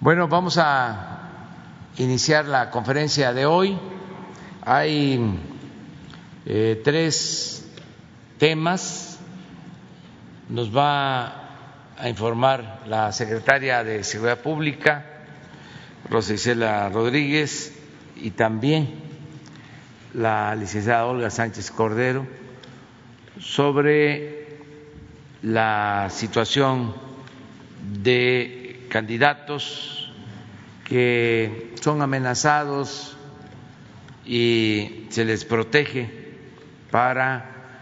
Bueno, vamos a iniciar la conferencia de hoy. Hay eh, tres temas. Nos va a informar la secretaria de Seguridad Pública, Rosa Isela Rodríguez, y también la licenciada Olga Sánchez Cordero sobre la situación de candidatos que son amenazados y se les protege para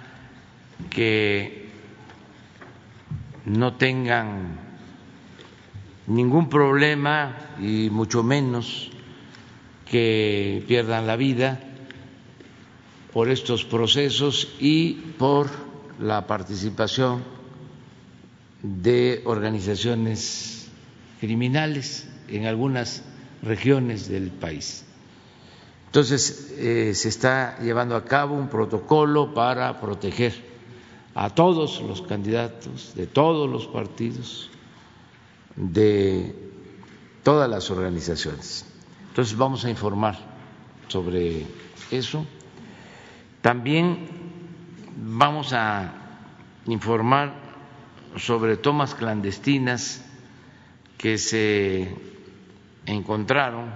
que no tengan ningún problema y mucho menos que pierdan la vida por estos procesos y por la participación de organizaciones criminales en algunas regiones del país. Entonces, eh, se está llevando a cabo un protocolo para proteger a todos los candidatos de todos los partidos, de todas las organizaciones. Entonces, vamos a informar sobre eso. También vamos a informar sobre tomas clandestinas que se encontraron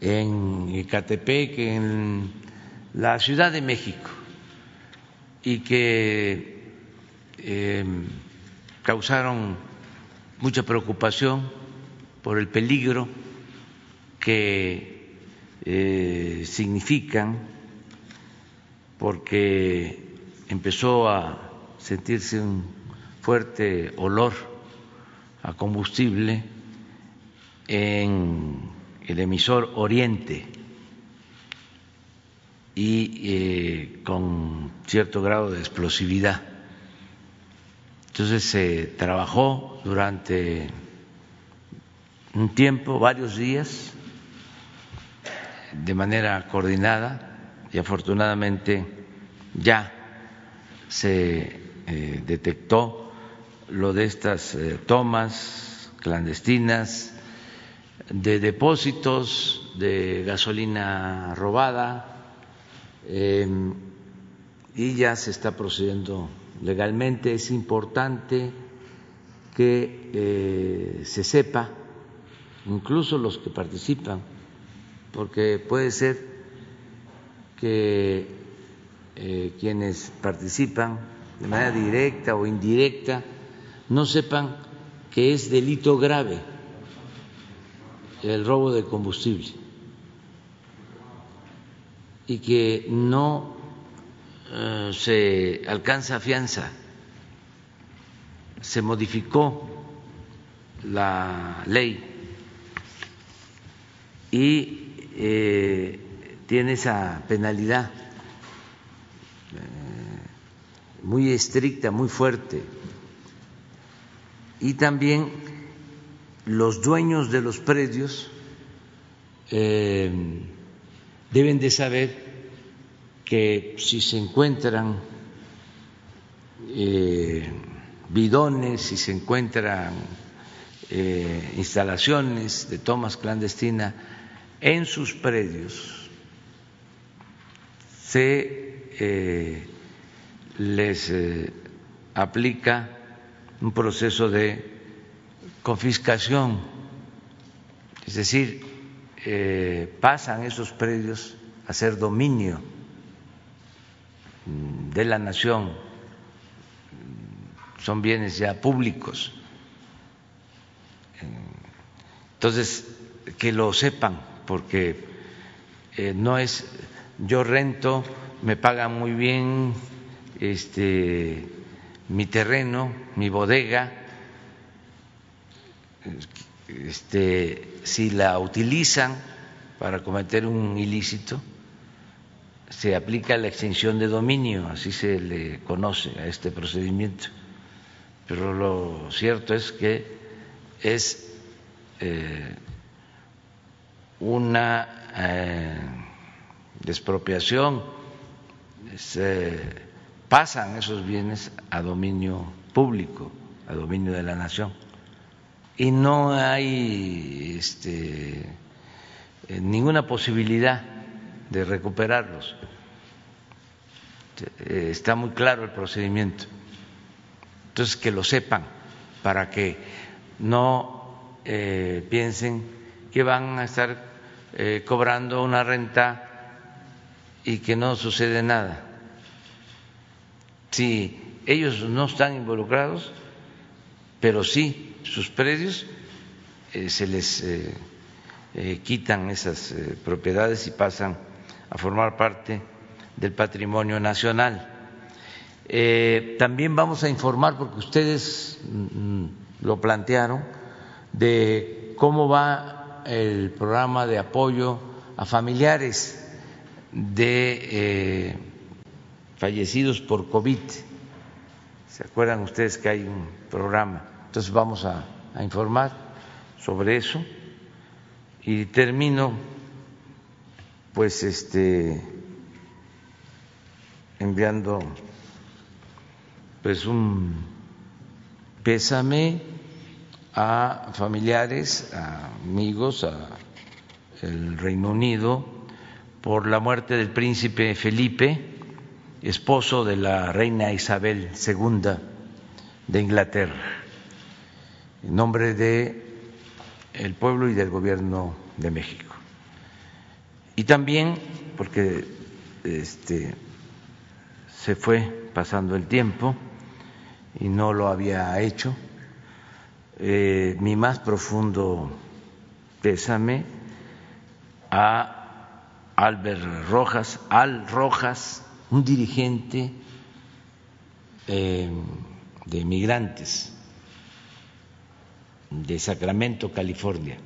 en Ecatepec, en la Ciudad de México, y que eh, causaron mucha preocupación por el peligro que eh, significan, porque empezó a sentirse un fuerte olor a combustible en el emisor Oriente y eh, con cierto grado de explosividad. Entonces se trabajó durante un tiempo, varios días, de manera coordinada y afortunadamente ya se eh, detectó lo de estas eh, tomas clandestinas de depósitos de gasolina robada em, y ya se está procediendo legalmente. Es importante que eh, se sepa, incluso los que participan, porque puede ser que quienes participan de manera directa o indirecta no sepan que es delito grave el robo de combustible y que no eh, se alcanza fianza, se modificó la ley y eh, tiene esa penalidad muy estricta, muy fuerte. Y también los dueños de los predios eh, deben de saber que si se encuentran eh, bidones, si se encuentran eh, instalaciones de tomas clandestinas en sus predios, se les aplica un proceso de confiscación, es decir, eh, pasan esos predios a ser dominio de la nación, son bienes ya públicos. Entonces, que lo sepan, porque eh, no es yo rento, me pagan muy bien, este, mi terreno, mi bodega, este, si la utilizan para cometer un ilícito, se aplica la extinción de dominio, así se le conoce a este procedimiento. Pero lo cierto es que es eh, una eh, despropiación, pasan esos bienes a dominio público, a dominio de la nación. y no hay este, eh, ninguna posibilidad de recuperarlos. Eh, está muy claro el procedimiento. Entonces, que lo sepan para que no eh, piensen que van a estar cobrando una renta y que no sucede nada. Si ellos no están involucrados, pero sí sus predios se les eh, quitan esas eh, propiedades y pasan a formar parte del patrimonio nacional. Eh, también vamos a informar, porque ustedes mm, lo plantearon, de cómo va el programa de apoyo a familiares de fallecidos por COVID. ¿Se acuerdan ustedes que hay un programa? Entonces vamos a informar sobre eso y termino pues este enviando pues un pésame a familiares, a amigos, a el Reino Unido por la muerte del príncipe Felipe, esposo de la reina Isabel II de Inglaterra. En nombre de el pueblo y del gobierno de México. Y también porque este, se fue pasando el tiempo y no lo había hecho, eh, mi más profundo pésame a Albert Rojas, Al Rojas, un dirigente eh, de migrantes de Sacramento, California.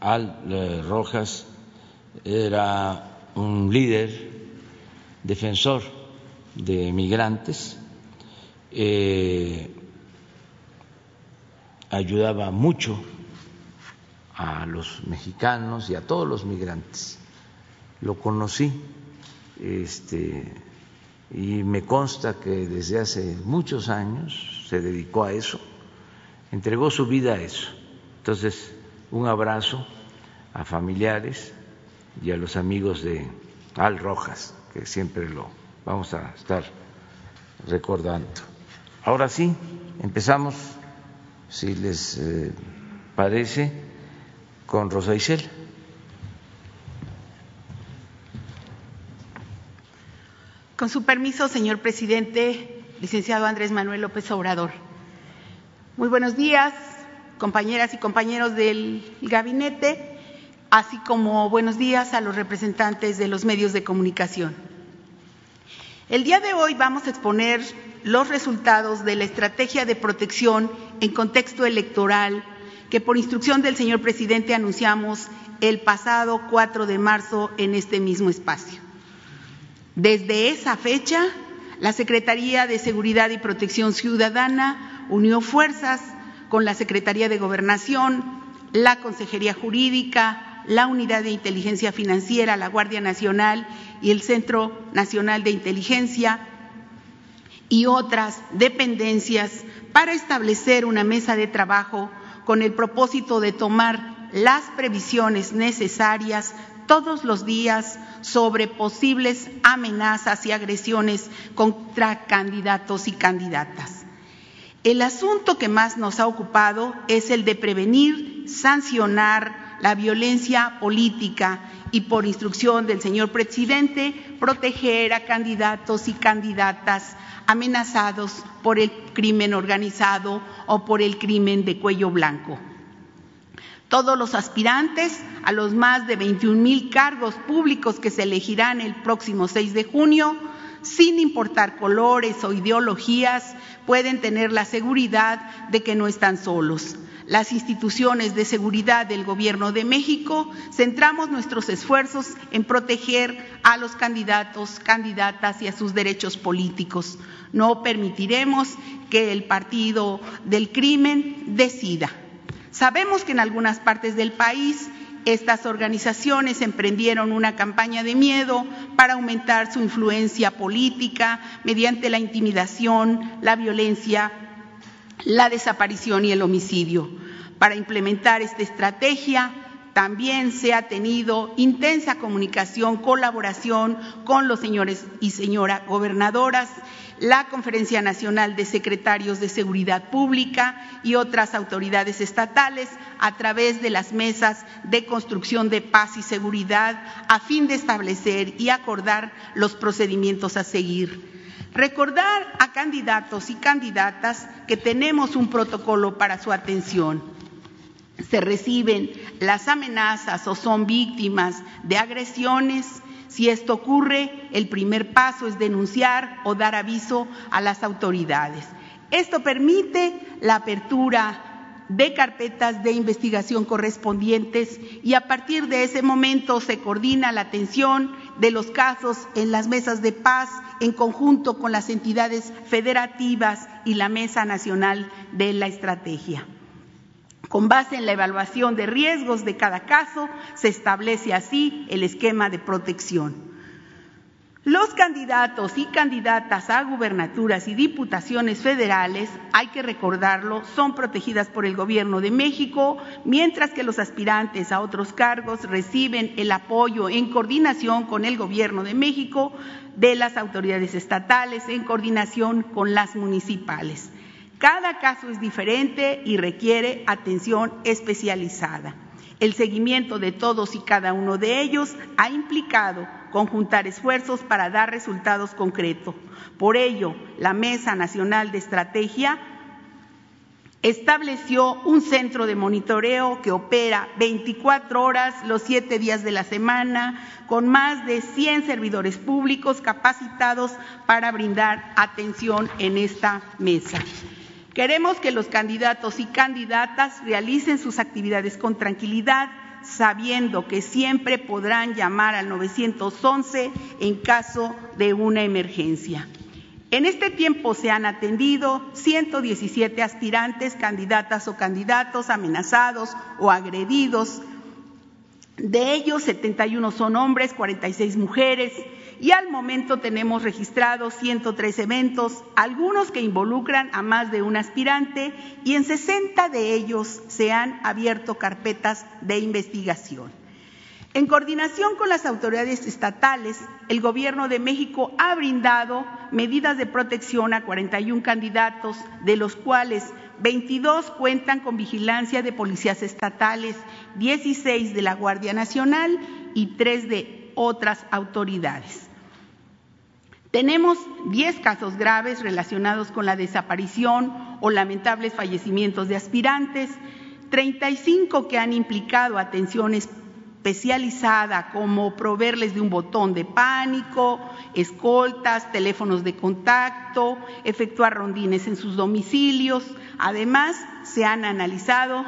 Al eh, Rojas era un líder, defensor de migrantes, eh, ayudaba mucho a los mexicanos y a todos los migrantes. Lo conocí este, y me consta que desde hace muchos años se dedicó a eso entregó su vida a eso. Entonces, un abrazo a familiares y a los amigos de Al Rojas, que siempre lo vamos a estar recordando. Ahora sí, empezamos, si les eh, parece, con Rosa Isel. Con su permiso, señor presidente, licenciado Andrés Manuel López Obrador. Muy buenos días, compañeras y compañeros del gabinete, así como buenos días a los representantes de los medios de comunicación. El día de hoy vamos a exponer los resultados de la estrategia de protección en contexto electoral que por instrucción del señor presidente anunciamos el pasado 4 de marzo en este mismo espacio. Desde esa fecha, la Secretaría de Seguridad y Protección Ciudadana unió fuerzas con la Secretaría de Gobernación, la Consejería Jurídica, la Unidad de Inteligencia Financiera, la Guardia Nacional y el Centro Nacional de Inteligencia y otras dependencias para establecer una mesa de trabajo con el propósito de tomar las previsiones necesarias todos los días sobre posibles amenazas y agresiones contra candidatos y candidatas. El asunto que más nos ha ocupado es el de prevenir, sancionar la violencia política y por instrucción del señor presidente, proteger a candidatos y candidatas amenazados por el crimen organizado o por el crimen de cuello blanco. Todos los aspirantes a los más de 21 mil cargos públicos que se elegirán el próximo 6 de junio sin importar colores o ideologías, pueden tener la seguridad de que no están solos. Las instituciones de seguridad del Gobierno de México centramos nuestros esfuerzos en proteger a los candidatos, candidatas y a sus derechos políticos. No permitiremos que el partido del crimen decida. Sabemos que en algunas partes del país estas organizaciones emprendieron una campaña de miedo para aumentar su influencia política mediante la intimidación, la violencia la desaparición y el homicidio. Para implementar esta estrategia, también se ha tenido intensa comunicación, colaboración con los señores y señora gobernadoras, la Conferencia Nacional de Secretarios de Seguridad Pública y otras autoridades estatales a través de las mesas de construcción de paz y seguridad a fin de establecer y acordar los procedimientos a seguir. Recordar a candidatos y candidatas que tenemos un protocolo para su atención se reciben las amenazas o son víctimas de agresiones, si esto ocurre, el primer paso es denunciar o dar aviso a las autoridades. Esto permite la apertura de carpetas de investigación correspondientes y a partir de ese momento se coordina la atención de los casos en las mesas de paz en conjunto con las entidades federativas y la Mesa Nacional de la Estrategia. Con base en la evaluación de riesgos de cada caso, se establece así el esquema de protección. Los candidatos y candidatas a gubernaturas y diputaciones federales, hay que recordarlo, son protegidas por el Gobierno de México, mientras que los aspirantes a otros cargos reciben el apoyo en coordinación con el Gobierno de México de las autoridades estatales, en coordinación con las municipales. Cada caso es diferente y requiere atención especializada. El seguimiento de todos y cada uno de ellos ha implicado conjuntar esfuerzos para dar resultados concretos. Por ello, la Mesa Nacional de Estrategia estableció un centro de monitoreo que opera 24 horas los siete días de la semana, con más de 100 servidores públicos capacitados para brindar atención en esta mesa. Queremos que los candidatos y candidatas realicen sus actividades con tranquilidad, sabiendo que siempre podrán llamar al 911 en caso de una emergencia. En este tiempo se han atendido 117 aspirantes, candidatas o candidatos amenazados o agredidos. De ellos, 71 son hombres, 46 mujeres y al momento tenemos registrados 103 eventos, algunos que involucran a más de un aspirante y en 60 de ellos se han abierto carpetas de investigación. En coordinación con las autoridades estatales, el Gobierno de México ha brindado medidas de protección a 41 candidatos, de los cuales 22 cuentan con vigilancia de policías estatales, 16 de la Guardia Nacional y 3 de otras autoridades. Tenemos 10 casos graves relacionados con la desaparición o lamentables fallecimientos de aspirantes, 35 que han implicado atención especializada como proveerles de un botón de pánico, escoltas, teléfonos de contacto, efectuar rondines en sus domicilios. Además, se han analizado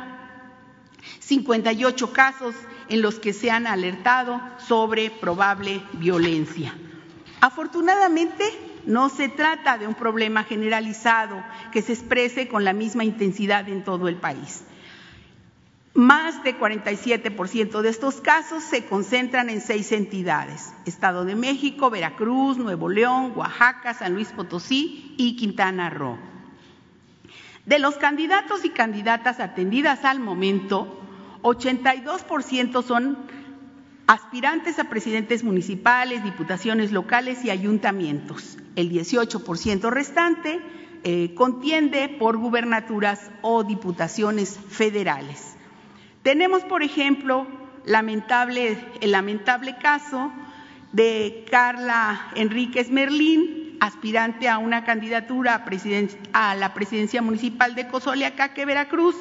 58 casos en los que se han alertado sobre probable violencia. Afortunadamente, no se trata de un problema generalizado que se exprese con la misma intensidad en todo el país. Más de 47% de estos casos se concentran en seis entidades, Estado de México, Veracruz, Nuevo León, Oaxaca, San Luis Potosí y Quintana Roo. De los candidatos y candidatas atendidas al momento, 82% son aspirantes a presidentes municipales, diputaciones locales y ayuntamientos. El 18% restante eh, contiende por gubernaturas o diputaciones federales. Tenemos, por ejemplo, el lamentable caso de Carla Enríquez Merlín, aspirante a una candidatura a, a la presidencia municipal de Cozoleacaque, Veracruz,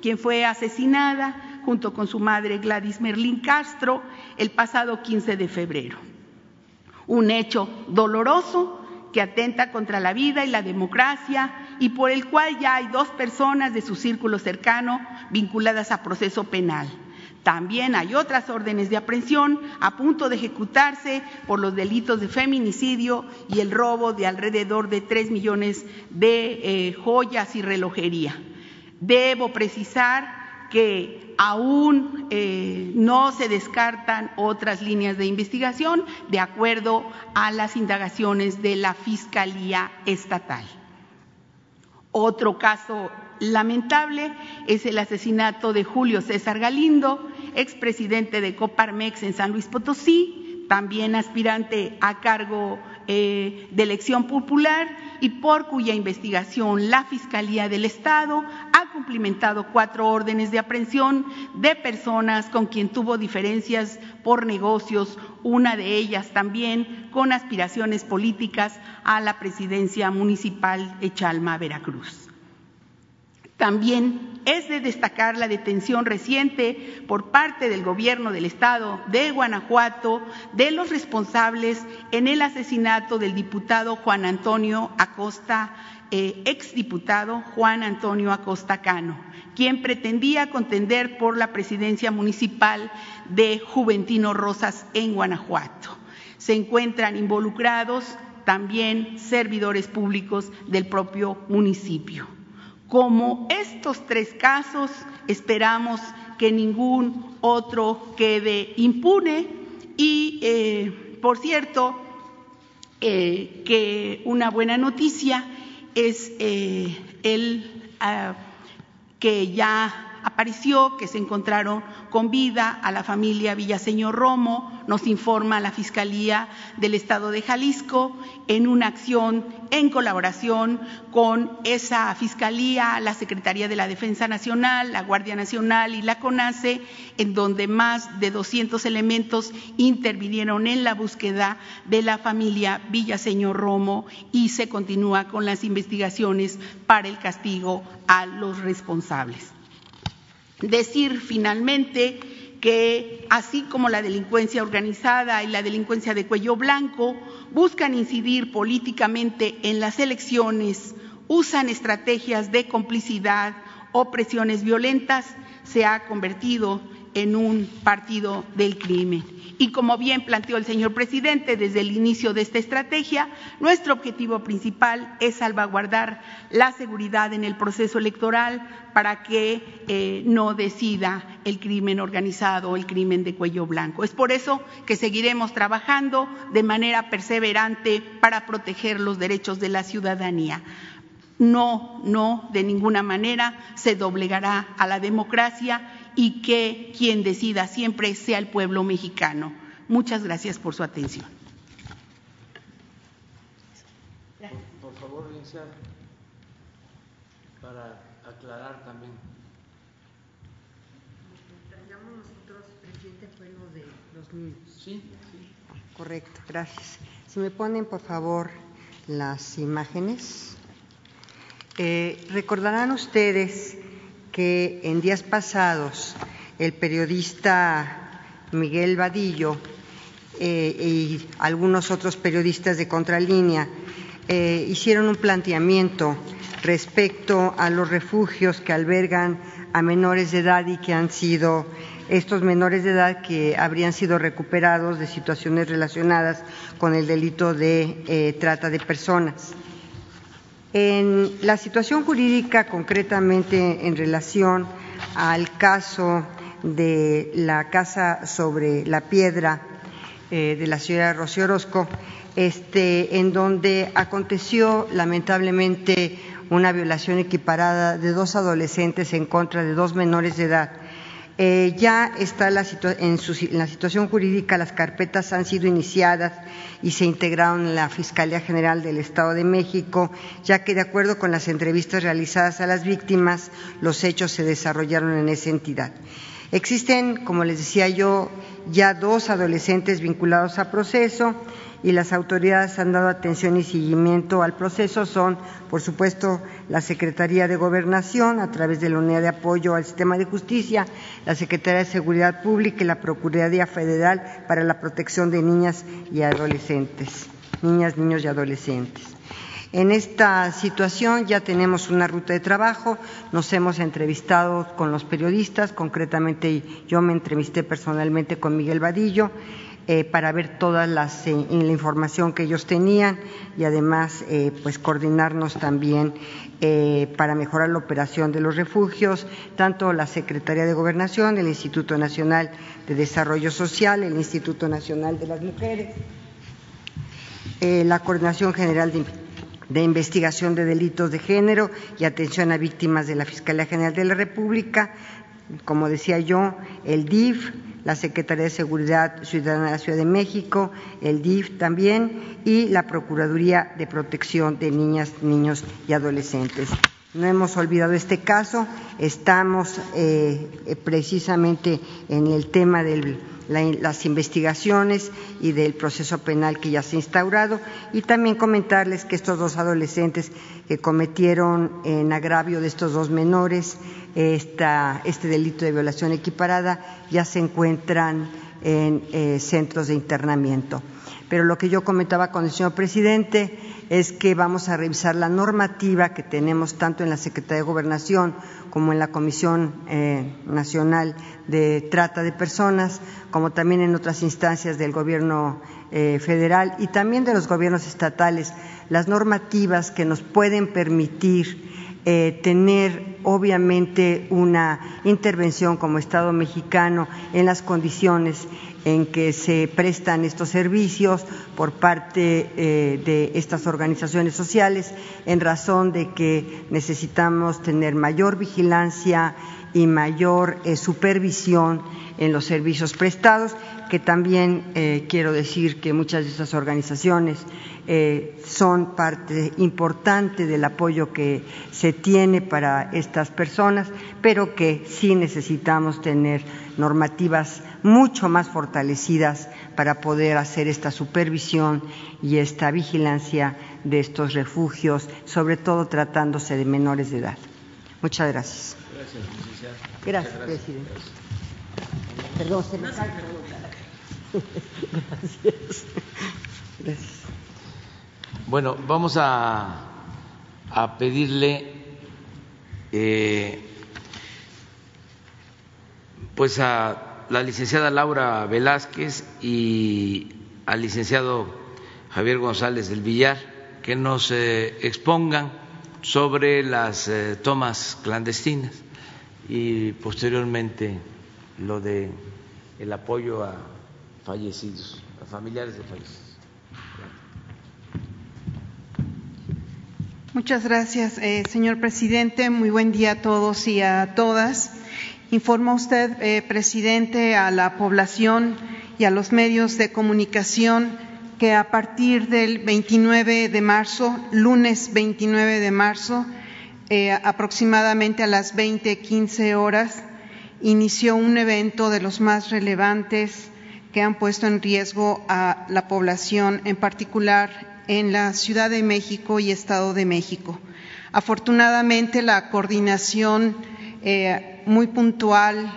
quien fue asesinada junto con su madre Gladys Merlín Castro el pasado 15 de febrero. Un hecho doloroso que atenta contra la vida y la democracia y por el cual ya hay dos personas de su círculo cercano vinculadas a proceso penal. También hay otras órdenes de aprehensión a punto de ejecutarse por los delitos de feminicidio y el robo de alrededor de tres millones de eh, joyas y relojería. Debo precisar que aún eh, no se descartan otras líneas de investigación de acuerdo a las indagaciones de la Fiscalía Estatal. Otro caso lamentable es el asesinato de Julio César Galindo, expresidente de Coparmex en San Luis Potosí, también aspirante a cargo eh, de elección popular y por cuya investigación la Fiscalía del Estado ha cumplimentado cuatro órdenes de aprehensión de personas con quien tuvo diferencias por negocios, una de ellas también con aspiraciones políticas a la presidencia municipal de Chalma, Veracruz. También es de destacar la detención reciente por parte del gobierno del estado de Guanajuato de los responsables en el asesinato del diputado Juan Antonio Acosta, eh, exdiputado Juan Antonio Acosta Cano, quien pretendía contender por la presidencia municipal de Juventino Rosas en Guanajuato. Se encuentran involucrados también servidores públicos del propio municipio. Como estos tres casos, esperamos que ningún otro quede impune. Y, eh, por cierto, eh, que una buena noticia es eh, el ah, que ya apareció, que se encontraron con vida a la familia Villaseñor Romo, nos informa la Fiscalía del Estado de Jalisco, en una acción en colaboración con esa Fiscalía, la Secretaría de la Defensa Nacional, la Guardia Nacional y la CONACE, en donde más de 200 elementos intervinieron en la búsqueda de la familia Villaseñor Romo y se continúa con las investigaciones para el castigo a los responsables. Decir finalmente que así como la delincuencia organizada y la delincuencia de cuello blanco buscan incidir políticamente en las elecciones, usan estrategias de complicidad o presiones violentas, se ha convertido en un partido del crimen. Y como bien planteó el señor presidente desde el inicio de esta estrategia, nuestro objetivo principal es salvaguardar la seguridad en el proceso electoral para que eh, no decida el crimen organizado el crimen de cuello blanco. Es por eso que seguiremos trabajando de manera perseverante para proteger los derechos de la ciudadanía. No, no, de ninguna manera se doblegará a la democracia y que quien decida siempre sea el pueblo mexicano. Muchas gracias por su atención. Por favor, licenciado, para aclarar también. nosotros, presidente, fue lo de los niños. Sí, Correcto, gracias. Si me ponen, por favor, las imágenes. Eh, recordarán ustedes que en días pasados el periodista Miguel Vadillo eh, y algunos otros periodistas de Contralínea eh, hicieron un planteamiento respecto a los refugios que albergan a menores de edad y que han sido estos menores de edad que habrían sido recuperados de situaciones relacionadas con el delito de eh, trata de personas. En la situación jurídica, concretamente en relación al caso de la casa sobre la piedra eh, de la ciudad de Rocío Orozco, este, en donde aconteció lamentablemente una violación equiparada de dos adolescentes en contra de dos menores de edad eh, ya está la en, la situación jurídica, las carpetas han sido iniciadas y se integraron en la Fiscalía General del Estado de México, ya que de acuerdo con las entrevistas realizadas a las víctimas, los hechos se desarrollaron en esa entidad. Existen, como les decía yo, ya dos adolescentes vinculados a proceso y las autoridades han dado atención y seguimiento al proceso son, por supuesto, la Secretaría de Gobernación a través de la Unidad de Apoyo al Sistema de Justicia, la Secretaría de Seguridad Pública y la Procuraduría Federal para la Protección de Niñas y Adolescentes, niñas, niños y adolescentes. En esta situación ya tenemos una ruta de trabajo, nos hemos entrevistado con los periodistas, concretamente yo me entrevisté personalmente con Miguel Vadillo, eh, para ver toda eh, la información que ellos tenían y además eh, pues coordinarnos también para mejorar la operación de los refugios, tanto la Secretaría de Gobernación, el Instituto Nacional de Desarrollo Social, el Instituto Nacional de las Mujeres, la Coordinación General de de Investigación de Delitos de Género y Atención a Víctimas de la Fiscalía General de la República, como decía yo, el DIF, la Secretaría de Seguridad Ciudadana de la Ciudad de México, el DIF también y la Procuraduría de Protección de Niñas, Niños y Adolescentes. No hemos olvidado este caso, estamos eh, precisamente en el tema de las investigaciones y del proceso penal que ya se ha instaurado y también comentarles que estos dos adolescentes que cometieron en agravio de estos dos menores este delito de violación equiparada ya se encuentran en eh, centros de internamiento. Pero lo que yo comentaba con el señor presidente es que vamos a revisar la normativa que tenemos tanto en la Secretaría de Gobernación como en la Comisión eh, Nacional de Trata de Personas, como también en otras instancias del Gobierno eh, federal y también de los gobiernos estatales, las normativas que nos pueden permitir eh, tener obviamente una intervención como Estado mexicano en las condiciones en que se prestan estos servicios por parte eh, de estas organizaciones sociales en razón de que necesitamos tener mayor vigilancia y mayor eh, supervisión en los servicios prestados, que también eh, quiero decir que muchas de estas organizaciones son parte importante del apoyo que se tiene para estas personas, pero que sí necesitamos tener normativas mucho más fortalecidas para poder hacer esta supervisión y esta vigilancia de estos refugios, sobre todo tratándose de menores de edad. Muchas gracias. Gracias, Gracias, presidente. Perdón, se me cae. Gracias. Gracias. Bueno, vamos a, a pedirle eh, pues a la licenciada Laura Velázquez y al licenciado Javier González del Villar que nos eh, expongan sobre las eh, tomas clandestinas y posteriormente lo de el apoyo a fallecidos, a familiares de fallecidos. Muchas gracias, eh, señor presidente. Muy buen día a todos y a todas. Informa usted, eh, presidente, a la población y a los medios de comunicación que a partir del 29 de marzo, lunes 29 de marzo, eh, aproximadamente a las 20:15 horas, inició un evento de los más relevantes que han puesto en riesgo a la población, en particular en la Ciudad de México y Estado de México. Afortunadamente, la coordinación eh, muy puntual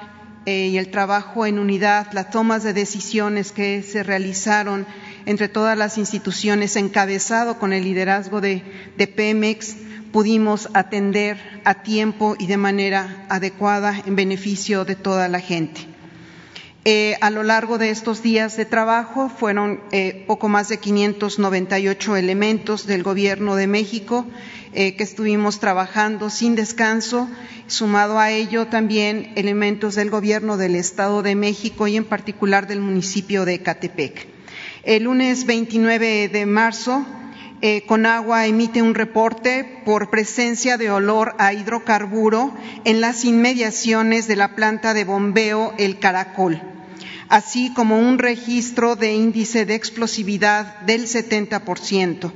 eh, y el trabajo en unidad, las tomas de decisiones que se realizaron entre todas las instituciones, encabezado con el liderazgo de, Pemex, pudimos atender a tiempo y de manera adecuada en beneficio de toda la gente. Eh, a lo largo de estos días de trabajo fueron eh, poco más de 598 elementos del Gobierno de México que estuvimos trabajando sin descanso Sumado a ello también elementos del gobierno del Estado de México y en particular del municipio de Catepec. El lunes 29 de marzo, eh, Conagua emite un reporte por presencia de olor a hidrocarburo en las inmediaciones de la planta de bombeo El Caracol, así como un registro de índice de explosividad del 70%.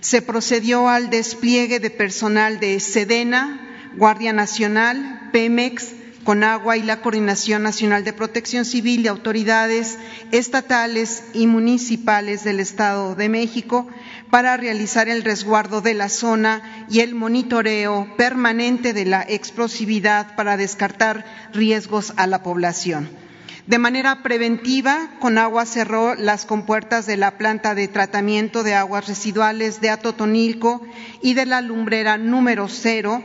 Se procedió al despliegue de personal de Sedena, Guardia Nacional, Pemex, Conagua y la Coordinación Nacional de Protección Civil y autoridades estatales y municipales del Estado de México para realizar el resguardo de la zona y el monitoreo permanente de la explosividad para descartar riesgos a la población. De manera preventiva, Conagua cerró las compuertas de la planta de tratamiento de aguas residuales de Atotonilco y de la lumbrera número cero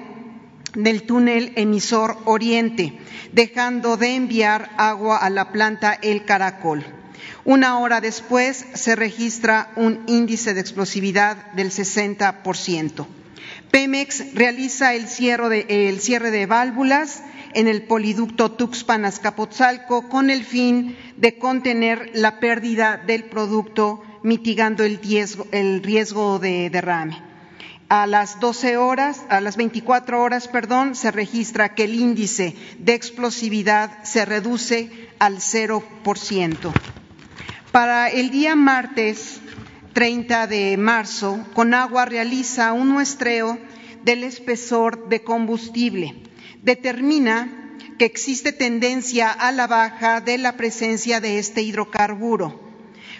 del túnel emisor oriente, dejando de enviar agua a la planta El Caracol. Una hora después se registra un índice de explosividad del 60%. Pemex realiza el cierre de, válvulas en el poliducto Tuxpan-Azcapotzalco con el fin de contener la pérdida del producto, mitigando el riesgo, el riesgo de derrame. A las 12 horas, a las 24 horas, perdón, se registra que el índice de explosividad se reduce al 0%. Para el día martes 30 de marzo, Conagua realiza un muestreo del espesor de combustible. Determina que existe tendencia a la baja de la presencia de este hidrocarburo.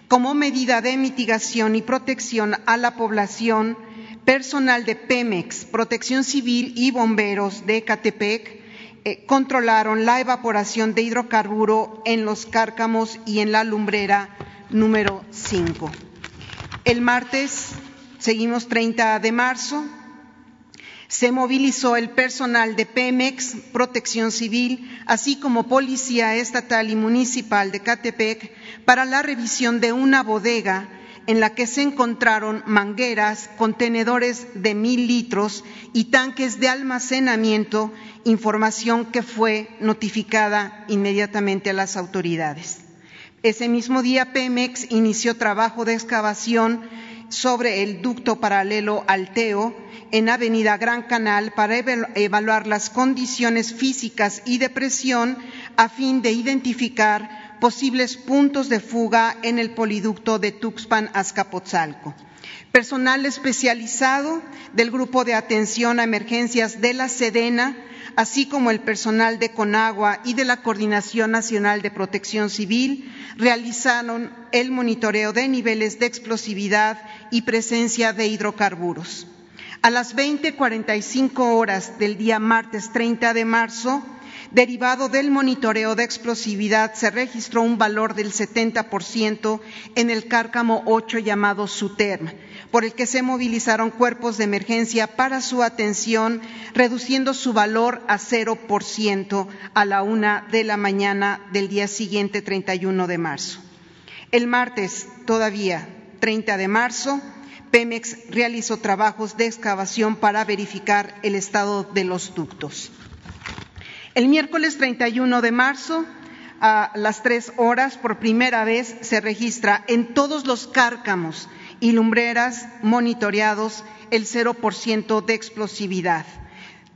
Como medida de mitigación y protección a la población, personal de Pemex, Protección Civil y bomberos de Catepec eh, controlaron la evaporación de hidrocarburo en los cárcamos y en la lumbrera número 5. El martes, seguimos 30 de marzo, se movilizó el personal de Pemex, Protección Civil, así como Policía Estatal y Municipal de Catepec para la revisión de una bodega en la que se encontraron mangueras, contenedores de mil litros y tanques de almacenamiento, información que fue notificada inmediatamente a las autoridades. Ese mismo día Pemex inició trabajo de excavación sobre el ducto paralelo al Teo en Avenida Gran Canal para evaluar las condiciones físicas y de presión a fin de identificar posibles puntos de fuga en el poliducto de Tuxpan Azcapotzalco. Personal especializado del Grupo de Atención a Emergencias de la Sedena, así como el personal de Conagua y de la Coordinación Nacional de Protección Civil, realizaron el monitoreo de niveles de explosividad y presencia de hidrocarburos. A las 20.45 horas del día martes 30 de marzo, Derivado del monitoreo de explosividad, se registró un valor del 70% en el cárcamo 8 llamado SUTERM, por el que se movilizaron cuerpos de emergencia para su atención, reduciendo su valor a 0% a la una de la mañana del día siguiente, 31 de marzo. El martes, todavía 30 de marzo, Pemex realizó trabajos de excavación para verificar el estado de los ductos. El miércoles 31 de marzo, a las tres horas, por primera vez se registra en todos los cárcamos y lumbreras monitoreados el 0% de explosividad.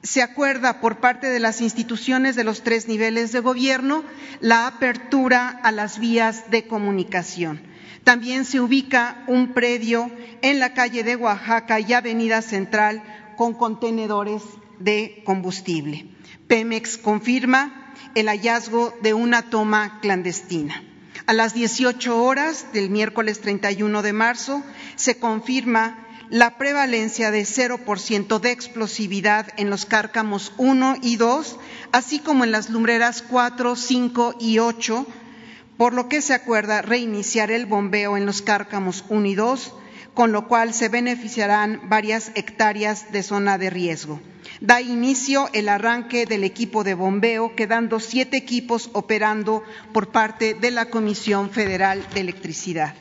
Se acuerda por parte de las instituciones de los tres niveles de gobierno la apertura a las vías de comunicación. También se ubica un predio en la calle de Oaxaca y Avenida Central con contenedores de combustible. Pemex confirma el hallazgo de una toma clandestina. A las 18 horas del miércoles 31 de marzo se confirma la prevalencia de 0% de explosividad en los cárcamos 1 y 2, así como en las lumbreras 4, 5 y 8, por lo que se acuerda reiniciar el bombeo en los cárcamos 1 y 2, con lo cual se beneficiarán varias hectáreas de zona de riesgo da inicio el arranque del equipo de bombeo, quedando siete equipos operando por parte de la Comisión Federal de Electricidad.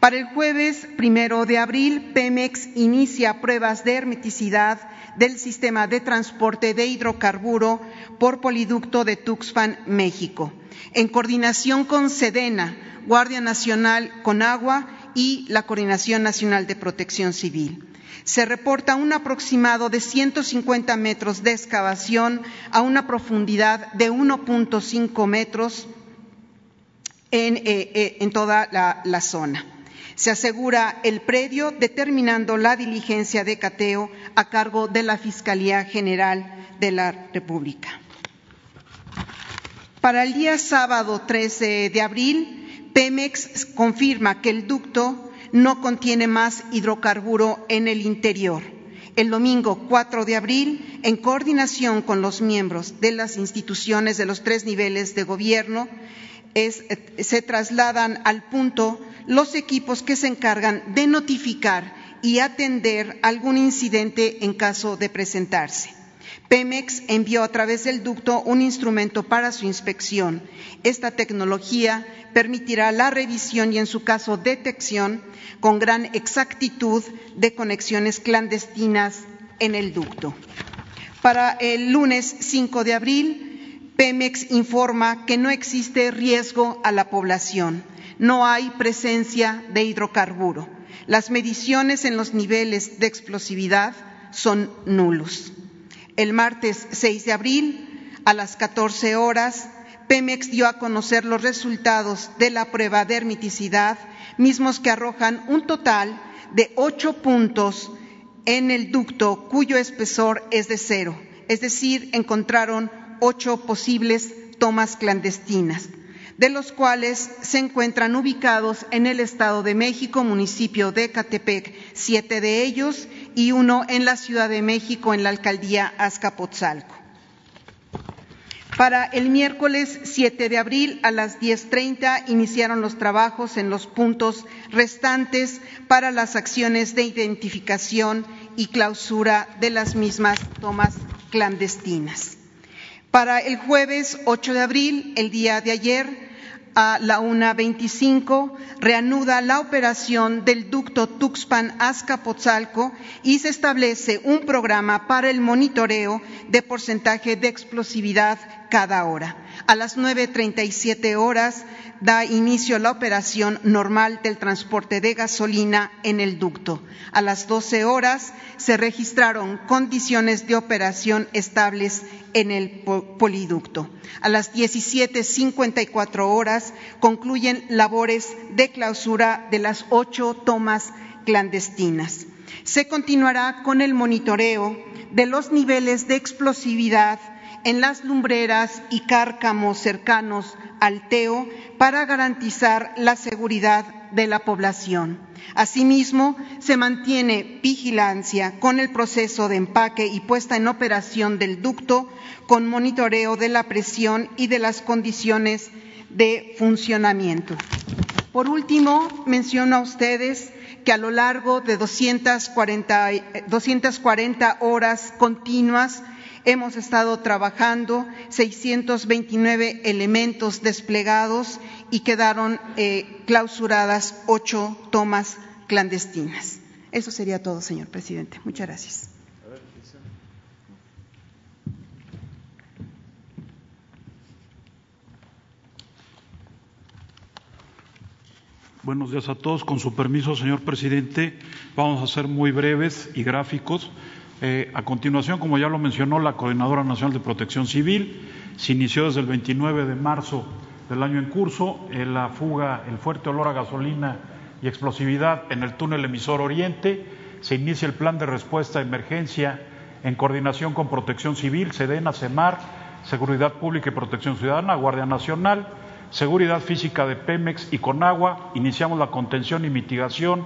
Para el jueves primero de abril, Pemex inicia pruebas de hermeticidad del sistema de transporte de hidrocarburo por poliducto de Tuxpan, México, en coordinación con Sedena, Guardia Nacional con Agua y la Coordinación Nacional de Protección Civil se reporta un aproximado de 150 metros de excavación a una profundidad de 1.5 metros en, eh, eh, toda la, zona. Se asegura el predio determinando la diligencia de cateo a cargo de la Fiscalía General de la República. Para el día sábado 13 de abril, Pemex confirma que el ducto no contiene más hidrocarburo en el interior. El domingo 4 de abril, en coordinación con los miembros de las instituciones de los tres niveles de gobierno, se trasladan al punto los equipos que se encargan de notificar y atender algún incidente en caso de presentarse. Pemex envió a través del ducto un instrumento para su inspección. Esta tecnología permitirá la revisión y, en su caso, detección con gran exactitud de conexiones clandestinas en el ducto. Para el lunes 5 de abril, Pemex informa que no existe riesgo a la población, no hay presencia de hidrocarburo. Las mediciones en los niveles de explosividad son nulos. El martes 6 de abril, a las 14 horas, Pemex dio a conocer los resultados de la prueba de hermiticidad, mismos que arrojan un total de ocho puntos en el ducto cuyo espesor es de cero, es decir, encontraron ocho posibles tomas clandestinas, de los cuales se encuentran ubicados en el Estado de México, municipio de Catepec, siete de ellos, y uno en la Ciudad de México, en la alcaldía Azcapotzalco. Para el miércoles 7 de abril a las 10.30 iniciaron los trabajos en los puntos restantes para las acciones de identificación y clausura de las mismas tomas clandestinas. Para el jueves 8 de abril, el día de ayer, a la 1.25 reanuda la operación del ducto Tuxpan-Azcapotzalco y se establece un programa para el monitoreo de porcentaje de explosividad cada hora. A las 9.37 horas da inicio la operación normal del transporte de gasolina en el ducto. A las 12 horas se registraron condiciones de operación estables en el poliducto. A las 17.54 horas concluyen labores de clausura de las ocho tomas clandestinas. Se continuará con el monitoreo de los niveles de explosividad en las lumbreras y cárcamos cercanos al TEO para garantizar la seguridad de la población. Asimismo, se mantiene vigilancia con el proceso de empaque y puesta en operación del ducto con monitoreo de la presión y de las condiciones de funcionamiento. Por último, menciono a ustedes que a lo largo de 240, 240 horas continuas Hemos estado trabajando 629 elementos desplegados y quedaron eh, clausuradas ocho tomas clandestinas. Eso sería todo, señor presidente. Muchas gracias. Buenos días a todos. Con su permiso, señor presidente, vamos a ser muy breves y gráficos eh, a continuación, como ya lo mencionó la Coordinadora Nacional de Protección Civil, se inició desde el 29 de marzo del año en curso eh, la fuga, el fuerte olor a gasolina y explosividad en el túnel emisor Oriente. Se inicia el plan de respuesta a emergencia en coordinación con Protección Civil, SEDENA, CEMAR, Seguridad Pública y Protección Ciudadana, Guardia Nacional, Seguridad Física de Pemex y Conagua. Iniciamos la contención y mitigación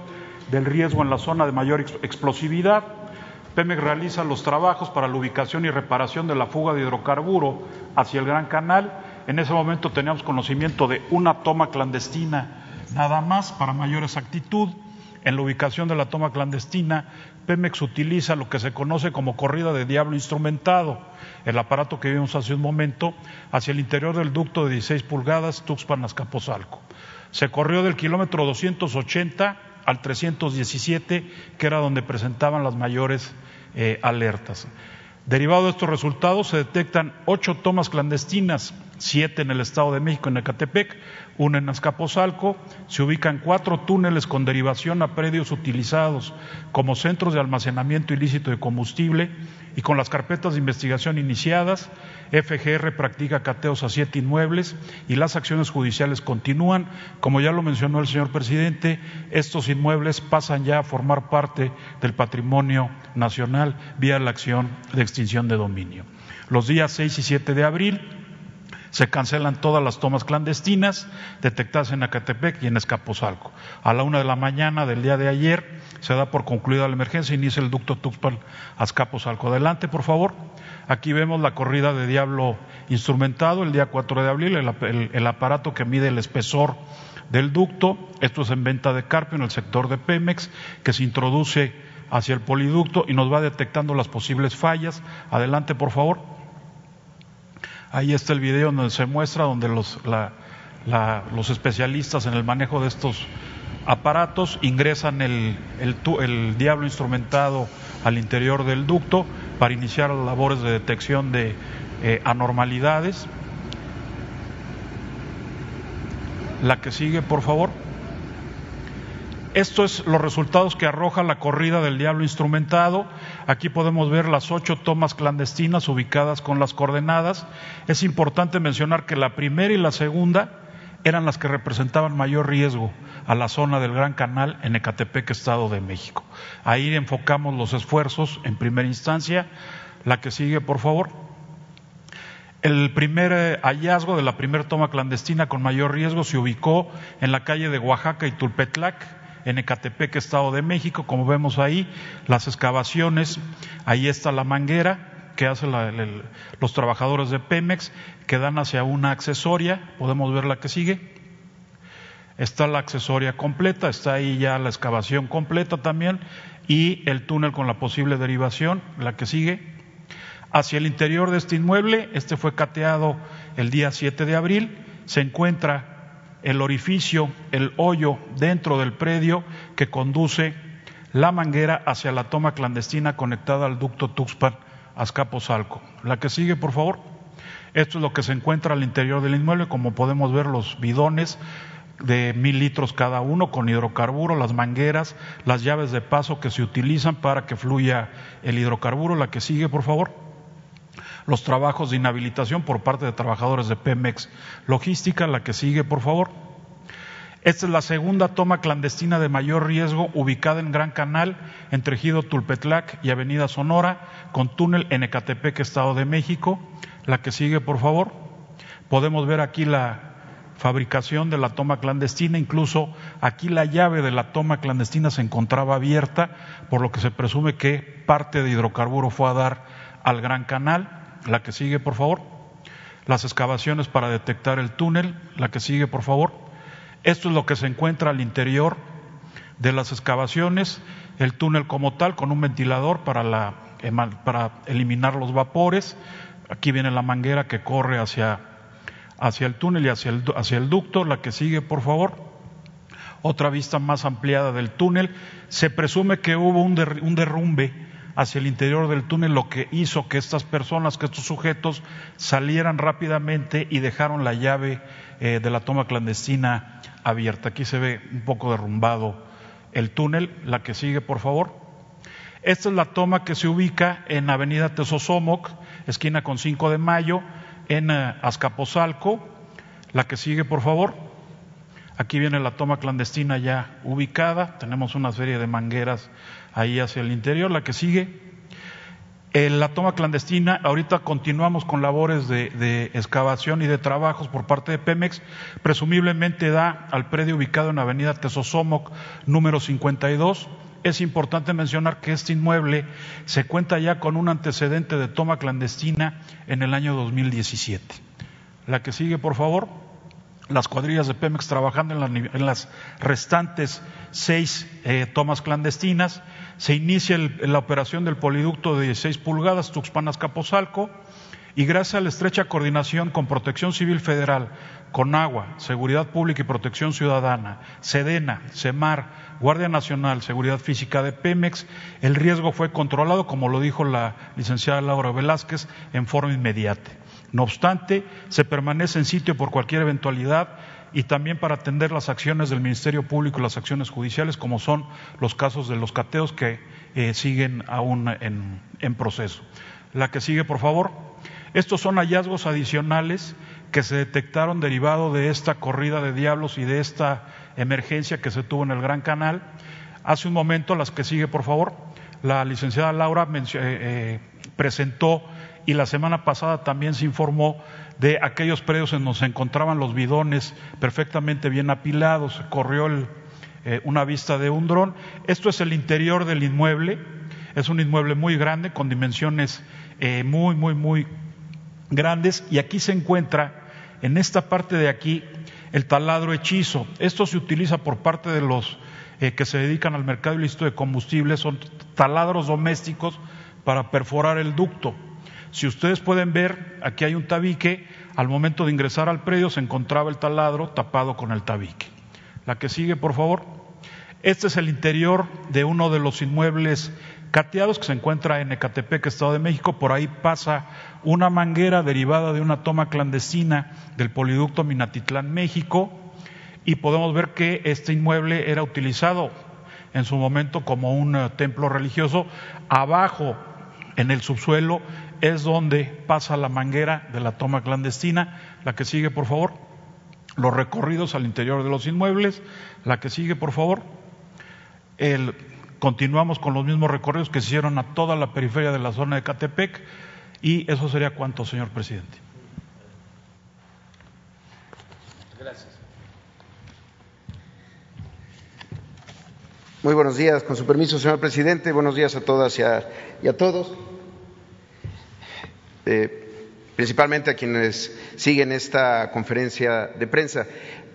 del riesgo en la zona de mayor explosividad Pemex realiza los trabajos para la ubicación y reparación de la fuga de hidrocarburo hacia el Gran Canal. En ese momento teníamos conocimiento de una toma clandestina nada más para mayor exactitud. En la ubicación de la toma clandestina, Pemex utiliza lo que se conoce como corrida de diablo instrumentado, el aparato que vimos hace un momento, hacia el interior del ducto de 16 pulgadas Tuxpan-Azcapotzalco. Se corrió del kilómetro 280 al 317, que era donde presentaban las mayores eh, alertas. Derivado de estos resultados, se detectan ocho tomas clandestinas, siete en el Estado de México, en Ecatepec, una en Azcapotzalco. Se ubican cuatro túneles con derivación a predios utilizados como centros de almacenamiento ilícito de combustible y con las carpetas de investigación iniciadas. FGR practica cateos a siete inmuebles y las acciones judiciales continúan. Como ya lo mencionó el señor presidente, estos inmuebles pasan ya a formar parte del patrimonio nacional vía la acción de extinción de dominio. Los días 6 y 7 de abril se cancelan todas las tomas clandestinas detectadas en Acatepec y en Escaposalco. A la una de la mañana del día de ayer se da por concluida la emergencia, inicia el ducto Tuxpan a Escaposalco. Adelante, por favor. Aquí vemos la corrida de diablo instrumentado el día 4 de abril, el, aparato que mide el espesor del ducto. Esto es en venta de Carpio en el sector de Pemex, que se introduce hacia el poliducto y nos va detectando las posibles fallas. Adelante, por favor. Ahí está el video donde se muestra donde los, los especialistas en el manejo de estos aparatos ingresan el, el, diablo instrumentado al interior del ducto para iniciar las labores de detección de eh, anormalidades. La que sigue, por favor. Estos son los resultados que arroja la corrida del diablo instrumentado. Aquí podemos ver las ocho tomas clandestinas ubicadas con las coordenadas. Es importante mencionar que la primera y la segunda eran las que representaban mayor riesgo a la zona del Gran Canal en Ecatepec, Estado de México. Ahí enfocamos los esfuerzos en primera instancia. La que sigue, por favor. El primer eh, hallazgo de la primera toma clandestina con mayor riesgo se ubicó en la calle de Oaxaca y Tulpetlac, en Ecatepec, Estado de México. Como vemos ahí, las excavaciones, ahí está la manguera que hacen los trabajadores de Pemex, que dan hacia una accesoria. Podemos ver la que sigue. Está la accesoria completa, está ahí ya la excavación completa también y el túnel con la posible derivación, la que sigue hacia el interior de este inmueble. Este fue cateado el día 7 de abril. Se encuentra el orificio, el hoyo dentro del predio que conduce la manguera hacia la toma clandestina conectada al ducto Tuxpan Azcapotzalco. La que sigue, por favor. Esto es lo que se encuentra al interior del inmueble, como podemos ver los bidones de mil litros cada uno con hidrocarburo, las mangueras, las llaves de paso que se utilizan para que fluya el hidrocarburo. La que sigue, por favor los trabajos de inhabilitación por parte de trabajadores de Pemex Logística. La que sigue, por favor. Esta es la segunda toma clandestina de mayor riesgo ubicada en Gran Canal entre Ejido Tulpetlac y Avenida Sonora con túnel en Ecatepec, Estado de México. La que sigue, por favor. Podemos ver aquí la fabricación de la toma clandestina, incluso aquí la llave de la toma clandestina se encontraba abierta, por lo que se presume que parte de hidrocarburo fue a dar al Gran Canal. La que sigue, por favor. Las excavaciones para detectar el túnel. La que sigue, por favor. Esto es lo que se encuentra al interior de las excavaciones. El túnel como tal, con un ventilador para, la, para eliminar los vapores. Aquí viene la manguera que corre hacia, hacia el túnel y hacia el, hacia el ducto. La que sigue, por favor. Otra vista más ampliada del túnel. Se presume que hubo un, un derrumbe hacia el interior del túnel, lo que hizo que estas personas, que estos sujetos salieran rápidamente y dejaron la llave eh, de la toma clandestina abierta. Aquí se ve un poco derrumbado el túnel. La que sigue, por favor. Esta es la toma que se ubica en Avenida Tesosomoc, esquina con 5 de mayo, en eh. La que sigue, por favor. Aquí viene la toma clandestina ya ubicada. Tenemos una serie de mangueras ahí hacia el interior. La que sigue, la toma clandestina, ahorita continuamos con labores de, excavación y de trabajos por parte de Pemex, presumiblemente da al predio ubicado en Avenida Tesosomoc, número 52. Es importante mencionar que este inmueble se cuenta ya con un antecedente de toma clandestina en el año 2017. La que sigue, por favor las cuadrillas de Pemex trabajando en, las restantes seis eh, tomas clandestinas. Se inicia la operación del poliducto de 16 pulgadas Tuxpanas-Capozalco y gracias a la estrecha coordinación con Protección Civil Federal, con Agua, Seguridad Pública y Protección Ciudadana, Sedena, CEMAR, Guardia Nacional, Seguridad Física de Pemex, el riesgo fue controlado, como lo dijo la licenciada Laura Velázquez, en forma inmediata. No obstante, se permanece en sitio por cualquier eventualidad y también para atender las acciones del Ministerio Público y las acciones judiciales, como son los casos de los cateos que eh, siguen aún en, en proceso. La que sigue, por favor. Estos son hallazgos adicionales que se detectaron derivado de esta corrida de diablos y de esta emergencia que se tuvo en el Gran Canal. Hace un momento, las que sigue, por favor, la licenciada Laura eh, eh, presentó y la semana pasada también se informó de aquellos predios en donde se encontraban los bidones perfectamente bien apilados, corrió eh, una vista de un dron. Esto es el interior del inmueble, es un inmueble muy grande, con dimensiones eh, muy, muy, muy grandes, y aquí se encuentra, en esta parte de aquí, el taladro hechizo. Esto se utiliza por parte de los eh, que se dedican al mercado ilícito de combustibles, son taladros domésticos para perforar el ducto. Si ustedes pueden ver, aquí hay un tabique, al momento de ingresar al predio se encontraba el taladro tapado con el tabique. La que sigue, por favor. Este es el interior de uno de los inmuebles cateados que se encuentra en Ecatepec, Estado de México. Por ahí pasa una manguera derivada de una toma clandestina del poliducto Minatitlán, México. y podemos ver que este inmueble era utilizado en su momento como un eh, templo religioso. Abajo, en el subsuelo, es donde pasa la manguera de la toma clandestina. La que sigue, por favor. Los recorridos al interior de los inmuebles. La que sigue, por favor. El, continuamos con los mismos recorridos que se hicieron a toda la periferia de la zona de Catepec. Y eso sería cuánto, señor presidente. Muy buenos días, con su permiso, señor presidente. Buenos días a todas y a, todos. Eh, principalmente a quienes siguen esta conferencia de prensa.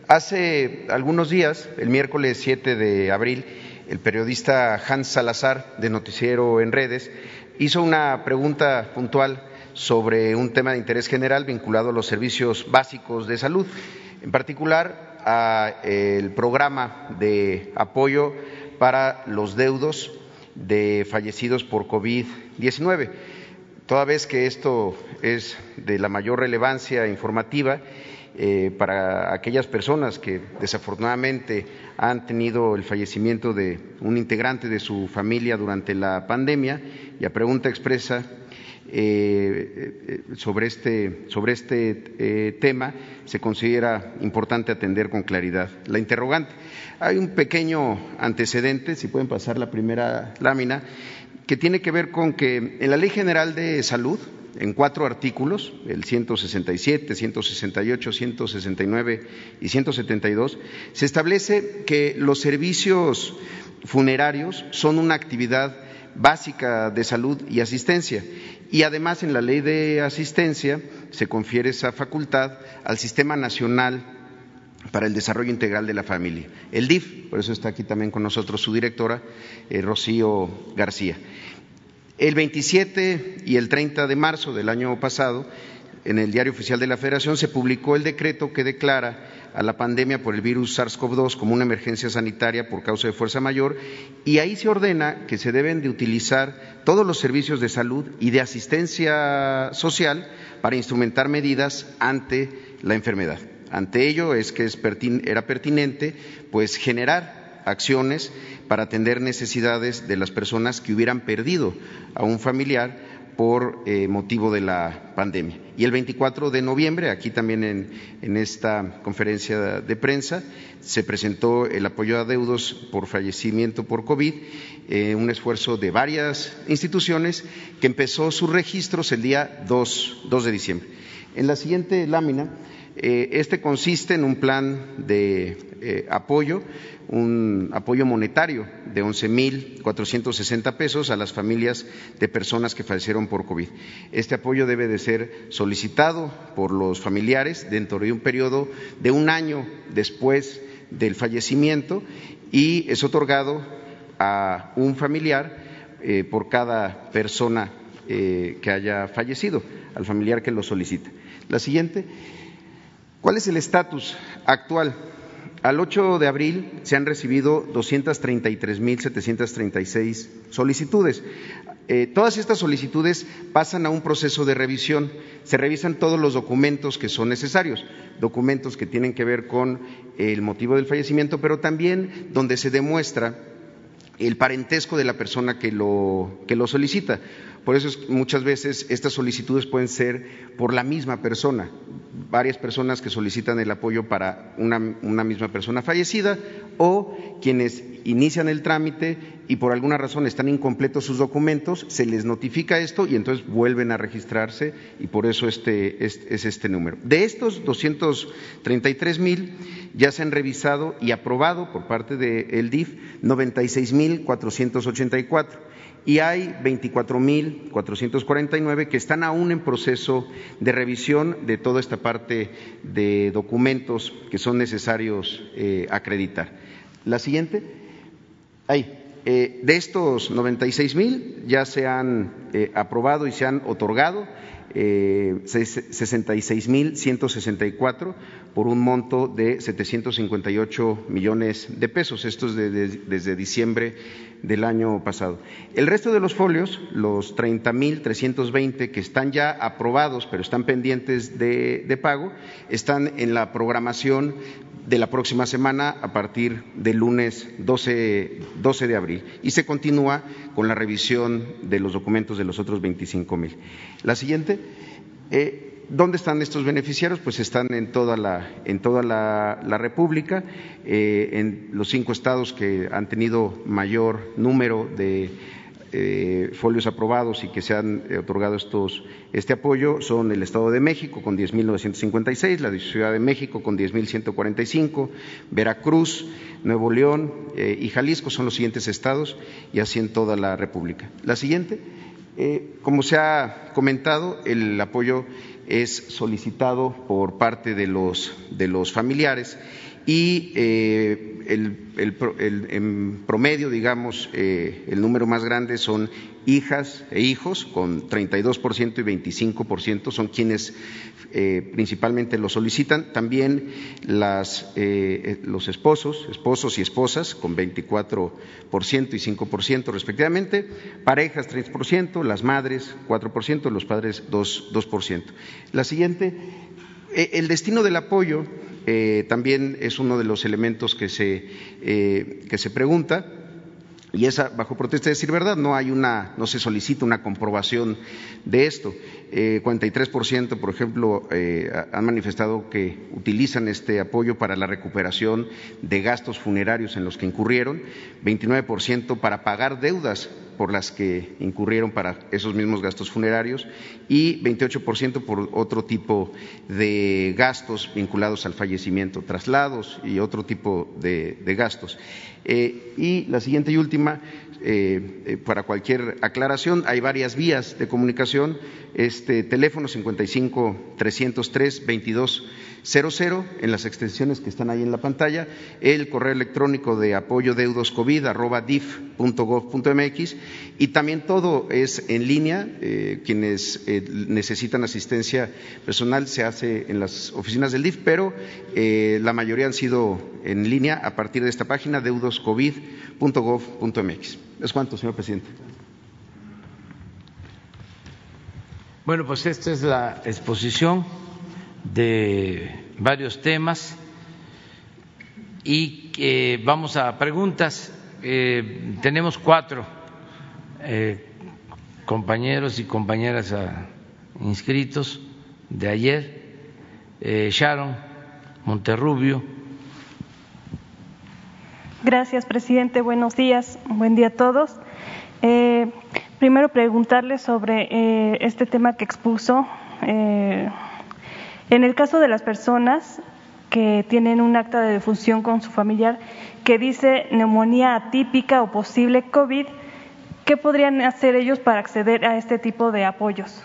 Hace algunos días, el miércoles 7 de abril, el periodista Hans Salazar, de Noticiero en Redes, hizo una pregunta puntual sobre un tema de interés general vinculado a los servicios básicos de salud, en particular al programa de apoyo para los deudos de fallecidos por COVID-19. Toda vez que esto es de la mayor relevancia informativa eh, para aquellas personas que desafortunadamente han tenido el fallecimiento de un integrante de su familia durante la pandemia y a pregunta expresa eh, eh, sobre este, sobre este tema se considera importante atender con claridad la interrogante. Hay un pequeño antecedente, si pueden pasar la primera lámina, que tiene que ver con que en la Ley General de Salud, en cuatro artículos, el 167, 168, 169 y 172, se establece que los servicios funerarios son una actividad básica de salud y asistencia. Y además en la ley de asistencia se confiere esa facultad al Sistema Nacional para el Desarrollo Integral de la Familia, el DIF, por eso está aquí también con nosotros su directora, eh, Rocío García. El 27 y el 30 de marzo del año pasado, en el Diario Oficial de la Federación, se publicó el decreto que declara a la pandemia por el virus SARS-CoV-2 como una emergencia sanitaria por causa de fuerza mayor y ahí se ordena que se deben de utilizar todos los servicios de salud y de asistencia social para instrumentar medidas ante la enfermedad. Ante ello es que era pertinente pues generar acciones para atender necesidades de las personas que hubieran perdido a un familiar por eh, motivo de la pandemia. Y el 24 de noviembre, aquí también en, esta conferencia de prensa, se presentó el apoyo a deudos por fallecimiento por COVID, eh, un esfuerzo de varias instituciones que empezó sus registros el día 2, de diciembre. En la siguiente lámina, este consiste en un plan de apoyo un apoyo monetario de 11.460 pesos a las familias de personas que fallecieron por COVID. Este apoyo debe de ser solicitado por los familiares dentro de un periodo de un año después del fallecimiento y es otorgado a un familiar eh, por cada persona eh, que haya fallecido, al familiar que lo solicita. La siguiente, ¿cuál es el estatus actual? Al 8 de abril se han recibido 233.736 solicitudes. Eh, todas estas solicitudes pasan a un proceso de revisión. Se revisan todos los documentos que son necesarios, documentos que tienen que ver con el motivo del fallecimiento, pero también donde se demuestra el parentesco de la persona que lo, que lo solicita. Por eso muchas veces estas solicitudes pueden ser por la misma persona, varias personas que solicitan el apoyo para una, misma persona fallecida o quienes inician el trámite y por alguna razón están incompletos sus documentos, se les notifica esto y entonces vuelven a registrarse y por eso este, es, este número. De estos 233 mil ya se han revisado y aprobado por parte del DIF 96 mil 484 y hay 24.449 que están aún en proceso de revisión de toda esta parte de documentos que son necesarios eh, acreditar. La siguiente. Ahí. Eh, de estos 96.000 ya se han eh, aprobado y se han otorgado 66.164 por un monto de 758 millones de pesos. Esto es desde diciembre del año pasado. El resto de los folios, los 30.320 que están ya aprobados pero están pendientes de, pago, están en la programación de la próxima semana a partir del lunes 12, 12 de abril y se continúa con la revisión de los documentos de los otros 25 mil. La siguiente. Eh, ¿Dónde están estos beneficiarios? Pues están en toda la, en toda la, República, eh, en los cinco estados que han tenido mayor número de eh, folios aprobados y que se han eh, otorgado estos, este apoyo son el Estado de México con 10.956, la Ciudad de México con 10.145, Veracruz, Nuevo León y Jalisco son los siguientes estados y así en toda la República. La siguiente, como se ha comentado, el apoyo es solicitado por parte de los, de los familiares y eh, el, en promedio, digamos, eh, el número más grande son hijas e hijos, con 32% y 25% son quienes eh, principalmente lo solicitan. También las, los esposos, esposos y esposas, con 24% y 5% respectivamente. Parejas, 3%, las madres, 4%, los padres, 2%. 2%. La siguiente, el destino del apoyo eh, también es uno de los elementos que se, eh, que se pregunta. Y esa, bajo protesta de decir verdad, no hay una, no se solicita una comprobación de esto. Eh, 43%, por ejemplo, eh, han manifestado que utilizan este apoyo para la recuperación de gastos funerarios en los que incurrieron, 29% para pagar deudas por las que incurrieron para esos mismos gastos funerarios y 28% por otro tipo de gastos vinculados al fallecimiento, traslados y otro tipo de, gastos. Eh, y la siguiente y última, eh, eh, para cualquier aclaración, hay varias vías de comunicación. Este teléfono 55 303 22 00 en las extensiones que están ahí en la pantalla, el correo electrónico de apoyo deudos COVID arroba y también todo es en línea. Eh, quienes eh, necesitan asistencia personal se hace en las oficinas del DIF, pero eh, la mayoría han sido en línea a partir de esta página deudoscovid.gov.mx. Es cuanto, señor presidente. Bueno, pues esta es la exposición de varios temas y eh, vamos a preguntas. Tenemos cuatro eh, compañeros y compañeras inscritos de ayer. Sharon Monterrubio. Gracias, presidente. Buenos días. Buen día a todos. primero preguntarle sobre este tema que expuso en el caso de las personas que tienen un acta de defunción con su familiar que dice neumonía atípica o posible COVID, ¿qué podrían hacer ellos para acceder a este tipo de apoyos?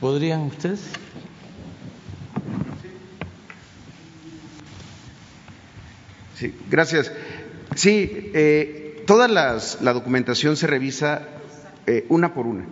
¿Podrían ustedes? Sí, gracias. Sí, eh, toda la documentación se revisa eh, una por una.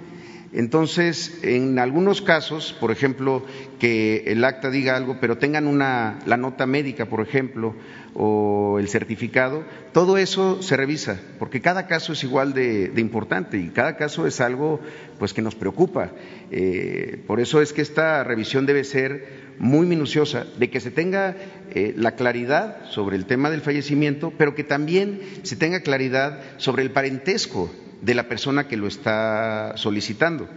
Entonces, en algunos casos, por ejemplo, que el acta diga algo, pero tengan una, la nota médica, por ejemplo, o el certificado, todo eso se revisa, porque cada caso es igual de, importante y cada caso es algo pues, que nos preocupa. Eh, por eso es que esta revisión debe ser muy minuciosa, de que se tenga eh, la claridad sobre el tema del fallecimiento, pero que también se tenga claridad sobre el parentesco de la persona que lo está solicitando,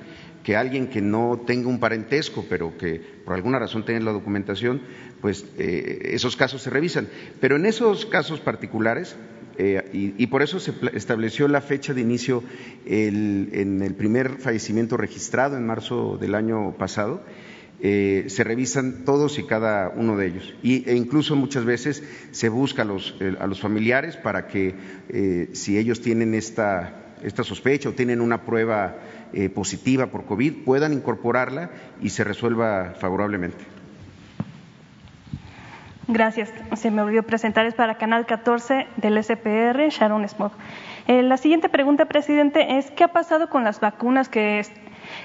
que alguien que no tenga un parentesco, pero que por alguna razón tenga la documentación, pues eh, esos casos se revisan. Pero en esos casos particulares, eh, y, por eso se estableció la fecha de inicio en el primer fallecimiento registrado en marzo del año pasado, eh, se revisan todos y cada uno de ellos. Y, e incluso muchas veces se busca a los, a los familiares para que, si ellos tienen esta esta sospecha o tienen una prueba eh, positiva por COVID, puedan incorporarla y se resuelva favorablemente. Gracias. Se me olvidó presentar, es para Canal 14 del SPR, Sharon Smog. Eh, la siguiente pregunta, presidente, es ¿qué ha pasado con las vacunas que,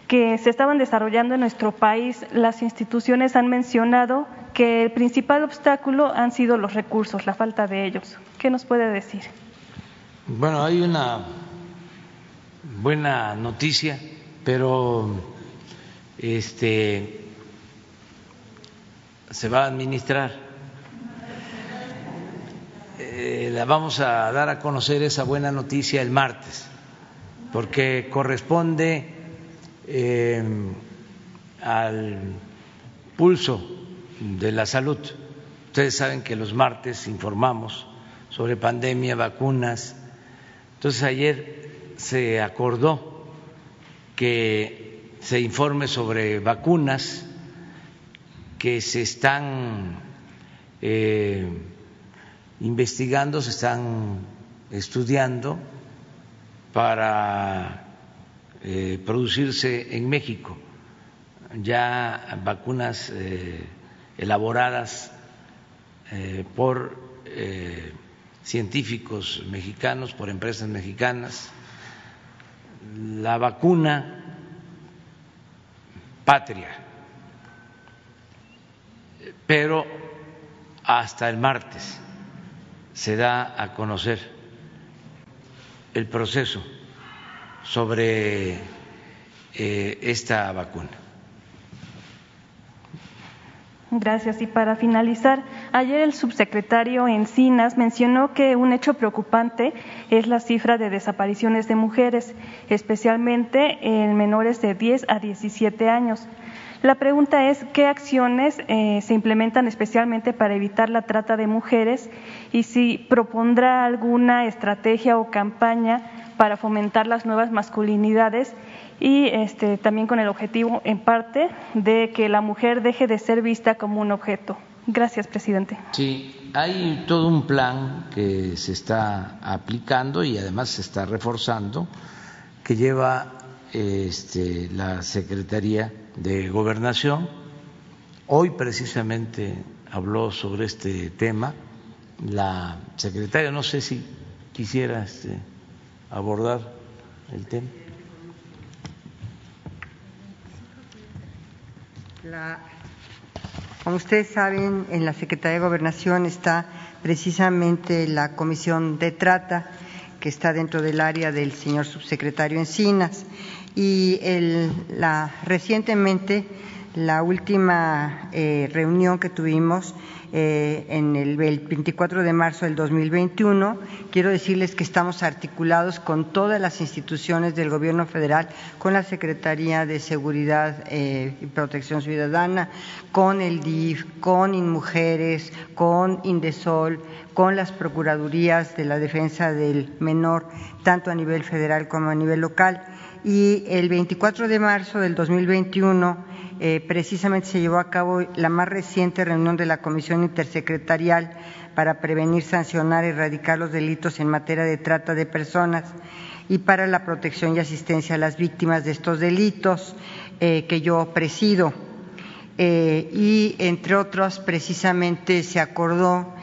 que se estaban desarrollando en nuestro país? Las instituciones han mencionado que el principal obstáculo han sido los recursos, la falta de ellos. ¿Qué nos puede decir? Bueno, hay una buena noticia, pero este se va a administrar. Eh, la vamos a dar a conocer esa buena noticia el martes, porque corresponde eh, al pulso de la salud. Ustedes saben que los martes informamos sobre pandemia, vacunas. Entonces ayer se acordó que se informe sobre vacunas que se están eh, investigando, se están estudiando para eh, producirse en México. Ya vacunas eh, elaboradas por científicos mexicanos, por empresas mexicanas. La vacuna patria pero hasta el martes se da a conocer el proceso sobre eh, esta vacuna. Gracias. Y para finalizar, ayer el subsecretario Encinas mencionó que un hecho preocupante es la cifra de desapariciones de mujeres, especialmente en menores de 10 a 17 años. La pregunta es qué acciones eh, se implementan especialmente para evitar la trata de mujeres y si propondrá alguna estrategia o campaña para fomentar las nuevas masculinidades y este, también con el objetivo, en parte, de que la mujer deje de ser vista como un objeto. Gracias, presidente. Sí, hay todo un plan que se está aplicando y además se está reforzando que lleva este, la Secretaría de Gobernación. Hoy precisamente habló sobre este tema la secretaria, no sé si quisiera este, abordar el tema. como ustedes saben, en la Secretaría de Gobernación está precisamente la Comisión de Trata, que está dentro del área del señor subsecretario Encinas y el, la, recientemente la última eh, reunión que tuvimos eh, en el, 24 de marzo del 2021. Quiero decirles que estamos articulados con todas las instituciones del Gobierno federal, con la Secretaría de Seguridad eh, y Protección Ciudadana, con el DIF, con InMujeres, con Indesol, con las Procuradurías de la Defensa del Menor, tanto a nivel federal como a nivel local y el 24 de marzo del 2021 eh, precisamente se llevó a cabo la más reciente reunión de la Comisión Intersecretarial para prevenir, sancionar y erradicar los delitos en materia de trata de personas y para la protección y asistencia a las víctimas de estos delitos eh, que yo presido. Eh, y, entre otros, precisamente se acordó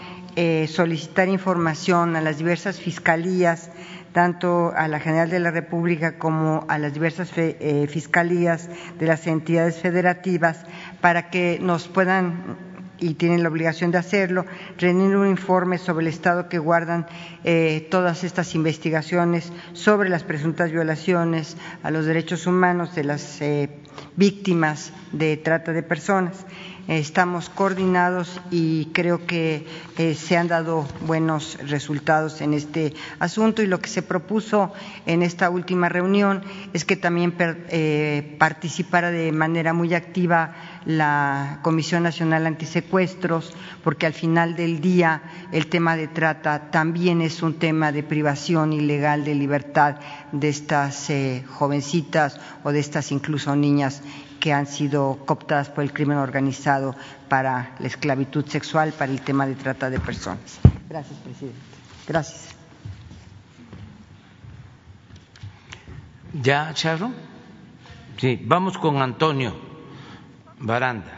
solicitar información a las diversas fiscalías tanto a la General de la República como a las diversas eh, fiscalías de las entidades federativas para que nos puedan y tienen la obligación de hacerlo, rendir un informe sobre el estado que guardan eh, todas estas investigaciones sobre las presuntas violaciones a los derechos humanos de las eh, víctimas de trata de personas estamos coordinados y creo que eh, se han dado buenos resultados en este asunto. Y lo que se propuso en esta última reunión es que también eh, participara de manera muy activa la Comisión Nacional Antisecuestros, porque al final del día el tema de trata también es un tema de privación ilegal de libertad de estas eh, jovencitas o de estas incluso niñas que han sido cooptadas por el crimen organizado para la esclavitud sexual, para el tema de trata de personas. Gracias, presidente. Gracias. ¿Ya, Charo? Sí, vamos con Antonio Baranda.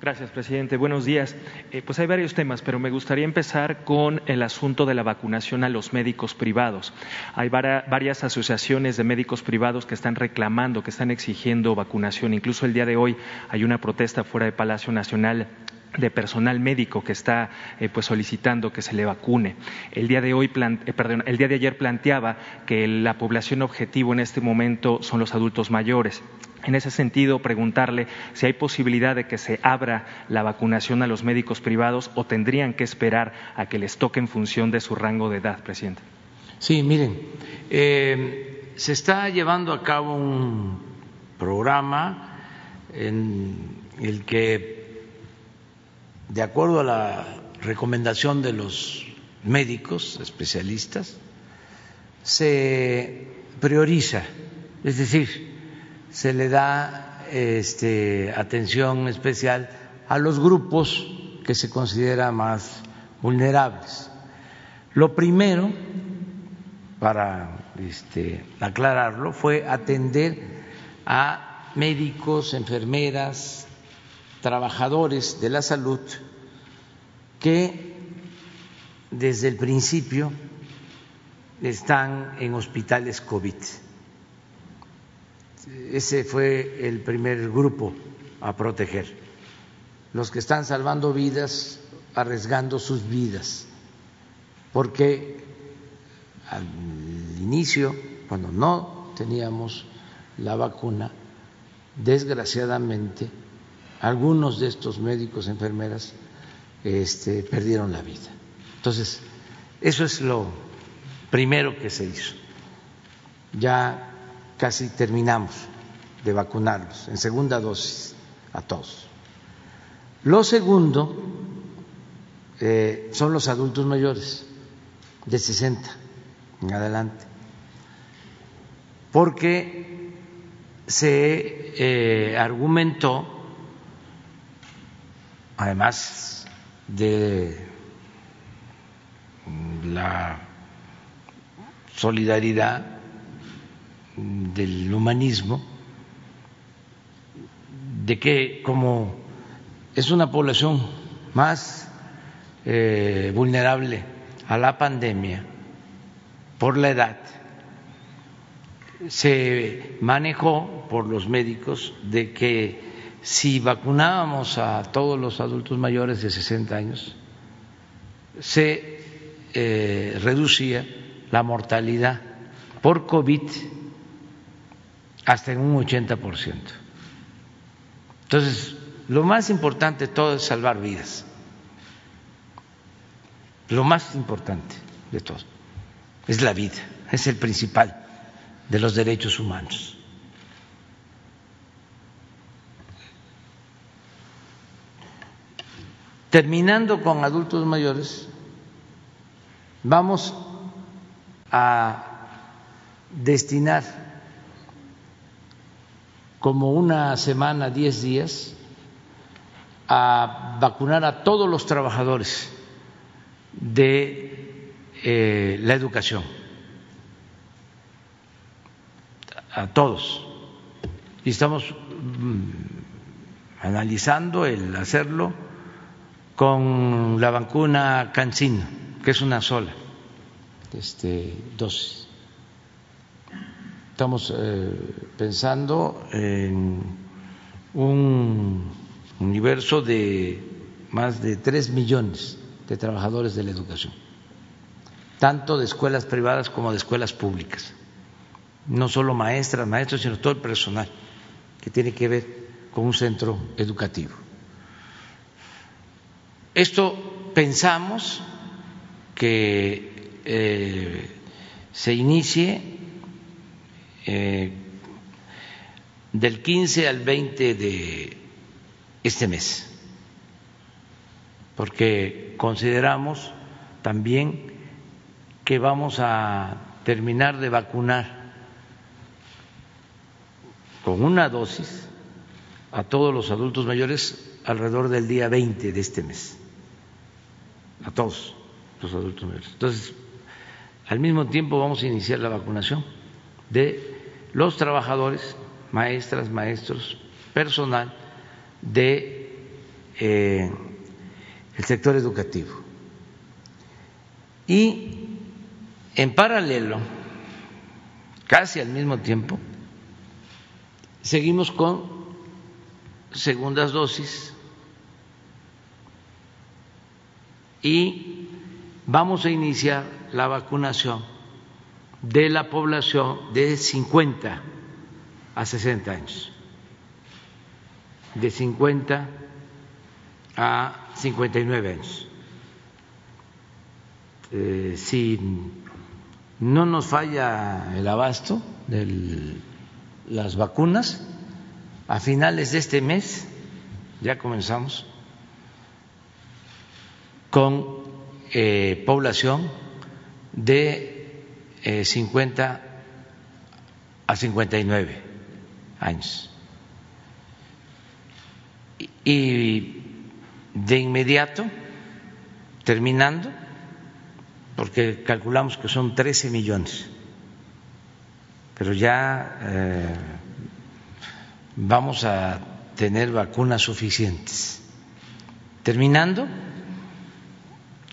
Gracias, presidente. Buenos días. Eh, pues hay varios temas, pero me gustaría empezar con el asunto de la vacunación a los médicos privados. Hay varias asociaciones de médicos privados que están reclamando, que están exigiendo vacunación. Incluso el día de hoy hay una protesta fuera de Palacio Nacional de personal médico que está eh, pues solicitando que se le vacune. El día de hoy, eh, perdón, el día de ayer planteaba que la población objetivo en este momento son los adultos mayores. En ese sentido, preguntarle si hay posibilidad de que se abra la vacunación a los médicos privados o tendrían que esperar a que les toque en función de su rango de edad, presidente. Sí, miren, eh, se está llevando a cabo un programa en el que de acuerdo a la recomendación de los médicos especialistas, se prioriza, es decir, se le da este, atención especial a los grupos que se consideran más vulnerables. Lo primero, para este, aclararlo, fue atender a médicos, enfermeras, trabajadores de la salud que desde el principio están en hospitales COVID. Ese fue el primer grupo a proteger, los que están salvando vidas, arriesgando sus vidas, porque al inicio, cuando no teníamos la vacuna, desgraciadamente algunos de estos médicos, enfermeras, este, perdieron la vida. Entonces, eso es lo primero que se hizo. Ya casi terminamos de vacunarlos en segunda dosis a todos. Lo segundo eh, son los adultos mayores de 60 en adelante, porque se eh, argumentó además de la solidaridad del humanismo, de que como es una población más eh, vulnerable a la pandemia por la edad, se manejó por los médicos de que si vacunábamos a todos los adultos mayores de 60 años, se eh, reducía la mortalidad por COVID hasta en un 80%. Entonces, lo más importante de todo es salvar vidas. Lo más importante de todo es la vida, es el principal de los derechos humanos. Terminando con adultos mayores, vamos a destinar como una semana, diez días, a vacunar a todos los trabajadores de eh, la educación, a todos. Y estamos mm, analizando el hacerlo con la vacuna CanSino, que es una sola este, dosis. Estamos eh, pensando en un universo de más de tres millones de trabajadores de la educación, tanto de escuelas privadas como de escuelas públicas, no solo maestras, maestros, sino todo el personal que tiene que ver con un centro educativo. Esto pensamos que eh, se inicie eh, del 15 al 20 de este mes, porque consideramos también que vamos a terminar de vacunar con una dosis a todos los adultos mayores alrededor del día 20 de este mes a todos los adultos mayores. Entonces, al mismo tiempo vamos a iniciar la vacunación de los trabajadores, maestras, maestros, personal de eh, el sector educativo. Y en paralelo, casi al mismo tiempo, seguimos con segundas dosis y vamos a iniciar la vacunación de la población de 50 a 60 años, de 50 a 59 años. Eh, si no nos falla el abasto de las vacunas, a finales de este mes ya comenzamos con eh, población de eh, 50 a 59 años. Y de inmediato, terminando, porque calculamos que son 13 millones, pero ya eh, vamos a tener vacunas suficientes. Terminando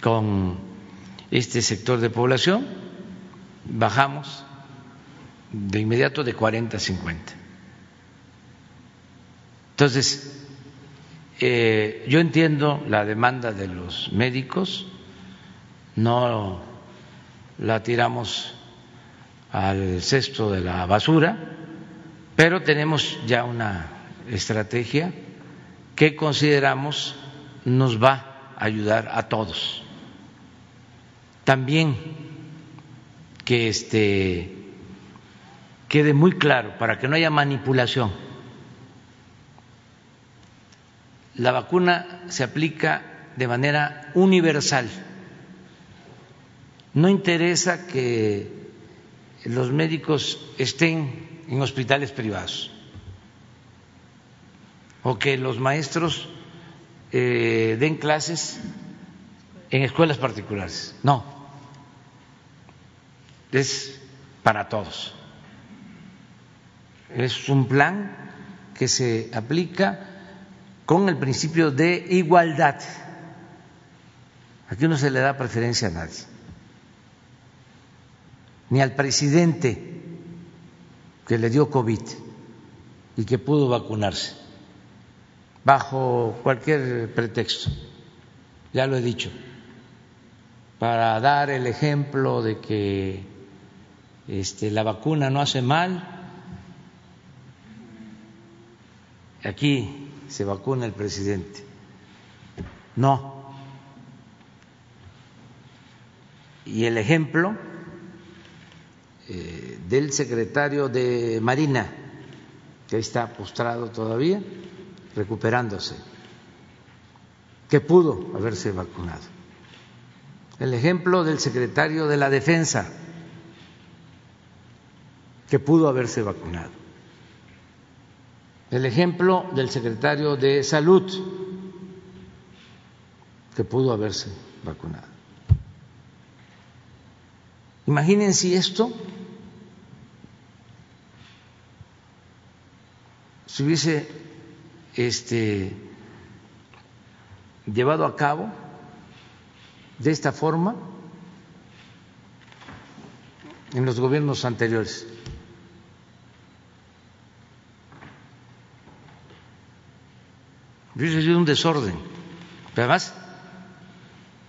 con este sector de población, bajamos de inmediato de 40 a 50. Entonces, eh, yo entiendo la demanda de los médicos, no la tiramos al cesto de la basura, pero tenemos ya una estrategia que consideramos nos va a ayudar a todos. También que este quede muy claro para que no haya manipulación. La vacuna se aplica de manera universal. No interesa que los médicos estén en hospitales privados o que los maestros eh, den clases en escuelas particulares. No, es para todos. Es un plan que se aplica con el principio de igualdad. Aquí no se le da preferencia a nadie, ni al presidente que le dio COVID y que pudo vacunarse bajo cualquier pretexto, ya lo he dicho, para dar el ejemplo de que este, la vacuna no hace mal. Aquí se vacuna el presidente. No. Y el ejemplo eh, del secretario de Marina, que está postrado todavía, recuperándose, que pudo haberse vacunado. El ejemplo del secretario de la Defensa, que pudo haberse vacunado. El ejemplo del secretario de Salud, que pudo haberse vacunado. Imagínense esto se hubiese este, llevado a cabo de esta forma en los gobiernos anteriores. Hubiese sido un desorden, pero además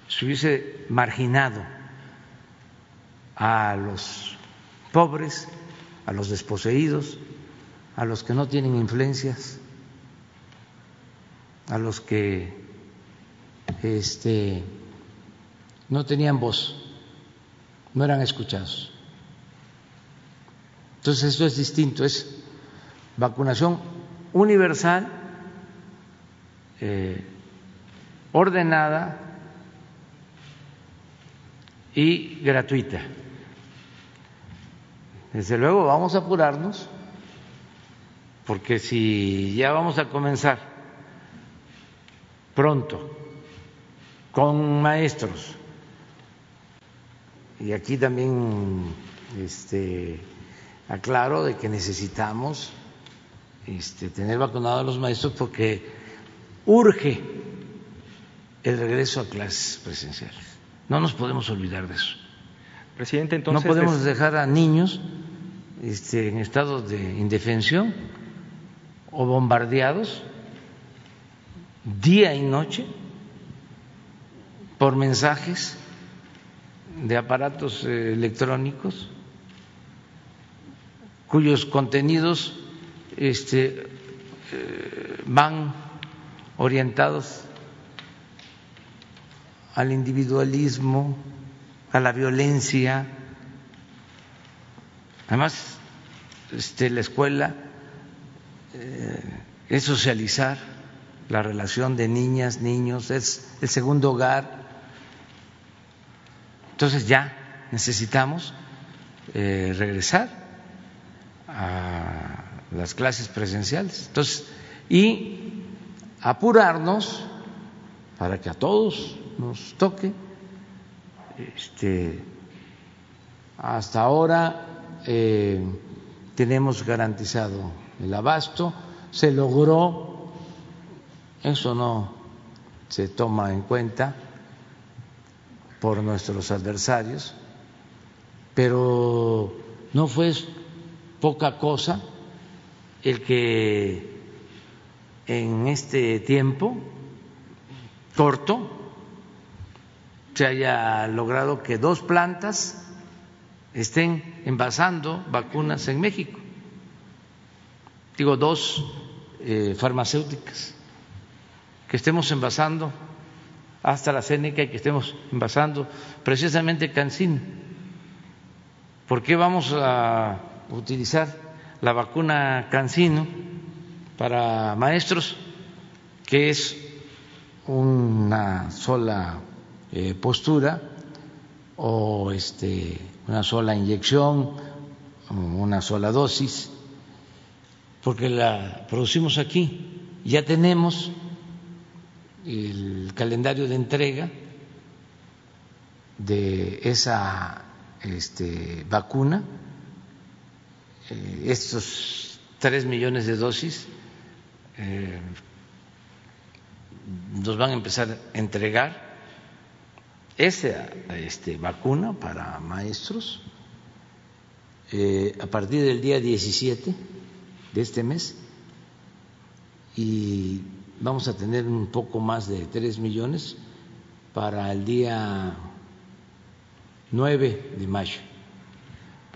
se hubiese marginado a los pobres, a los desposeídos, a los que no tienen influencias a los que este, no tenían voz, no eran escuchados. Entonces esto es distinto, es vacunación universal, eh, ordenada y gratuita. Desde luego vamos a apurarnos, porque si ya vamos a comenzar pronto con maestros. Y aquí también este, aclaro de que necesitamos este, tener vacunados a los maestros porque urge el regreso a clases presenciales. No nos podemos olvidar de eso. Presidente, entonces. No podemos dejar a niños este, en estado de indefensión o bombardeados día y noche por mensajes de aparatos eh, electrónicos cuyos contenidos este, eh, van orientados al individualismo, a la violencia. Además, este, la escuela eh, es socializar la relación de niñas, niños, es el segundo hogar. Entonces ya necesitamos eh, regresar a las clases presenciales. Entonces, y apurarnos para que a todos nos toque. Este, hasta ahora eh, tenemos garantizado el abasto, se logró, eso no se toma en cuenta por nuestros adversarios, pero no fue poca cosa el que en este tiempo corto se haya logrado que dos plantas estén envasando vacunas en México. Digo, dos eh, farmacéuticas, que estemos envasando hasta la Cénica y que estemos envasando precisamente Cancín. ¿Por qué vamos a utilizar la vacuna Cancino para maestros, que es una sola eh, postura o este, una sola inyección, una sola dosis, porque la producimos aquí. Ya tenemos el calendario de entrega de esa este, vacuna, eh, estos tres millones de dosis eh, nos van a empezar a entregar esa este, vacuna para maestros eh, a partir del día 17 de este mes y vamos a tener un poco más de 3 millones para el día 9 de mayo.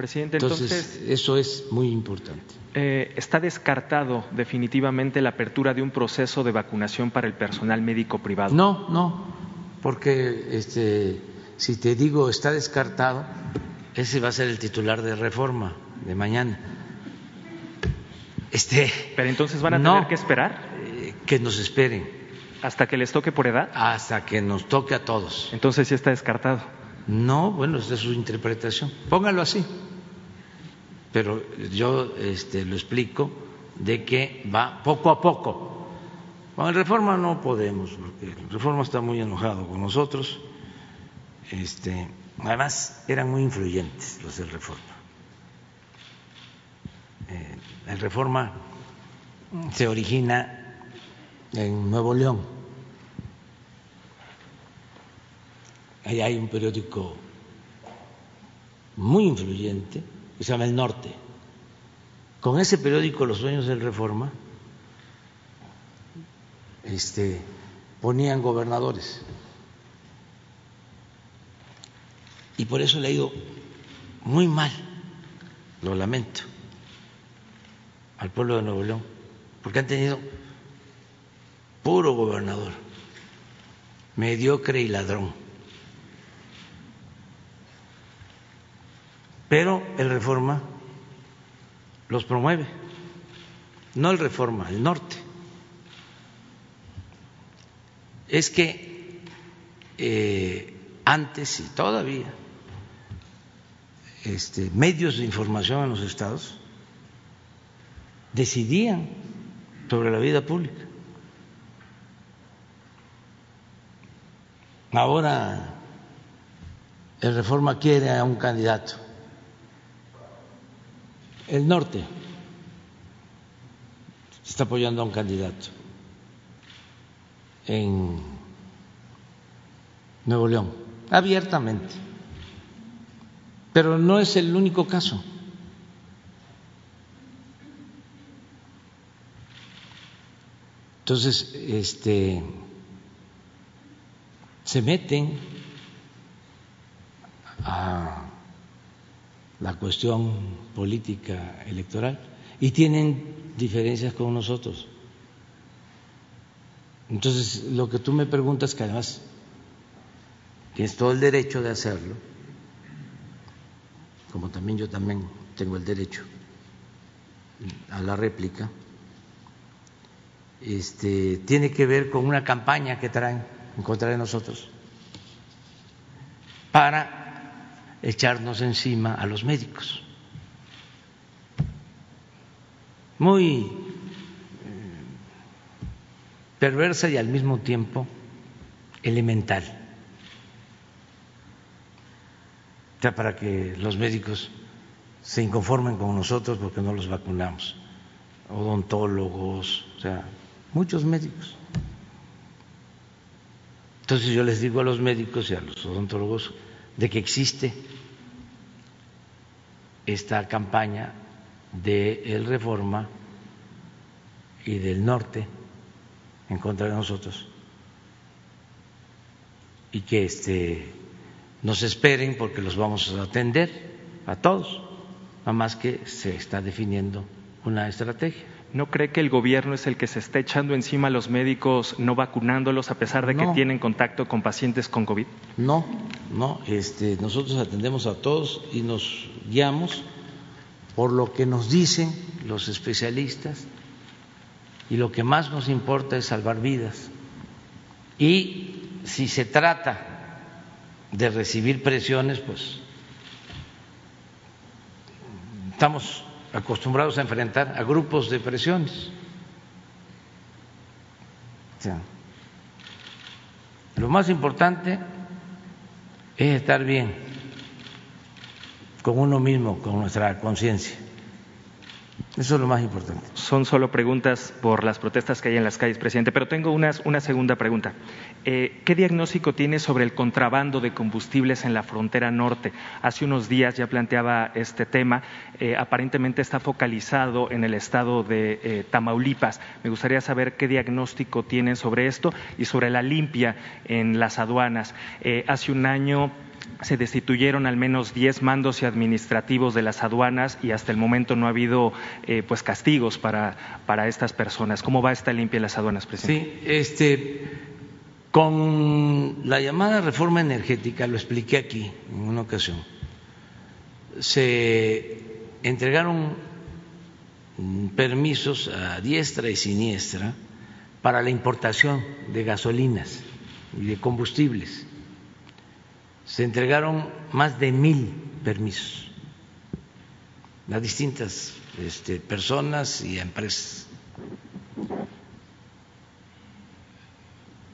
Presidente, entonces, eso es muy importante. Eh, ¿Está descartado definitivamente la apertura de un proceso de vacunación para el personal médico privado? No, no porque este, si te digo está descartado, ese va a ser el titular de reforma de mañana. Este, Pero entonces van a tener que esperar. Eh, que nos esperen. ¿Hasta que les toque por edad? Hasta que nos toque a todos. Entonces sí está descartado. No, bueno, esa es su interpretación. Póngalo así. Pero yo este, lo explico de que va poco a poco con el Reforma no podemos, porque el Reforma está muy enojado con nosotros. Este, además, eran muy influyentes los del Reforma. Eh, el Reforma se origina en Nuevo León. Ahí hay un periódico muy influyente se llama El Norte. Con ese periódico los dueños del Reforma este, ponían gobernadores. Y por eso le ha ido muy mal, lo lamento, al pueblo de Nuevo León, porque han tenido puro gobernador, mediocre y ladrón. Pero el reforma los promueve, no el reforma, el norte. es que eh, antes y todavía este, medios de información en los estados decidían sobre la vida pública. Ahora el Reforma quiere a un candidato. El norte está apoyando a un candidato en Nuevo León, abiertamente. Pero no es el único caso. Entonces, este se meten a la cuestión política electoral y tienen diferencias con nosotros. Entonces, lo que tú me preguntas, que además tienes todo el derecho de hacerlo, como también yo también tengo el derecho a la réplica, este, tiene que ver con una campaña que traen en contra de nosotros para echarnos encima a los médicos. Muy eh, perversa y al mismo tiempo elemental. O sea, para que los médicos se inconformen con nosotros porque no los vacunamos, odontólogos, o sea, muchos médicos. Entonces yo les digo a los médicos y a los odontólogos de que existe esta campaña de el Reforma y del norte en contra de nosotros y que este nos esperen porque los vamos a atender a todos, nada más que se está definiendo una estrategia. ¿No cree que el gobierno es el que se está echando encima a los médicos no vacunándolos a pesar de que tienen contacto con pacientes con COVID? No, no, este, nosotros atendemos a todos y nos guiamos por lo que nos dicen los especialistas y lo que más nos importa es salvar vidas. Y si se trata de recibir presiones, pues estamos acostumbrados a enfrentar a grupos de presiones. lo más importante es estar bien con uno mismo, con nuestra conciencia. Eso es lo más importante. Son solo preguntas por las protestas que hay en las calles, presidente, pero tengo una, segunda pregunta. Eh, ¿Qué diagnóstico tiene sobre el contrabando de combustibles en la frontera norte? Hace unos días ya planteaba este tema. Eh, aparentemente está focalizado en el estado de eh, Tamaulipas. Me gustaría saber qué diagnóstico tienen sobre esto y sobre la limpia en las aduanas. hace un año se destituyeron al menos 10 mandos y administrativos de las aduanas y hasta el momento no ha habido eh, pues castigos para, para, estas personas. ¿Cómo va esta limpia de las aduanas, presidente? Sí, este, con la llamada reforma energética, lo expliqué aquí en una ocasión, se entregaron permisos a diestra y siniestra para la importación de gasolinas y de combustibles se entregaron más de mil permisos a distintas este, personas y empresas.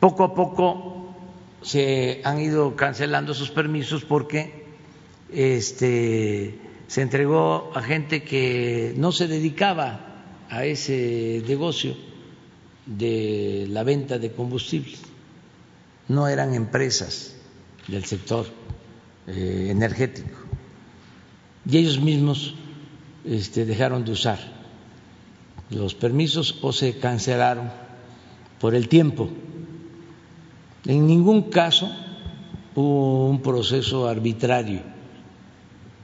Poco a poco se han ido cancelando esos permisos porque este, se entregó a gente que no se dedicaba a ese negocio de la venta de combustibles, no eran empresas del sector eh, energético. Y ellos mismos este, dejaron de usar los permisos o se cancelaron por el tiempo. En ningún caso hubo un proceso arbitrario,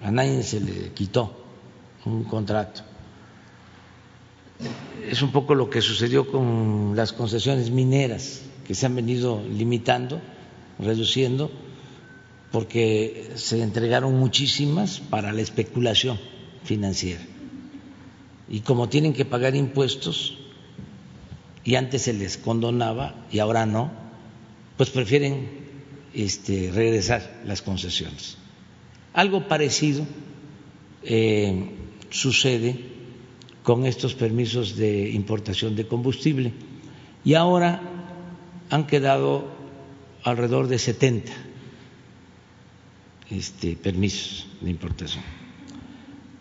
a nadie se le quitó un contrato. Es un poco lo que sucedió con las concesiones mineras, que se han venido limitando, reduciendo porque se entregaron muchísimas para la especulación financiera. Y como tienen que pagar impuestos, y antes se les condonaba y ahora no, pues prefieren este, regresar las concesiones. Algo parecido eh, sucede con estos permisos de importación de combustible y ahora han quedado alrededor de 70 este, permisos de importación.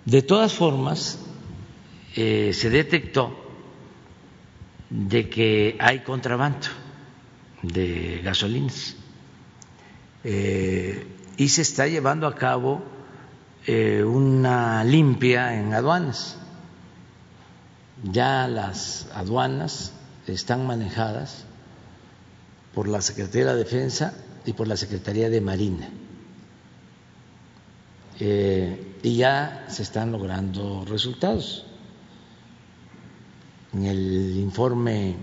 De todas formas, eh, se detectó de que hay contrabando de gasolinas eh, y se está llevando a cabo eh, una limpia en aduanas. Ya las aduanas están manejadas por la Secretaría de Defensa y por la Secretaría de Marina. Eh, y ya se están logrando resultados. En el informe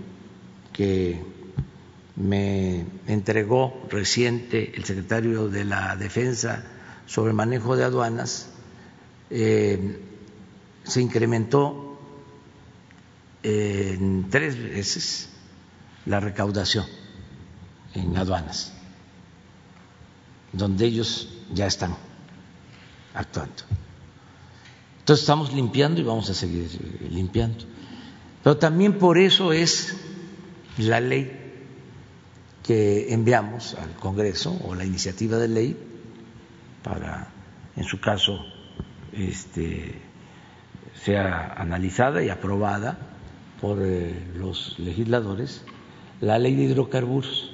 que me entregó reciente el secretario de la Defensa sobre el manejo de aduanas, eh, se incrementó en tres veces la recaudación en aduanas, donde ellos ya están actuando. Entonces estamos limpiando y vamos a seguir limpiando. Pero también por eso es la ley que enviamos al Congreso o la iniciativa de ley para, en su caso, este, sea analizada y aprobada por eh, los legisladores, la ley de hidrocarburos.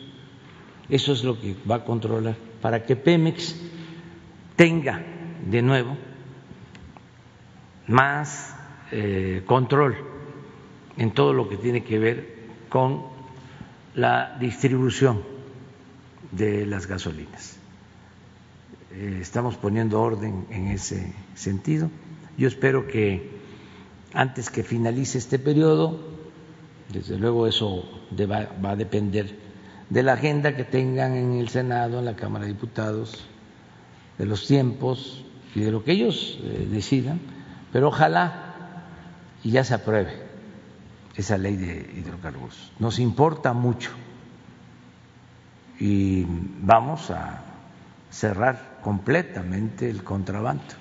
Eso es lo que va a controlar para que Pemex tenga de nuevo más eh, control en todo lo que tiene que ver con la distribución de las gasolinas. Eh, estamos poniendo orden en ese sentido. Yo espero que antes que finalice este periodo, desde luego eso va a depender de la agenda que tengan en el Senado, en la Cámara de Diputados, de los tiempos y de lo que ellos eh, decidan, pero ojalá y ya se apruebe esa ley de hidrocarburos. Nos importa mucho y vamos a cerrar completamente el contrabando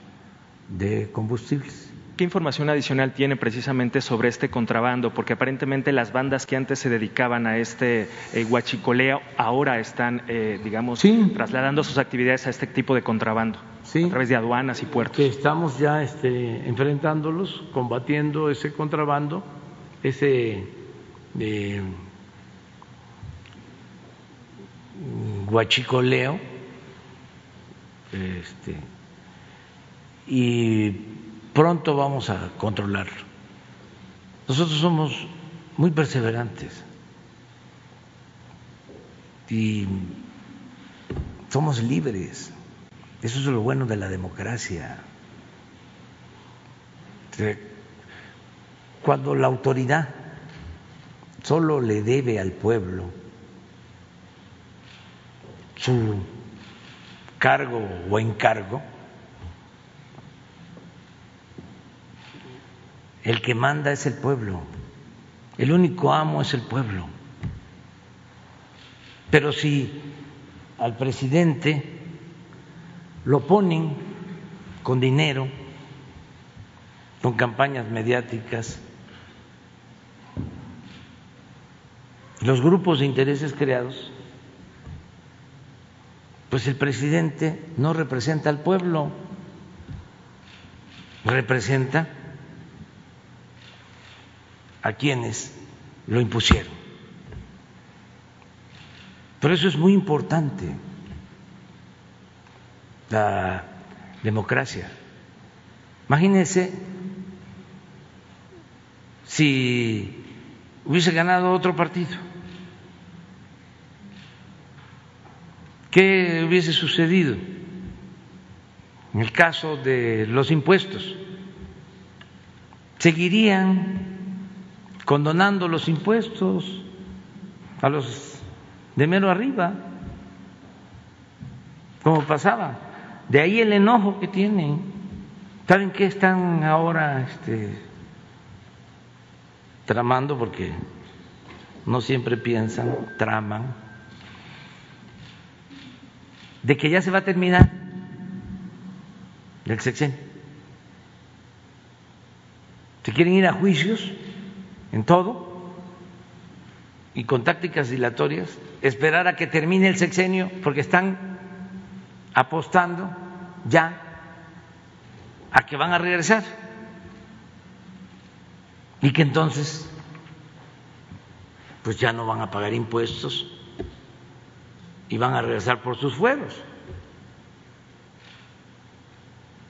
de combustibles. ¿Qué información adicional tiene precisamente sobre este contrabando? Porque aparentemente las bandas que antes se dedicaban a este eh, huachicoleo ahora están, eh, digamos, trasladando sus actividades a este tipo de contrabando a través de aduanas y puertos. Que estamos ya este, enfrentándolos, combatiendo ese contrabando, ese eh, huachicoleo. Este, y pronto vamos a controlarlo. Nosotros somos muy perseverantes y somos libres. Eso es lo bueno de la democracia. Cuando la autoridad solo le debe al pueblo su cargo o encargo, El que manda es el pueblo, el único amo es el pueblo. Pero si al presidente lo ponen con dinero, con campañas mediáticas, los grupos de intereses creados, pues el presidente no representa al pueblo, representa a quienes lo impusieron. Por eso es muy importante la democracia. Imagínense si hubiese ganado otro partido. ¿Qué hubiese sucedido en el caso de los impuestos? Seguirían condonando los impuestos a los de mero arriba, como pasaba. De ahí el enojo que tienen. ¿Saben qué están ahora este, tramando? Porque no siempre piensan, traman, de que ya se va a terminar el sexenio. Se quieren ir a juicios en todo y con tácticas dilatorias, esperar a que termine el sexenio porque están apostando ya a que van a regresar y que entonces pues ya no van a pagar impuestos y van a regresar por sus fueros.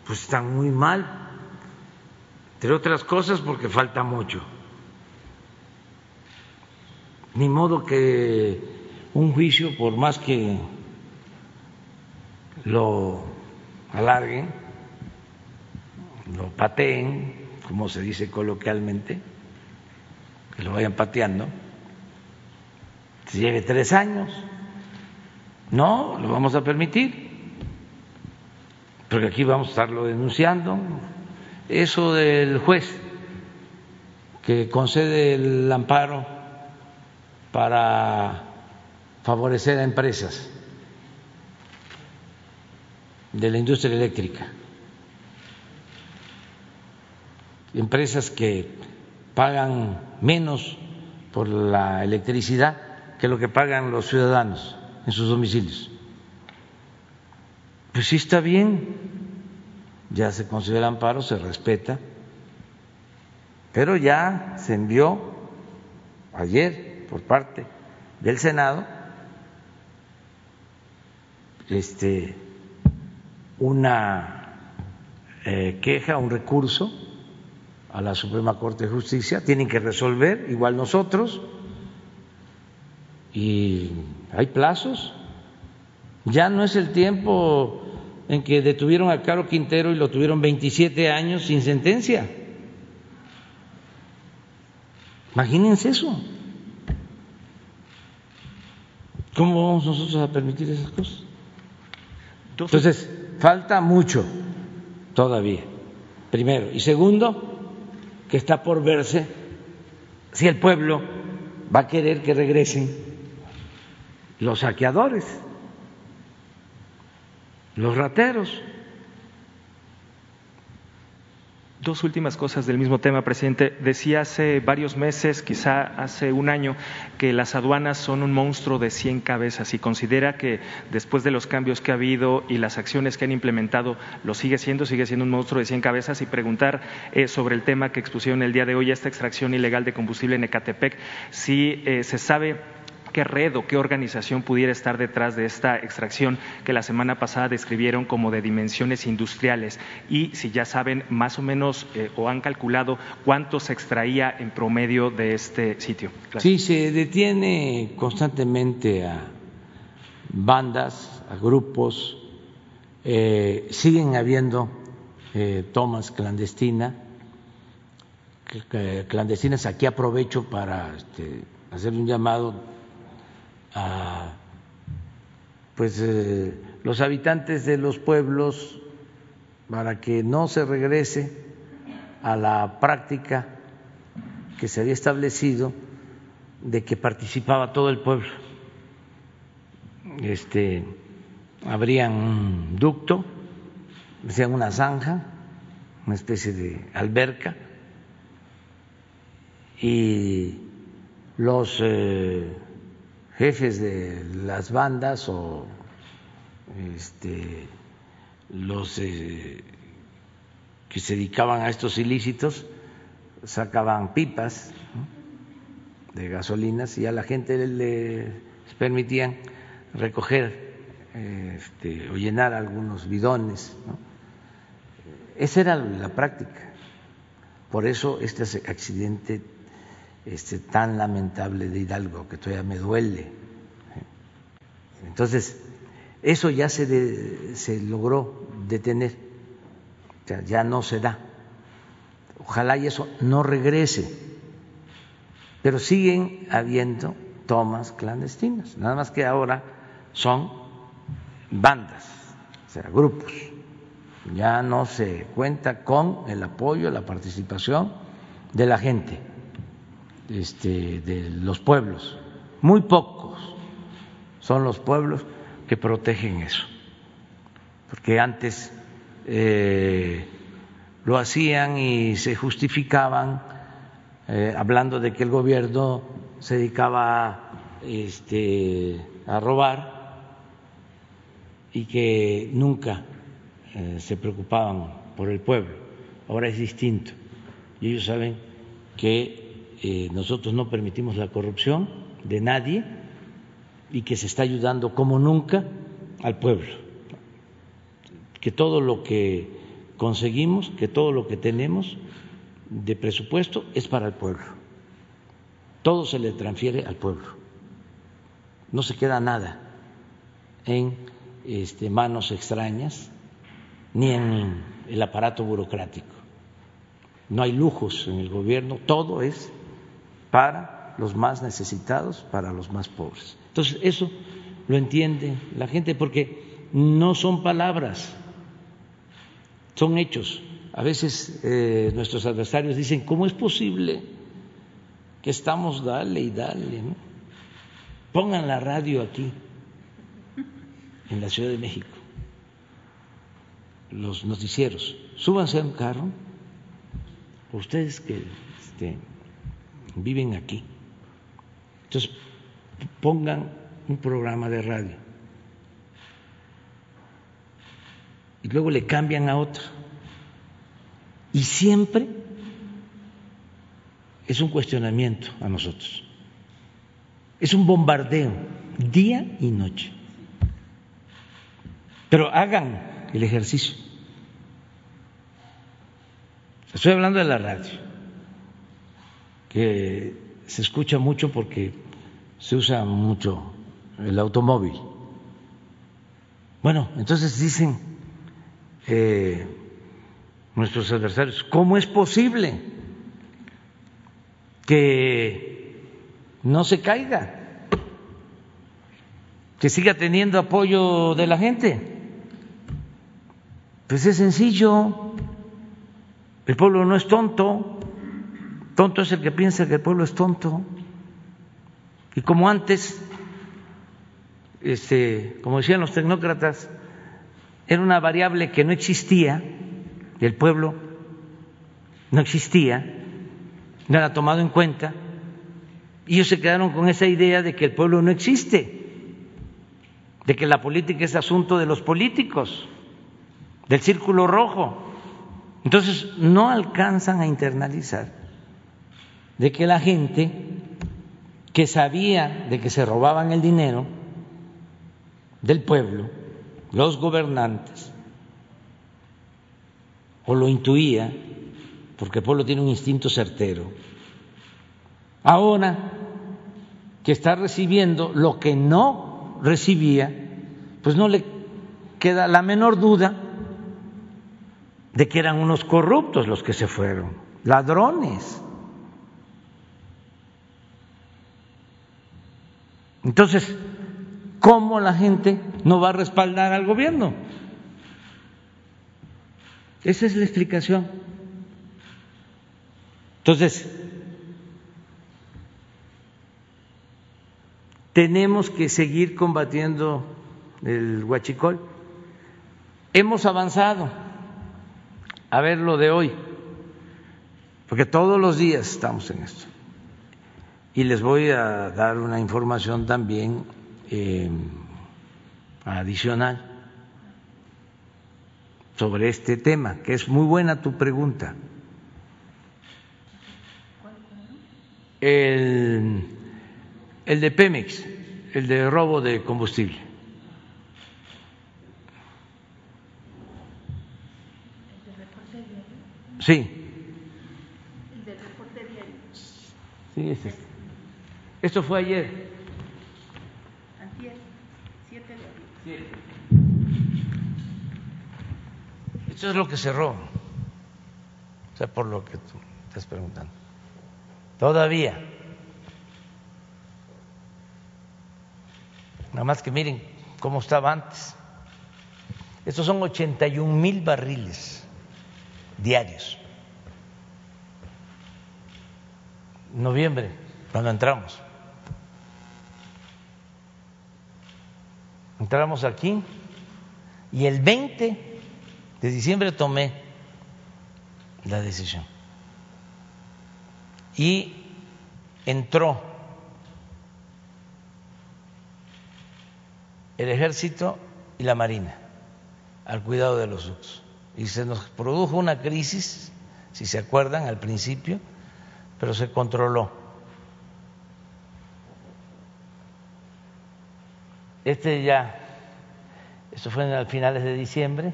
Pues están muy mal, entre otras cosas porque falta mucho ni modo que un juicio, por más que lo alarguen, lo pateen, como se dice coloquialmente, que lo vayan pateando, si lleve tres años, no lo vamos a permitir, porque aquí vamos a estarlo denunciando. Eso del juez que concede el amparo para favorecer a empresas de la industria eléctrica, empresas que pagan menos por la electricidad que lo que pagan los ciudadanos en sus domicilios. Pues sí está bien, ya se considera amparo, se respeta, pero ya se envió ayer por parte del Senado este, una eh, queja, un recurso a la Suprema Corte de Justicia, tienen que resolver, igual nosotros, y hay plazos. Ya no es el tiempo en que detuvieron a Caro Quintero y lo tuvieron 27 años sin sentencia. Imagínense eso. ¿Cómo vamos nosotros a permitir esas cosas? Entonces, falta mucho todavía, primero. Y segundo, que está por verse si el pueblo va a querer que regresen los saqueadores los rateros. Dos últimas cosas del mismo tema, presidente. Decía hace varios meses, quizá hace un año, que las aduanas son un monstruo de 100 cabezas y considera que después de los cambios que ha habido y las acciones que han implementado, lo sigue siendo, sigue siendo un monstruo de 100 cabezas y preguntar eh, sobre el tema que expusieron el día de hoy, esta extracción ilegal de combustible en Ecatepec, si eh, se sabe qué red o qué organización pudiera estar detrás de esta extracción que la semana pasada describieron como de dimensiones industriales y si ya saben más o menos eh, o han calculado cuánto se extraía en promedio de este sitio. Sí, se detiene constantemente a bandas, a grupos, eh, siguen habiendo eh, tomas clandestinas, clandestinas. Aquí aprovecho para este, hacer un llamado a pues eh, los habitantes de los pueblos para que no se regrese a la práctica que se había establecido de que participaba todo el pueblo. Este abrían un ducto, hacían una zanja, una especie de alberca y los eh, jefes de las bandas o este, los eh, que se dedicaban a estos ilícitos sacaban pipas de gasolinas y a la gente les permitían recoger este, o llenar algunos bidones. Esa era la práctica. Por eso este accidente este, tan lamentable de Hidalgo que todavía me duele. Entonces, eso ya se, se logró detener, ya no se da. Ojalá y eso no regrese, pero siguen habiendo tomas clandestinas, nada más que ahora son bandas, o sea, grupos. Ya no se cuenta con el apoyo, la participación de la gente este, de los pueblos. Muy pocos son los pueblos que protegen eso, porque antes eh, lo hacían y se justificaban eh, hablando de que el gobierno se dedicaba este, a robar y que nunca eh, se preocupaban por el pueblo. Ahora es distinto y ellos saben que eh, nosotros no permitimos la corrupción de nadie y que se está ayudando como nunca al pueblo. Que todo lo que conseguimos, que todo lo que tenemos de presupuesto es para el pueblo. Todo se le transfiere al pueblo. no se queda nada en este, manos extrañas ni en el aparato burocrático. No hay lujos en el gobierno, todo es para los más necesitados, para los más pobres. Entonces, eso lo entiende la gente porque no son palabras, son hechos. A veces eh, nuestros adversarios dicen, ¿cómo es posible que estamos dale y dale? Pongan la radio aquí, en la Ciudad de México, los noticieros, súbanse a un carro, ustedes que este, viven aquí, entonces pongan un programa de radio y luego le cambian a otro. Y siempre es un cuestionamiento a nosotros. Es un bombardeo día y noche. Pero hagan el ejercicio. Estoy hablando de la radio, que se escucha mucho porque se usa mucho el automóvil. Bueno, entonces dicen eh, nuestros adversarios, ¿cómo es posible que no se caiga? Que siga teniendo apoyo de la gente. Pues es sencillo, el pueblo no es tonto, tonto es el que piensa que el pueblo es tonto. Y como antes, este, como decían los tecnócratas, era una variable que no existía, el pueblo no existía, no era tomado en cuenta, y ellos se quedaron con esa idea de que el pueblo no existe, de que la política es asunto de los políticos del círculo rojo. Entonces no alcanzan a internalizar de que la gente que sabía de que se robaban el dinero del pueblo, los gobernantes, o lo intuía, porque el pueblo tiene un instinto certero, ahora que está recibiendo lo que no recibía, pues no le queda la menor duda de que eran unos corruptos los que se fueron, ladrones. Entonces, ¿cómo la gente no va a respaldar al gobierno? Esa es la explicación. Entonces, tenemos que seguir combatiendo el huachicol. Hemos avanzado a ver lo de hoy, porque todos los días estamos en esto. Y les voy a dar una información también eh, adicional sobre este tema, que es muy buena tu pregunta. El, el de Pemex, el de robo de combustible. Sí. Sí, es este. Esto fue ayer. Antier, 7 de abril. Esto es lo que cerró. O sea, por lo que tú estás preguntando. Todavía. Nada más que miren cómo estaba antes. Estos son 81 mil barriles diarios. Noviembre, cuando entramos. Entramos aquí y el 20 de diciembre tomé la decisión. Y entró el ejército y la marina al cuidado de los ductos y se nos produjo una crisis, si se acuerdan, al principio, pero se controló. Este ya, esto fue a finales de diciembre,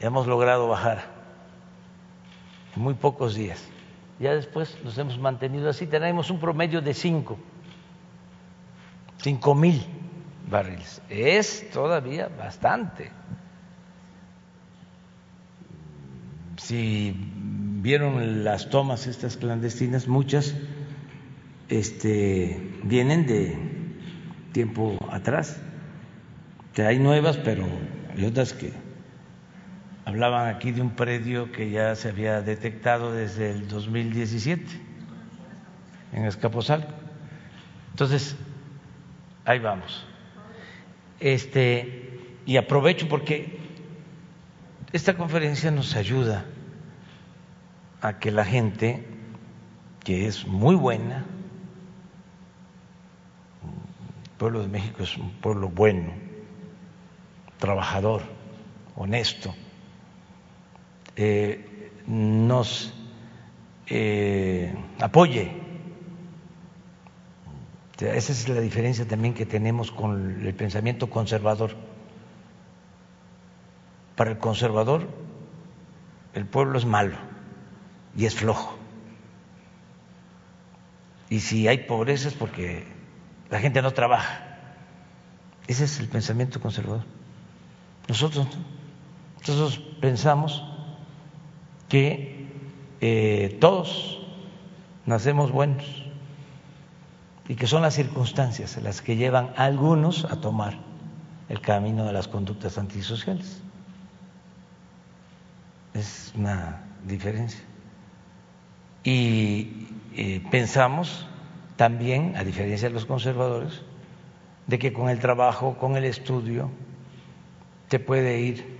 hemos logrado bajar en muy pocos días. Ya después nos hemos mantenido así, tenemos un promedio de cinco cinco mil barriles. Es todavía bastante. Si vieron las tomas estas clandestinas, muchas este, vienen de tiempo atrás. hay nuevas, pero hay otras que hablaban aquí de un predio que ya se había detectado desde el 2017 en Escaposalco. Entonces, ahí vamos. Este, y aprovecho porque esta conferencia nos ayuda a que la gente, que es muy buena, el pueblo de México es un pueblo bueno, trabajador, honesto, eh, nos eh, apoye. Esa es la diferencia también que tenemos con el pensamiento conservador. Para el conservador, el pueblo es malo y es flojo. Y si hay pobreza es porque la gente no trabaja. Ese es el pensamiento conservador. Nosotros, nosotros pensamos que eh, todos nacemos buenos y que son las circunstancias las que llevan a algunos a tomar el camino de las conductas antisociales. Es una diferencia. Y eh, pensamos también, a diferencia de los conservadores, de que con el trabajo, con el estudio, te puede ir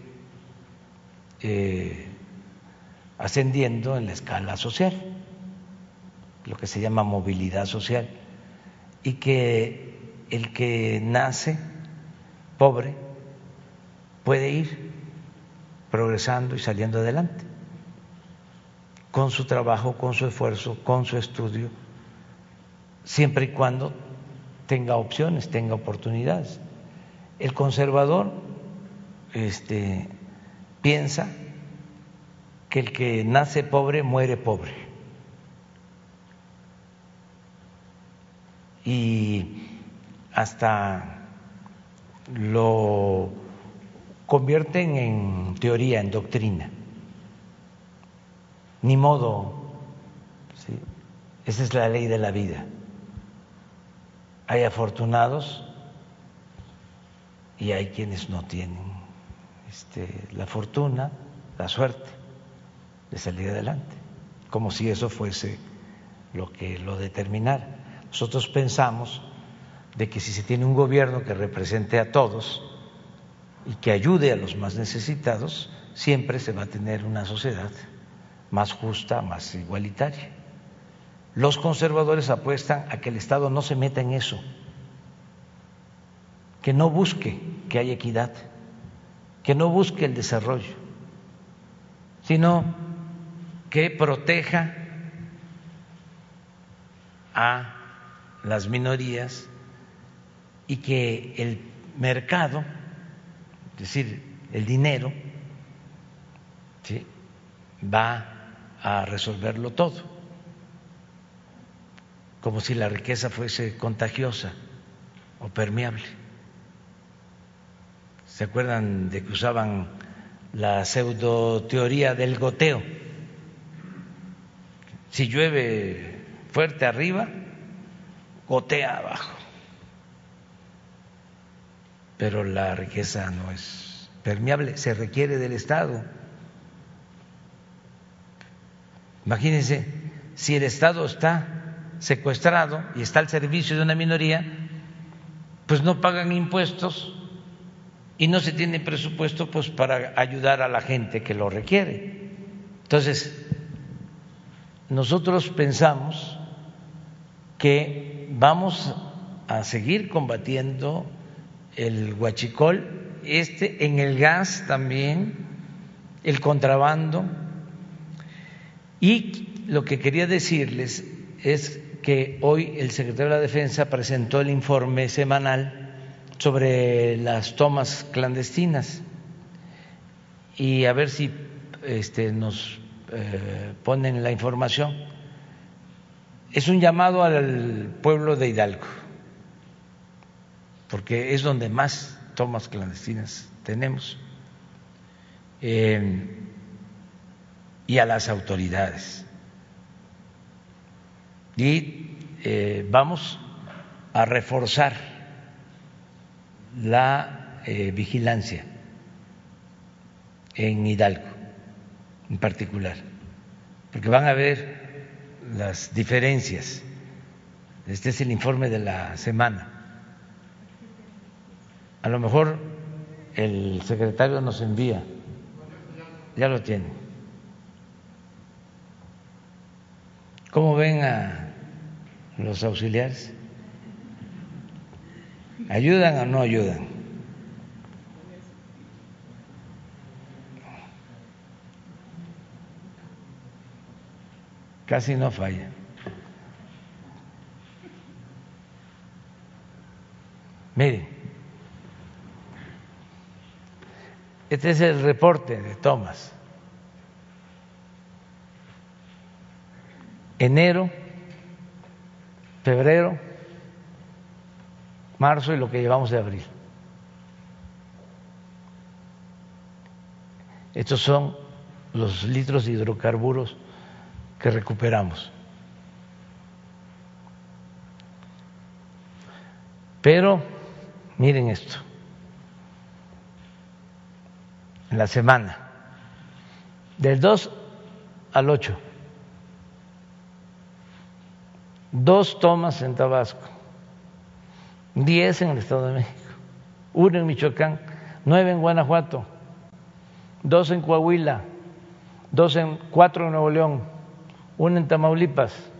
eh, ascendiendo en la escala social, lo que se llama movilidad social, y que el que nace pobre puede ir progresando y saliendo adelante, con su trabajo, con su esfuerzo, con su estudio, siempre y cuando tenga opciones, tenga oportunidades. El conservador este, piensa que el que nace pobre muere pobre. Y hasta lo convierten en teoría, en doctrina. Ni modo, esa es la ley de la vida. Hay afortunados y hay quienes no tienen este, la fortuna, la suerte de salir adelante, como si eso fuese lo que lo determinara. Nosotros pensamos de que si se tiene un gobierno que represente a todos y que ayude a los más necesitados, siempre se va a tener una sociedad más justa, más igualitaria. Los conservadores apuestan a que el Estado no se meta en eso, que no busque que haya equidad, que no busque el desarrollo, sino que proteja a las minorías y que el mercado, es decir, el dinero, va a resolverlo todo, como si la riqueza fuese contagiosa o permeable. ¿Se acuerdan de que usaban la pseudo teoría del goteo? Si llueve fuerte arriba, gotea abajo. Pero la riqueza no es permeable, se requiere del Estado. Imagínense, si el Estado está secuestrado y está al servicio de una minoría, pues no pagan impuestos y no se tiene presupuesto pues para ayudar a la gente que lo requiere. Entonces, nosotros pensamos que vamos a seguir combatiendo el huachicol, este en el gas también, el contrabando. Y lo que quería decirles es que hoy el secretario de la Defensa presentó el informe semanal sobre las tomas clandestinas y a ver si este, nos eh, ponen la información, es un llamado al pueblo de Hidalgo porque es donde más tomas clandestinas tenemos, eh, y a las autoridades. Y eh, vamos a reforzar la eh, vigilancia en Hidalgo en particular, porque van a ver las diferencias. Este es el informe de la semana. A lo mejor el secretario nos envía, ya lo tiene. ¿Cómo ven a los auxiliares? ¿Ayudan o no ayudan? Casi no falla. Miren, este es el reporte de Tomás. Enero, febrero, marzo y lo que llevamos de abril. Estos son los litros de hidrocarburos que recuperamos. Pero miren esto, en la semana, del 2 al 8, dos tomas en Tabasco, diez en el Estado de México, uno en Michoacán, nueve en Guanajuato, dos en Coahuila, dos en cuatro en Nuevo León, uno en Tamaulipas,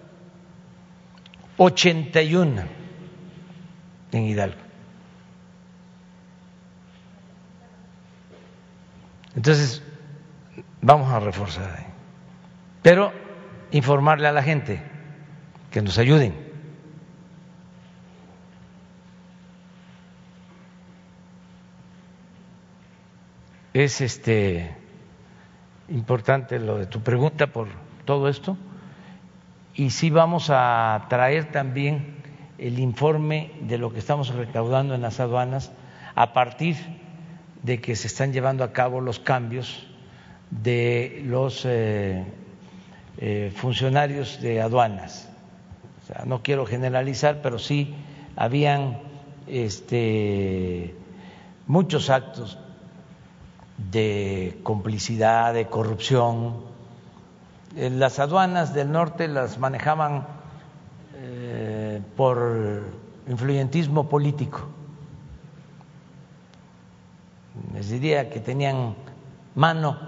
81 en Hidalgo. Entonces, vamos a reforzar. Pero informarle a la gente que nos ayuden. Es este importante lo de tu pregunta por todo esto y sí vamos a traer también el informe de lo que estamos recaudando en las aduanas a partir de que se están llevando a cabo los cambios de los eh, eh, funcionarios de aduanas. No quiero generalizar, pero sí habían este, muchos actos de complicidad, de corrupción, las aduanas del norte las manejaban eh, por influyentismo político. Les diría que tenían mano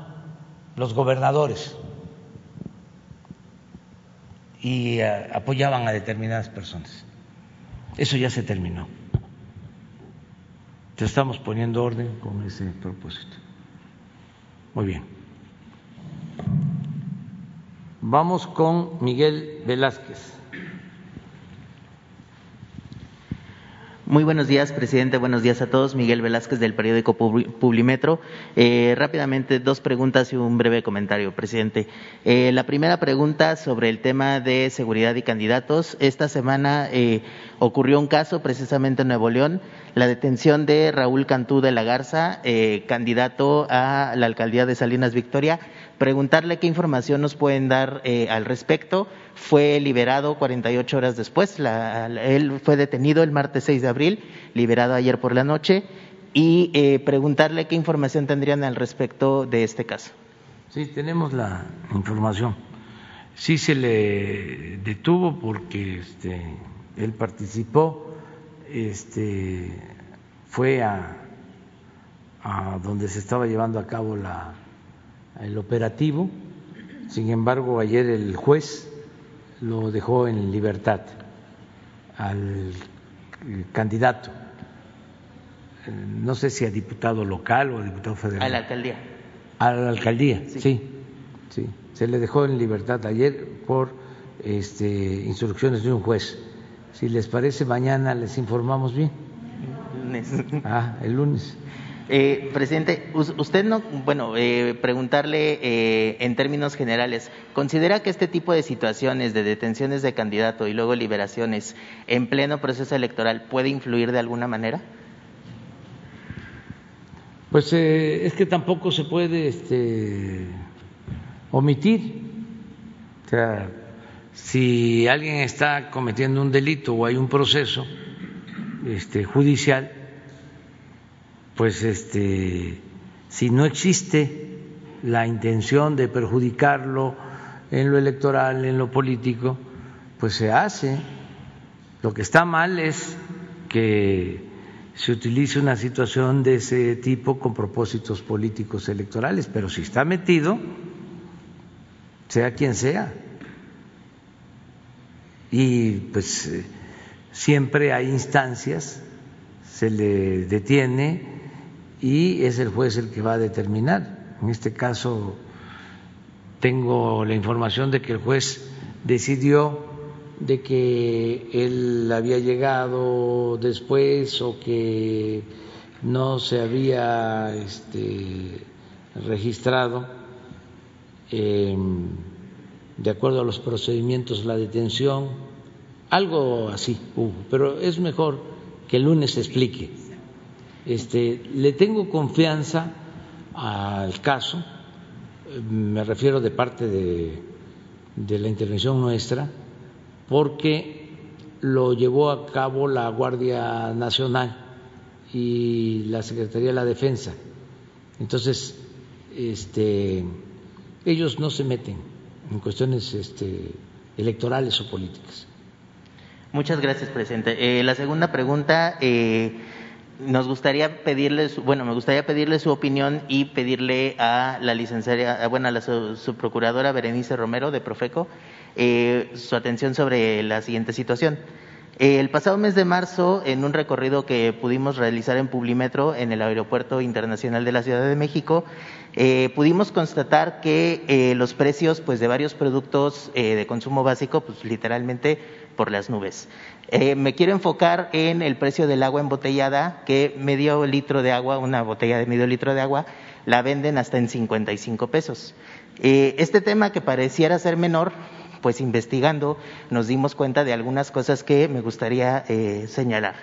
los gobernadores y eh, apoyaban a determinadas personas. Eso ya se terminó. estamos poniendo orden con ese propósito. Muy bien. Vamos con Miguel Velázquez. Muy buenos días, presidente. Buenos días a todos. Miguel Velázquez del periódico Publimetro. Eh, rápidamente, dos preguntas y un breve comentario, presidente. Eh, la primera pregunta sobre el tema de seguridad y candidatos. Esta semana eh, ocurrió un caso precisamente en Nuevo León, la detención de Raúl Cantú de la Garza, candidato a la alcaldía de Salinas Victoria preguntarle qué información nos pueden dar eh, al respecto. Fue liberado 48 horas después, él fue detenido el martes 6 de abril, liberado ayer por la noche, y eh, preguntarle qué información tendrían al respecto de este caso. Sí, tenemos la información. Sí se le detuvo porque este, él participó, este, fue a donde se estaba llevando a cabo la el operativo. Sin embargo, ayer el juez lo dejó en libertad al candidato, no sé si a diputado local o a diputado federal. A la alcaldía. A la alcaldía, sí, sí. Se le dejó en libertad ayer por este, instrucciones de un juez. Si les parece, mañana les informamos bien. Lunes. Ah, el lunes. Eh, presidente, usted no, bueno, eh, preguntarle eh, en términos generales, ¿considera que este tipo de situaciones de detenciones de candidato y luego liberaciones en pleno proceso electoral puede influir de alguna manera? Pues eh, es que tampoco se puede este, omitir. O sea, si alguien está cometiendo un delito o hay un proceso este, judicial, pues este, si no existe la intención de perjudicarlo en lo electoral, en lo político, pues se hace. Lo que está mal es que se utilice una situación de ese tipo con propósitos políticos electorales, pero si está metido, sea quien sea, y pues eh, siempre hay instancias, se le detiene y es el juez el que va a determinar. En este caso tengo la información de que el juez decidió de que él había llegado después o que no se había este, registrado de acuerdo a los procedimientos la detención, algo así hubo, pero es mejor que el lunes explique. Este, le tengo confianza al caso, me refiero de parte de, la intervención nuestra, porque lo llevó a cabo la Guardia Nacional y la Secretaría de la Defensa. Entonces, este, ellos no se meten en cuestiones este, electorales o políticas. Muchas gracias, presidente. Eh, la segunda pregunta, eh, nos gustaría pedirle, bueno, me gustaría pedirle su opinión y pedirle a la licenciada, bueno, a la subprocuradora Berenice Romero de Profeco eh, su atención sobre la siguiente situación. Eh, el pasado mes de marzo, en un recorrido que pudimos realizar en Publimetro, en el Aeropuerto Internacional de la Ciudad de México, eh, pudimos constatar que los precios pues, de varios productos de consumo básico, pues literalmente por las nubes. me quiero enfocar en el precio del agua embotellada, que medio litro de agua, una botella de medio litro de agua, la venden hasta en 55 pesos. este tema que pareciera ser menor, pues investigando nos dimos cuenta de algunas cosas que me gustaría eh, señalar.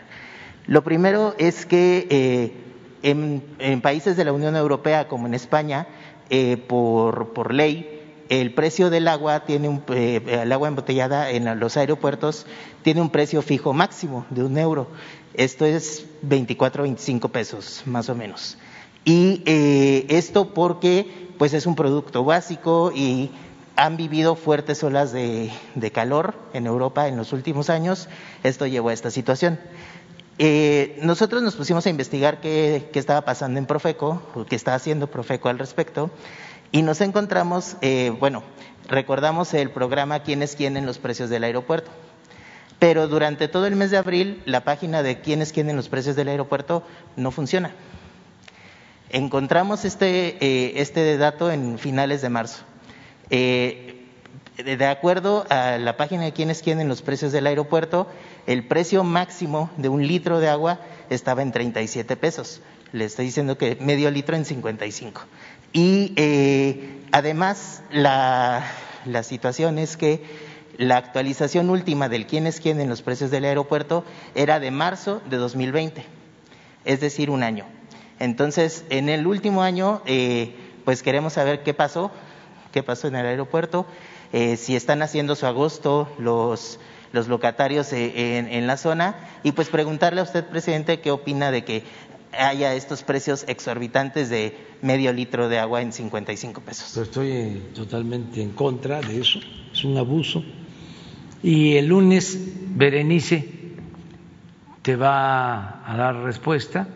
Lo primero es que eh, en, países de la Unión Europea, como en España, eh, por, ley, el precio del agua tiene un, el agua embotellada en los aeropuertos tiene un precio fijo máximo de un euro. Esto es 24, 25 pesos, más o menos. Y esto porque pues es un producto básico y han vivido fuertes olas de, calor en Europa en los últimos años. Esto llevó a esta situación. Eh, nosotros nos pusimos a investigar qué, estaba pasando en Profeco, o qué estaba haciendo Profeco al respecto, y nos encontramos, eh, bueno, recordamos el programa Quién es quién en los precios del aeropuerto. Pero durante todo el mes de abril, la página de quién es quién en los precios del aeropuerto no funciona. Encontramos este, eh, este dato en finales de marzo. Eh, de acuerdo a la página de quién es quién en los precios del aeropuerto, el precio máximo de un litro de agua estaba en 37 pesos. Le estoy diciendo que medio litro en 55. Y eh, además la, la situación es que la actualización última del quién es quién en los precios del aeropuerto era de marzo de 2020, es decir, un año. Entonces, en el último año, eh, pues queremos saber qué pasó, qué pasó en el aeropuerto, eh, si están haciendo su agosto los, los locatarios eh, en, la zona y pues preguntarle a usted, presidente, qué opina de que haya estos precios exorbitantes de medio litro de agua en 55 pesos. estoy totalmente en contra de eso, es un abuso. Y el lunes Berenice te va a dar respuesta,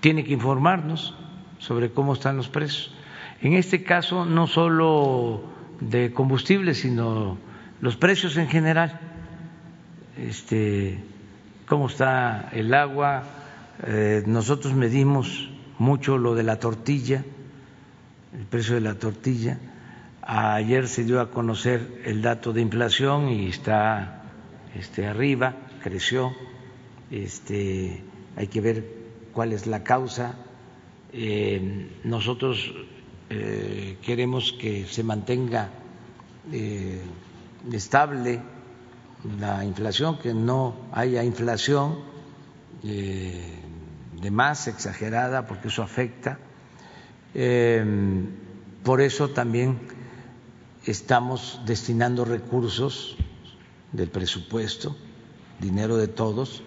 tiene que informarnos sobre cómo están los precios. En este caso, no solo de combustible, sino los precios en general, este, cómo está el agua. Eh, nosotros medimos mucho lo de la tortilla, el precio de la tortilla. Ayer se dio a conocer el dato de inflación y está este, arriba, creció. Este, hay que ver cuál es la causa. Eh, nosotros eh, queremos que se mantenga eh, estable la inflación, que no haya inflación, eh, de más, exagerada, porque eso afecta. Em, por eso también estamos destinando recursos del presupuesto, dinero de todos,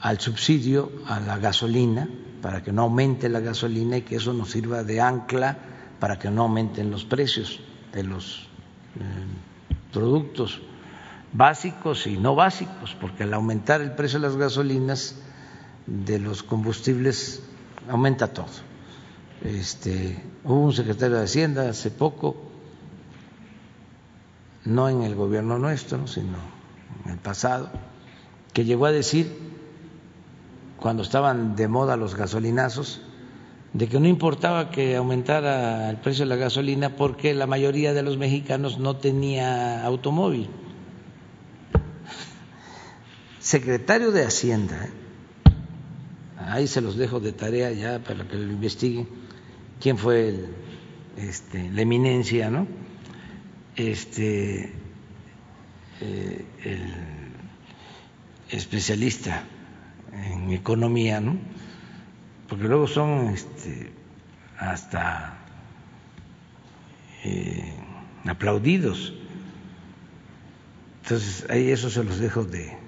al subsidio a la gasolina, para que no aumente la gasolina y que eso nos sirva de ancla para que no aumenten los precios de los eh, productos básicos y no básicos, porque al aumentar el precio de las gasolinas, de los combustibles, aumenta todo. Este, hubo un secretario de Hacienda hace poco, no en el gobierno nuestro, sino en el pasado, que llegó a decir, cuando estaban de moda los gasolinazos, de que no importaba que aumentara el precio de la gasolina porque la mayoría de los mexicanos no tenía automóvil. Secretario de Hacienda, ¿eh? ahí se los dejo de tarea ya para que lo investiguen, quién fue el, este, la eminencia, ¿no? Este, eh, el especialista en economía, ¿no? porque luego son este, hasta eh, aplaudidos. Entonces, ahí eso se los dejo de,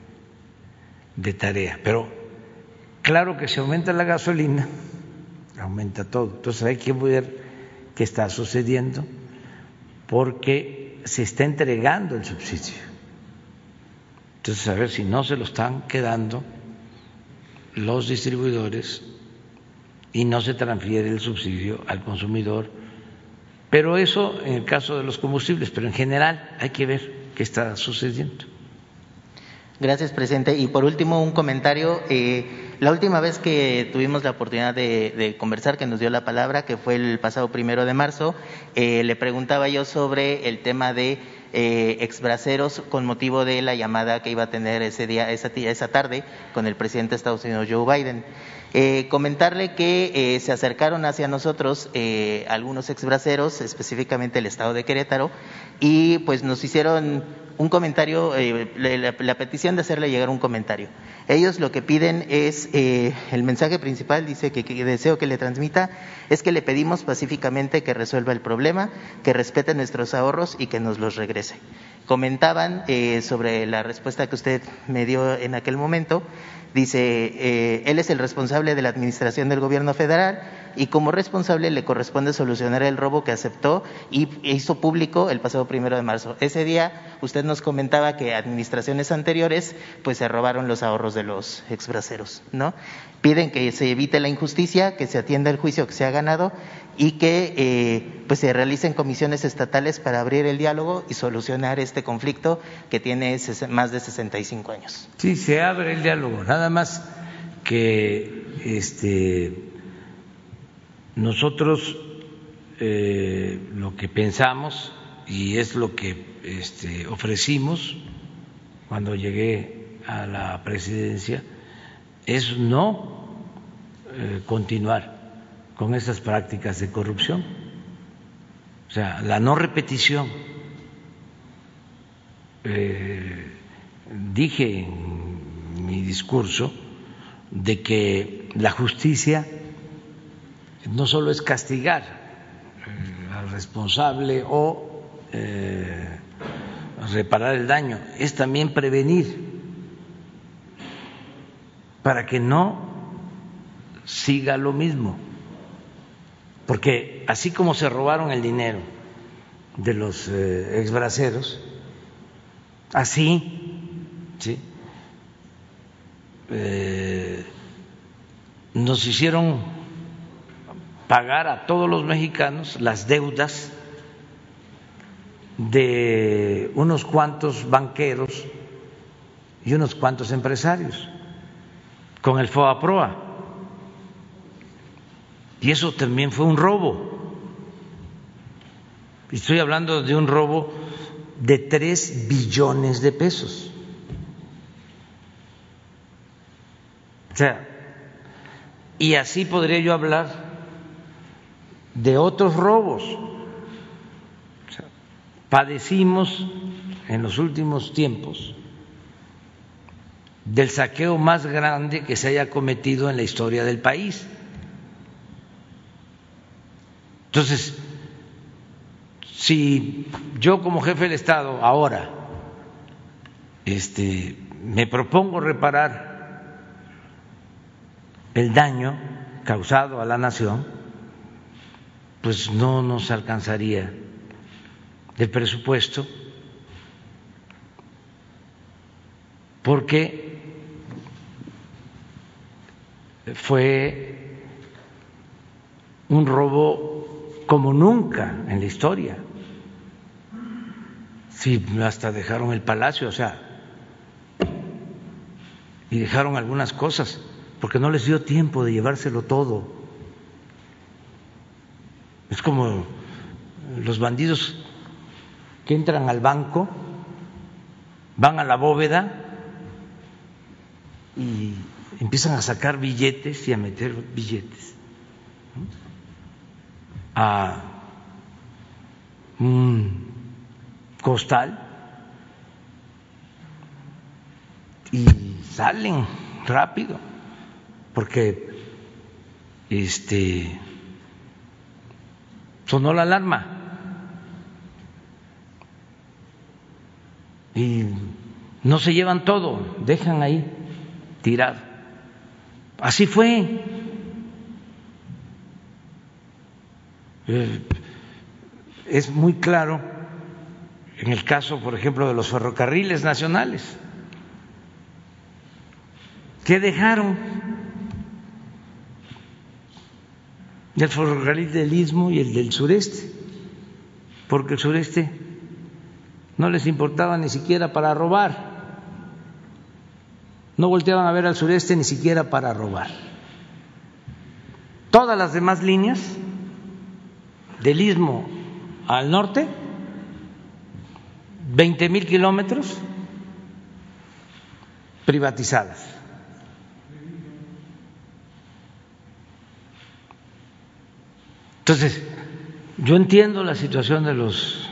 de tarea. Pero claro que si aumenta la gasolina, aumenta todo. Entonces hay que ver qué está sucediendo porque se está entregando el subsidio. Entonces, a ver si no se lo están quedando los distribuidores y no se transfiere el subsidio al consumidor. Pero eso en el caso de los combustibles, pero en general hay que ver qué está sucediendo. Gracias, presidente. Y por último, un comentario. Eh, la última vez que tuvimos la oportunidad de, conversar, que nos dio la palabra, que fue el pasado primero de marzo, eh, le preguntaba yo sobre el tema de eh, exbraceros con motivo de la llamada que iba a tener ese día, esa, esa tarde, con el presidente de Estados Unidos, Joe Biden. Eh, comentarle que eh, se acercaron hacia nosotros eh, algunos exbraceros, específicamente el Estado de Querétaro, y pues nos hicieron un comentario, la, petición de hacerle llegar un comentario. Ellos lo que piden es, el mensaje principal dice que, que, deseo que le transmita, es que le pedimos pacíficamente que resuelva el problema, que respete nuestros ahorros y que nos los regrese comentaban sobre la respuesta que usted me dio en aquel momento Dice, eh, él es el responsable de la administración del gobierno federal y como responsable le corresponde solucionar el robo que aceptó y hizo público el pasado primero de marzo. Ese día usted nos comentaba que administraciones anteriores pues se robaron los ahorros de los exbraceros, ¿no? Piden que se evite la injusticia, que se atienda el juicio que se ha ganado y que eh, pues se realicen comisiones estatales para abrir el diálogo y solucionar este conflicto que tiene más de 65 años. Sí, se abre el diálogo, nada más que este nosotros eh, lo que pensamos y es lo que este, ofrecimos cuando llegué a la presidencia es no eh, continuar con esas prácticas de corrupción, o sea, la no repetición. Eh, dije en mi discurso de que la justicia no solo es castigar eh, al responsable o reparar el daño, es también prevenir para que no siga lo mismo. Porque así como se robaron el dinero de los eh, exbraceros, así ¿sí? nos hicieron pagar a todos los mexicanos las deudas de unos cuantos banqueros y unos cuantos empresarios con el FOAPROA. Y eso también fue un robo. Estoy hablando de un robo de tres billones de pesos. O sea, y así podría yo hablar de otros robos. padecimos en los últimos tiempos del saqueo más grande que se haya cometido en la historia del país. Entonces, si yo como jefe del Estado ahora este, me propongo reparar el daño causado a la nación, pues no nos alcanzaría el presupuesto porque fue un robo como nunca en la historia. Sí, hasta dejaron el palacio, o sea, y dejaron algunas cosas, porque no les dio tiempo de llevárselo todo. Es como los bandidos que entran al banco, van a la bóveda y empiezan a sacar billetes y a meter billetes a un costal y salen rápido porque este sonó la alarma y no se llevan todo, dejan ahí tirado. Así fue. Eh, es muy claro en el caso, por ejemplo, de los ferrocarriles nacionales. ¿Qué dejaron? El ferrocarril del istmo y el del sureste, porque el sureste no les importaba ni siquiera para robar no volteaban a ver al sureste ni siquiera para robar. Todas las demás líneas del istmo al norte, 20 mil kilómetros privatizadas. Entonces, yo entiendo la situación de los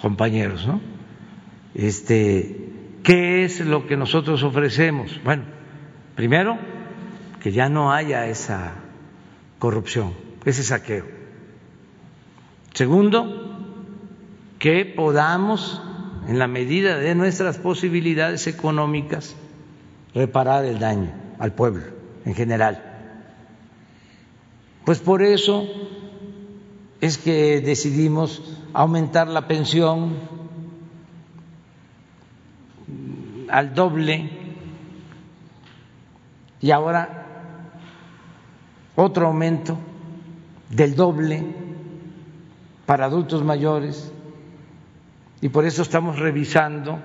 compañeros, ¿no? Este, ¿Qué es lo que nosotros ofrecemos? Bueno, primero, que ya no haya esa corrupción, ese saqueo. Segundo, que podamos, en la medida de nuestras posibilidades económicas, reparar el daño al pueblo en general. Pues por eso es que decidimos aumentar la pensión al doble y ahora otro aumento del doble para adultos mayores y por eso estamos revisando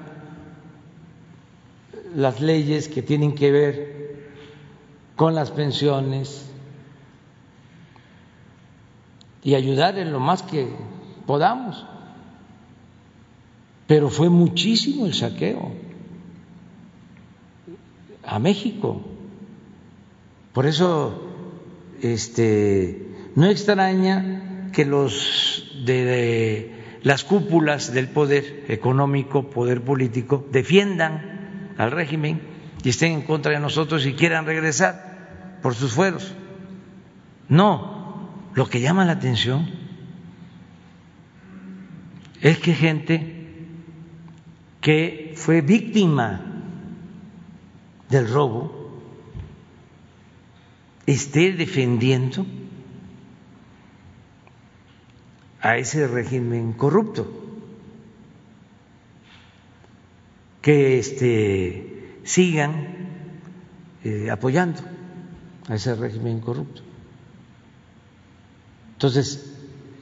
las leyes que tienen que ver con las pensiones y ayudar en lo más que podamos. Pero fue muchísimo el saqueo a México. Por eso este, no extraña que los de las cúpulas del poder económico, poder político, defiendan al régimen y estén en contra de nosotros y quieran regresar por sus fueros. No, lo que llama la atención es que gente que fue víctima del robo esté defendiendo a ese régimen corrupto, que este, sigan eh, apoyando a ese régimen corrupto. Entonces,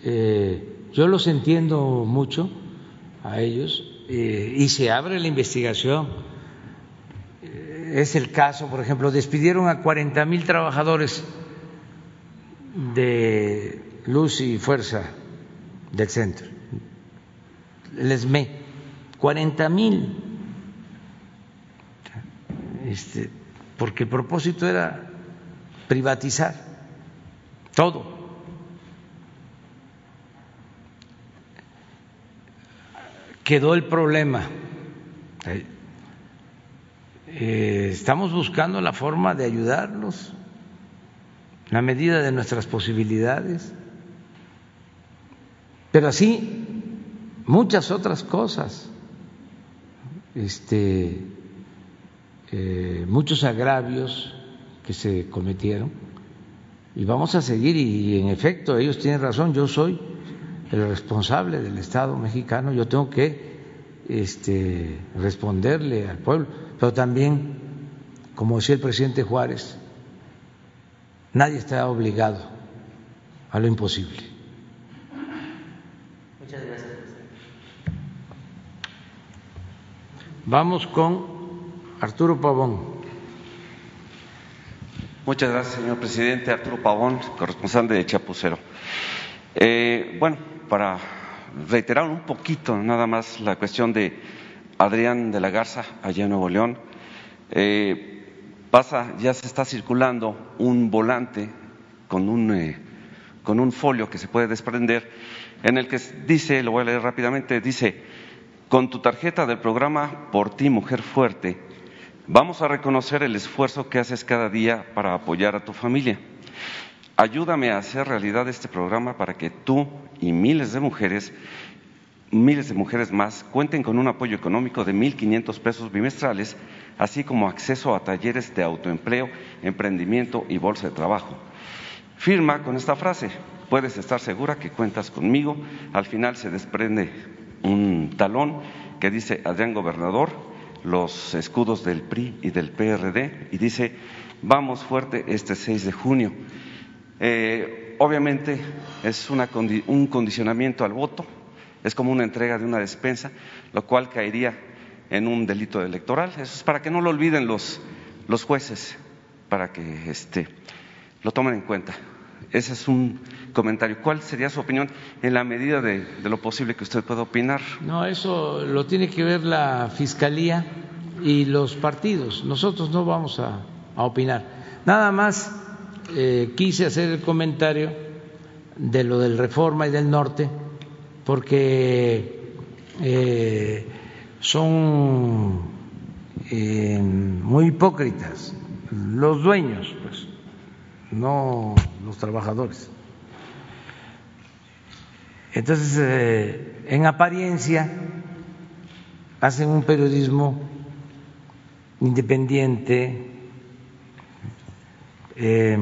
eh, yo los entiendo mucho a ellos eh, y se abre la investigación es el caso, por ejemplo, despidieron a 40 mil trabajadores de luz y fuerza del centro, el ESME, 40 mil, este, porque el propósito era privatizar todo. Quedó el problema. Eh, estamos buscando la forma de ayudarlos, la medida de nuestras posibilidades, pero así muchas otras cosas, este, eh, muchos agravios que se cometieron. Y vamos a seguir y en efecto ellos tienen razón, yo soy el responsable del Estado mexicano, yo tengo que este, responderle al pueblo, pero también, como decía el presidente Juárez, nadie está obligado a lo imposible. Muchas gracias. Vamos con Arturo Pavón. Muchas gracias, señor presidente. Arturo Pavón, corresponsal de Chapucero. Eh, bueno, para reiterar un poquito nada más la cuestión de Adrián de la Garza, allá en Nuevo León. Eh, pasa, ya se está circulando un volante con un, eh, con un folio que se puede desprender, en el que dice, lo voy a leer rápidamente, dice, con tu tarjeta del programa Por ti, Mujer Fuerte, vamos a reconocer el esfuerzo que haces cada día para apoyar a tu familia. Ayúdame a hacer realidad este programa para que tú y miles de mujeres, miles de mujeres más, cuenten con un apoyo económico de 1.500 pesos bimestrales, así como acceso a talleres de autoempleo, emprendimiento y bolsa de trabajo. Firma con esta frase, puedes estar segura que cuentas conmigo. Al final se desprende un talón que dice Adrián Gobernador, los escudos del PRI y del PRD, y dice, vamos fuerte este 6 de junio. Eh, obviamente es un condicionamiento al voto, es como una entrega de una despensa, lo cual caería en un delito electoral. Eso es para que no lo olviden los, los jueces, para que este, lo tomen en cuenta. Ese es un comentario. ¿Cuál sería su opinión en la medida de, lo posible que usted pueda opinar? No, eso lo tiene que ver la Fiscalía y los partidos. Nosotros no vamos a, a opinar. Nada más eh, quise hacer el comentario de lo del Reforma y del Norte porque eh, son eh, muy hipócritas los dueños, pues, no los trabajadores. Entonces, eh, en apariencia, hacen un periodismo independiente, eh,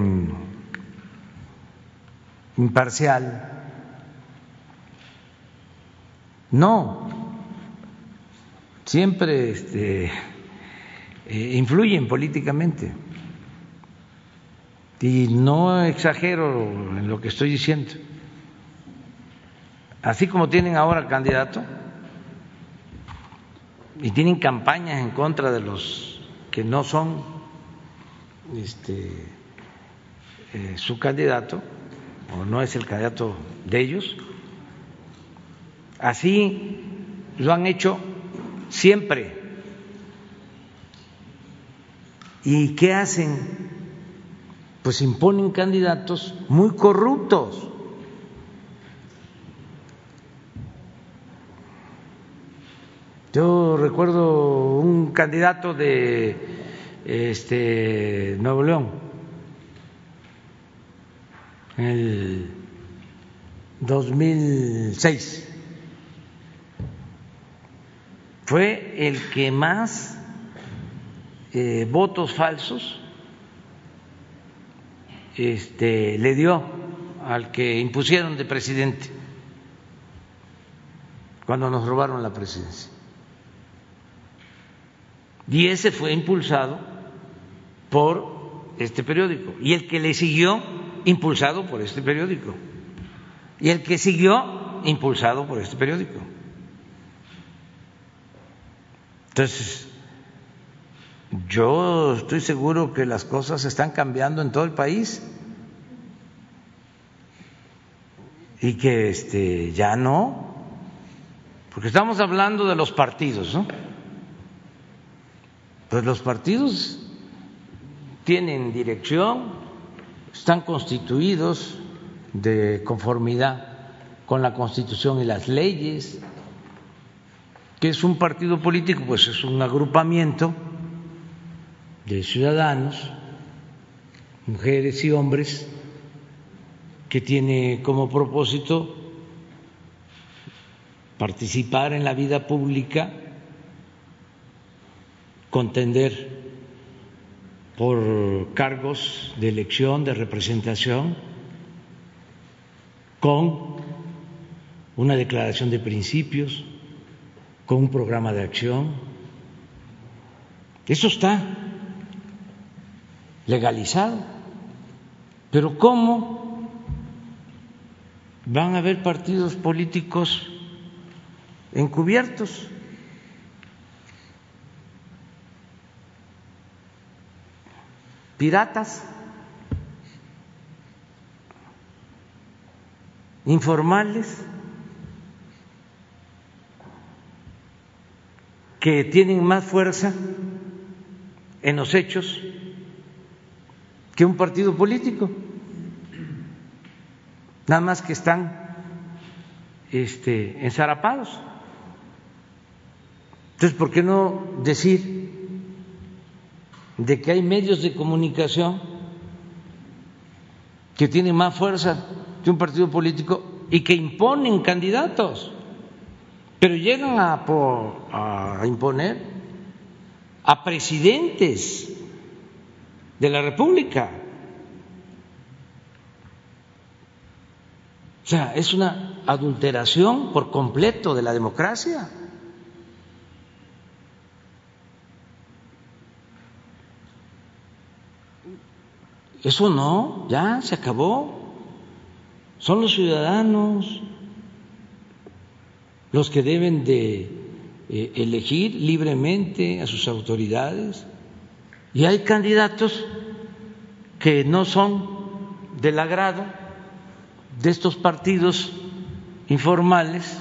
imparcial. No, siempre este, eh, influyen políticamente. Y no exagero en lo que estoy diciendo. Así como tienen ahora candidato y tienen campañas en contra de los que no son este, eh, su candidato o no es el candidato de ellos. Así lo han hecho siempre. ¿Y qué hacen? Pues imponen candidatos muy corruptos. Yo recuerdo un candidato de este Nuevo León en el 2006 fue el que más eh, votos falsos este, le dio al que impusieron de presidente cuando nos robaron la presidencia. Y ese fue impulsado por este periódico. Y el que le siguió, impulsado por este periódico. Y el que siguió, impulsado por este periódico. Entonces, yo estoy seguro que las cosas están cambiando en todo el país y que este ya no, porque estamos hablando de los partidos, ¿no? Pues los partidos tienen dirección, están constituidos de conformidad con la Constitución y las leyes. ¿Qué es un partido político? Pues es un agrupamiento de ciudadanos, mujeres y hombres, que tiene como propósito participar en la vida pública, contender por cargos de elección, de representación, con una declaración de principios, con un programa de acción. Eso está legalizado. Pero ¿cómo van a haber partidos políticos encubiertos? Piratas, informales. que tienen más fuerza en los hechos que un partido político. Nada más que están este, ensarapados. Entonces, ¿por qué no decir de que hay medios de comunicación que tienen más fuerza que un partido político y que imponen candidatos? pero llegan a, imponer a presidentes de la República. O sea, es una adulteración por completo de la democracia. Eso no, ya se acabó. Son los ciudadanos los que deben de eh, elegir libremente a sus autoridades. Y hay candidatos que no son del agrado de estos partidos informales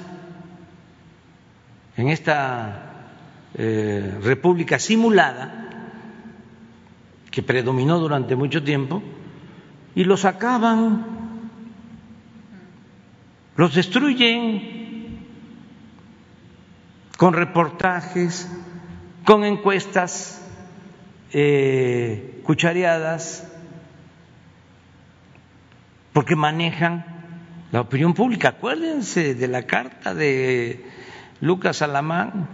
en esta eh, república simulada que predominó durante mucho tiempo y los acaban, los destruyen con reportajes, con encuestas eh, cuchareadas, porque manejan la opinión pública. Acuérdense de la carta de Lucas Alamán,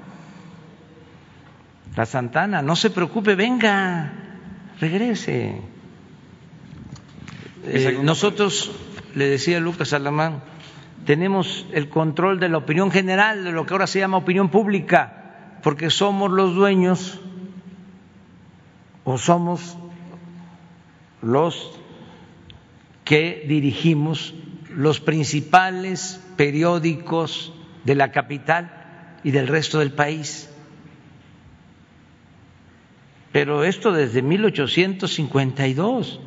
la Santana, no se preocupe, venga, regrese. Eh, nosotros, le decía Lucas Alamán, tenemos el control de la opinión general, de lo que ahora se llama opinión pública, porque somos los dueños o somos los que dirigimos los principales periódicos de la capital y del resto del país. Pero esto desde 1852.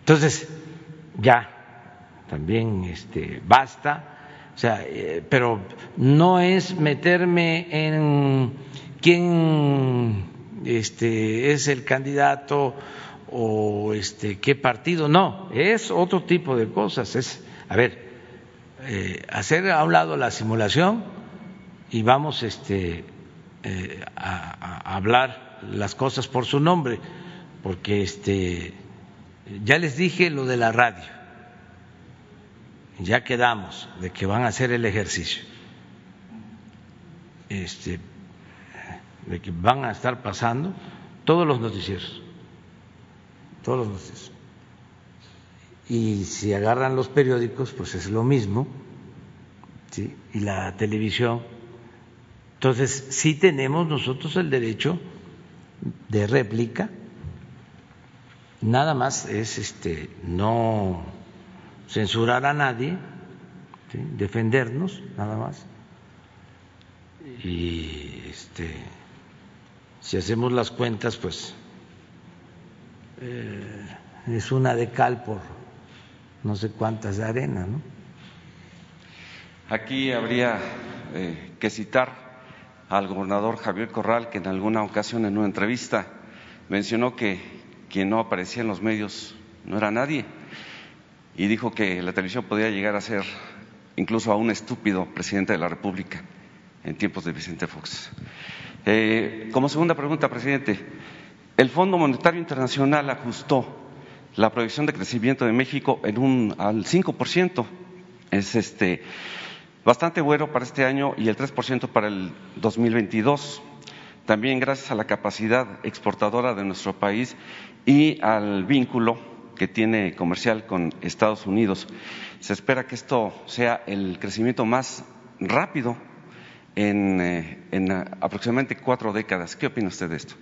Entonces, ya, también este, basta. O sea, eh, pero no es meterme en quién este, es el candidato o este, qué partido, no, es otro tipo de cosas. Es, a ver, eh, hacer a un lado la simulación y vamos este, eh, a, hablar las cosas por su nombre, porque este, ya les dije lo de la radio, ya quedamos de que van a hacer el ejercicio, este, de que van a estar pasando todos los noticieros, todos los noticieros. Y si agarran los periódicos, pues es lo mismo, ¿sí? y la televisión. Entonces, sí tenemos nosotros el derecho de réplica nada más es este no censurar a nadie, defendernos, nada más. Y este, si hacemos las cuentas, pues eh, es una de cal por no sé cuántas de arena, ¿no? Aquí habría eh, que citar al gobernador Javier Corral, que en alguna ocasión en una entrevista mencionó que quien no aparecía en los medios no era nadie y dijo que la televisión podía llegar a ser incluso a un estúpido presidente de la República en tiempos de Vicente Fox. Eh, como segunda pregunta, presidente, el Fondo Monetario Internacional ajustó la proyección de crecimiento de México en un, al 5%. Es este, bastante bueno para este año y el 3% para el 2022. También gracias a la capacidad exportadora de nuestro país y al vínculo que tiene comercial con Estados Unidos. Se espera que esto sea el crecimiento más rápido en, eh, en aproximadamente cuatro décadas. ¿Qué opina usted de esto?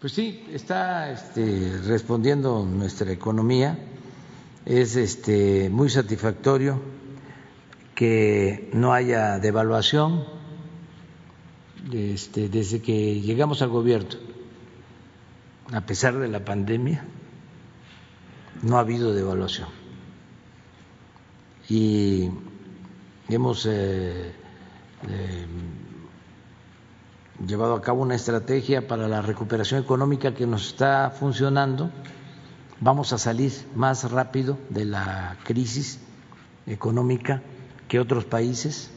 Pues sí, está este, respondiendo nuestra economía. Es este, muy satisfactorio que no haya devaluación este, desde que llegamos al gobierno. A pesar de la pandemia, no ha habido devaluación. Y hemos eh, eh, llevado a cabo una estrategia para la recuperación económica que nos está funcionando. Vamos a salir más rápido de la crisis económica que otros países.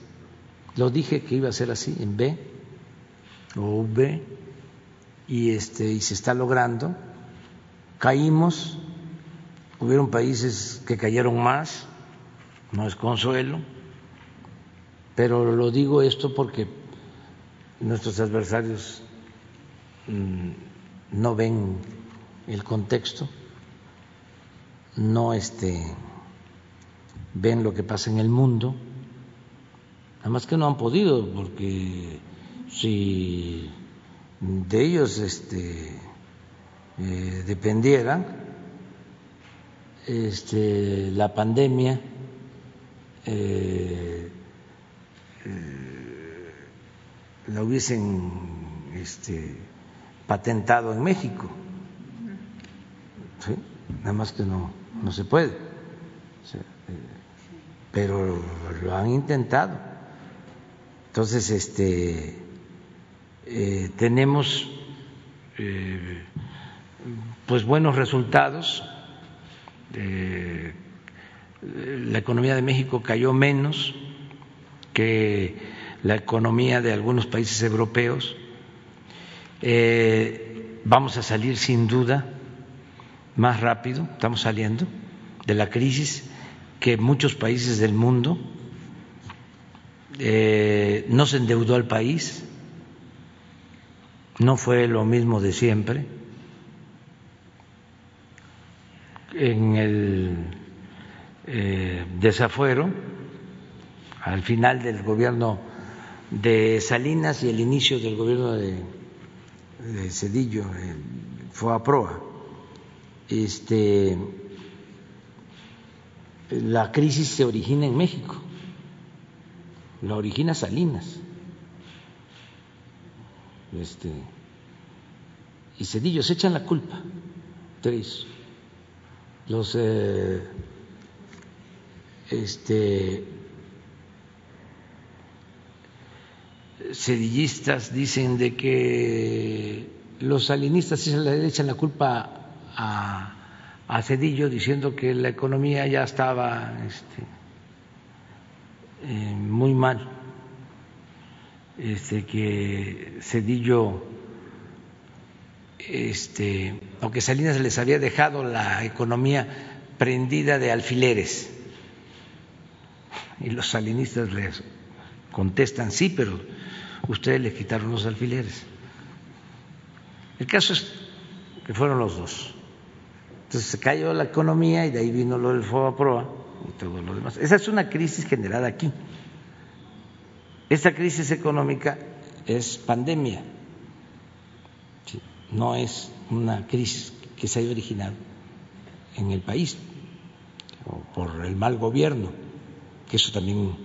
Lo dije que iba a ser así en B o V y este y se está logrando. Caímos, hubieron países que cayeron más, no es consuelo, pero lo digo esto porque nuestros adversarios mm, no ven el contexto, no este, ven lo que pasa en el mundo, además que no han podido, porque si de ellos este, eh, dependiera este, la pandemia, eh, eh, la hubiesen este, patentado en México. Nada más que no, no se puede. Pero lo han intentado. Entonces, este, eh, tenemos eh, pues buenos resultados. la economía de México cayó menos que la economía de algunos países europeos. Eh, vamos a salir sin duda más rápido, estamos saliendo de la crisis que muchos países del mundo. Eh, no se endeudó al país, no fue lo mismo de siempre. En el eh, desafuero, al final del gobierno de Salinas y el inicio del gobierno de, Cedillo, fue a proa. Este, la crisis se origina en México, la origina Salinas. Este, y Cedillo se echan la culpa tres Los eh, este, sedillistas dicen de que los salinistas le echan la culpa a, Cedillo diciendo que la economía ya estaba este, eh, muy mal, este, que Cedillo, este, aunque Salinas les había dejado la economía prendida de alfileres, y los salinistas les contestan sí, pero ustedes le quitaron los alfileres. El caso es que fueron los dos. Entonces se cayó la economía y de ahí vino lo del proa y todo lo demás. Esa es una crisis generada aquí. Esta crisis económica es pandemia, no es una crisis que se haya originado en el país o por el mal gobierno, que eso también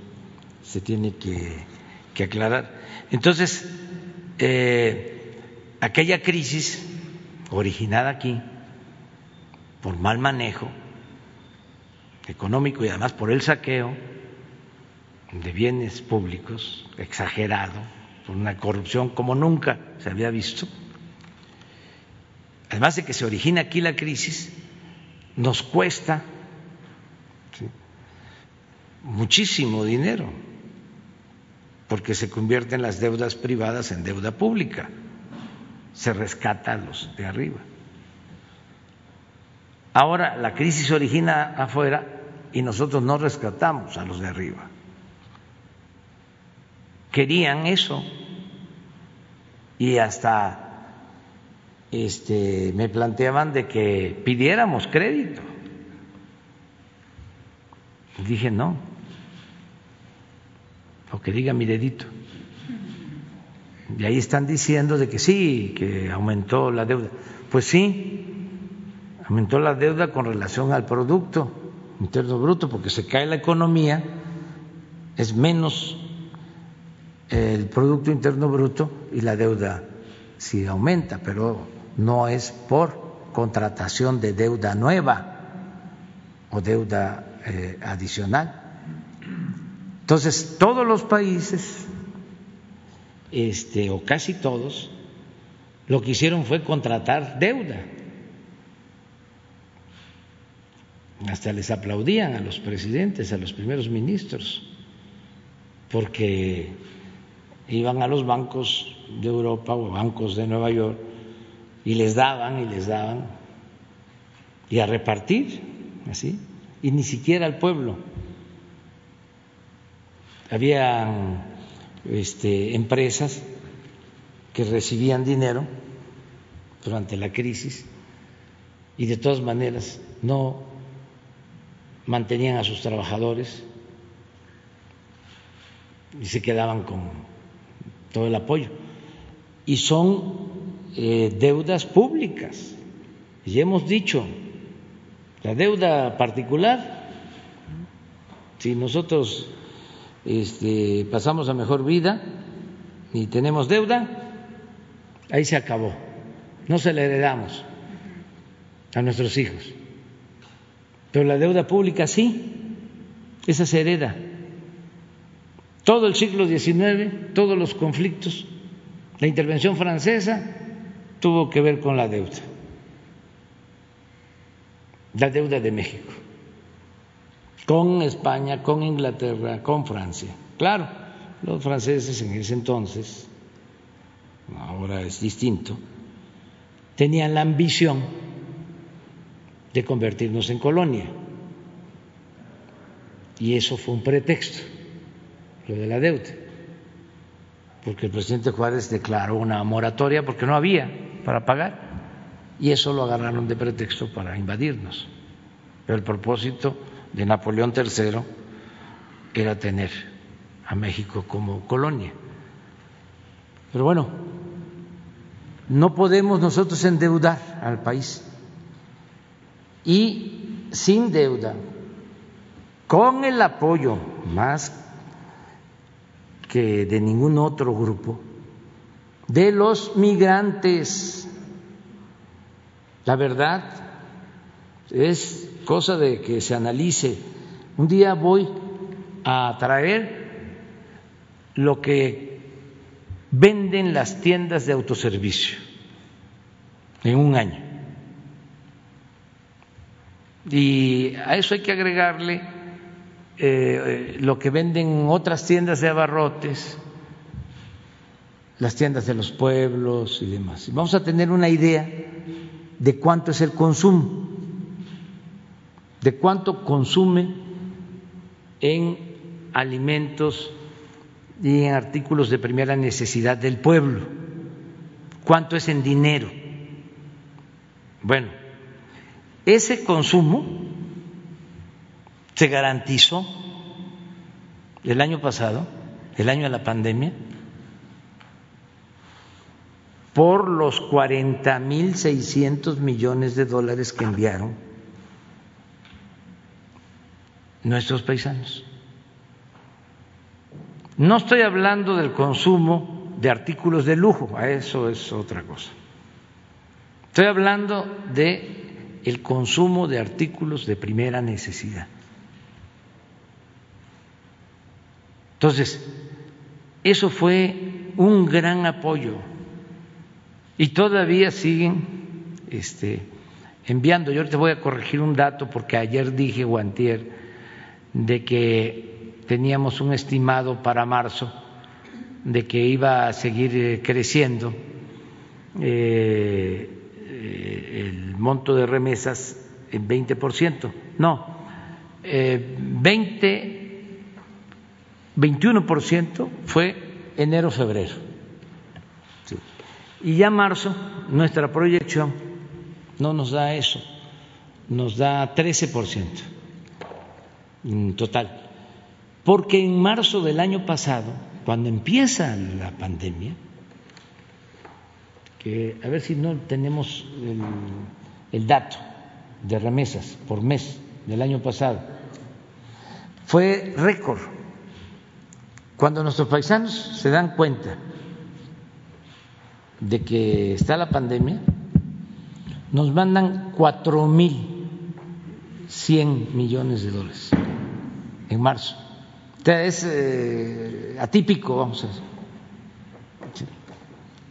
se tiene que que aclarar. Entonces, eh, aquella crisis originada aquí por mal manejo económico y además por el saqueo de bienes públicos exagerado, por una corrupción como nunca se había visto, además de que se origina aquí la crisis, nos cuesta muchísimo dinero porque se convierten las deudas privadas en deuda pública, se rescata a los de arriba. Ahora la crisis origina afuera y nosotros no rescatamos a los de arriba. Querían eso y hasta este, me planteaban de que pidiéramos crédito. Dije no, o que diga mi dedito. Y ahí están diciendo de que sí, que aumentó la deuda. Pues sí, aumentó la deuda con relación al Producto Interno Bruto, porque se cae la economía, es menos el Producto Interno Bruto y la deuda sí aumenta, pero no es por contratación de deuda nueva o deuda eh, adicional. Entonces, todos los países, este, o casi todos, lo que hicieron fue contratar deuda. Hasta les aplaudían a los presidentes, a los primeros ministros, porque iban a los bancos de Europa o bancos de Nueva York y les daban y les daban y a repartir, así, y ni siquiera al pueblo. Había este, empresas que recibían dinero durante la crisis y de todas maneras no mantenían a sus trabajadores y se quedaban con todo el apoyo. Y son eh, deudas públicas. Y hemos dicho, la deuda particular, si nosotros este, pasamos a mejor vida y tenemos deuda, ahí se acabó. No se la heredamos a nuestros hijos. Pero la deuda pública sí, esa se hereda. Todo el siglo XIX, todos los conflictos, la intervención francesa tuvo que ver con la deuda, la deuda de México, con España, con Inglaterra, con Francia. Claro, los franceses en ese entonces, ahora es distinto, tenían la ambición de convertirnos en colonia. Y eso fue un pretexto, lo de la deuda, porque el presidente Juárez declaró una moratoria porque no había para pagar y eso lo agarraron de pretexto para invadirnos. Pero el propósito de Napoleón III era tener a México como colonia. Pero bueno, no podemos nosotros endeudar al país y sin deuda, con el apoyo más que de ningún otro grupo de los migrantes. La verdad es cosa de que se analice. Un día voy a traer lo que venden las tiendas de autoservicio en un año. Y a eso hay que agregarle eh, lo que venden otras tiendas de abarrotes, las tiendas de los pueblos y demás. Vamos a tener una idea de cuánto es el consumo, de cuánto consume en alimentos y en artículos de primera necesidad del pueblo, cuánto es en dinero. Bueno, ese consumo se garantizó el año pasado, el año de la pandemia, por los 40 mil 600 millones de dólares que enviaron nuestros paisanos. No estoy hablando del consumo de artículos de lujo, a eso es otra cosa. Estoy hablando de el consumo de artículos de primera necesidad. Entonces, eso fue un gran apoyo y todavía siguen este, enviando. Yo te voy a corregir un dato porque ayer dije, Guantier, de que teníamos un estimado para marzo de que iba a seguir eh, creciendo eh, el monto de remesas en 20%. No, eh, 20, 21% fue enero-febrero. Sí. Y ya marzo, nuestra proyección no nos da eso, nos da 13% en total. Porque en marzo del año pasado, cuando empieza la pandemia, a ver si no tenemos el, el dato de remesas por mes del año pasado, fue récord. Cuando nuestros paisanos se dan cuenta de que está la pandemia, nos mandan cuatro mil cien millones de dólares en marzo. O sea, es eh, atípico, vamos a decir.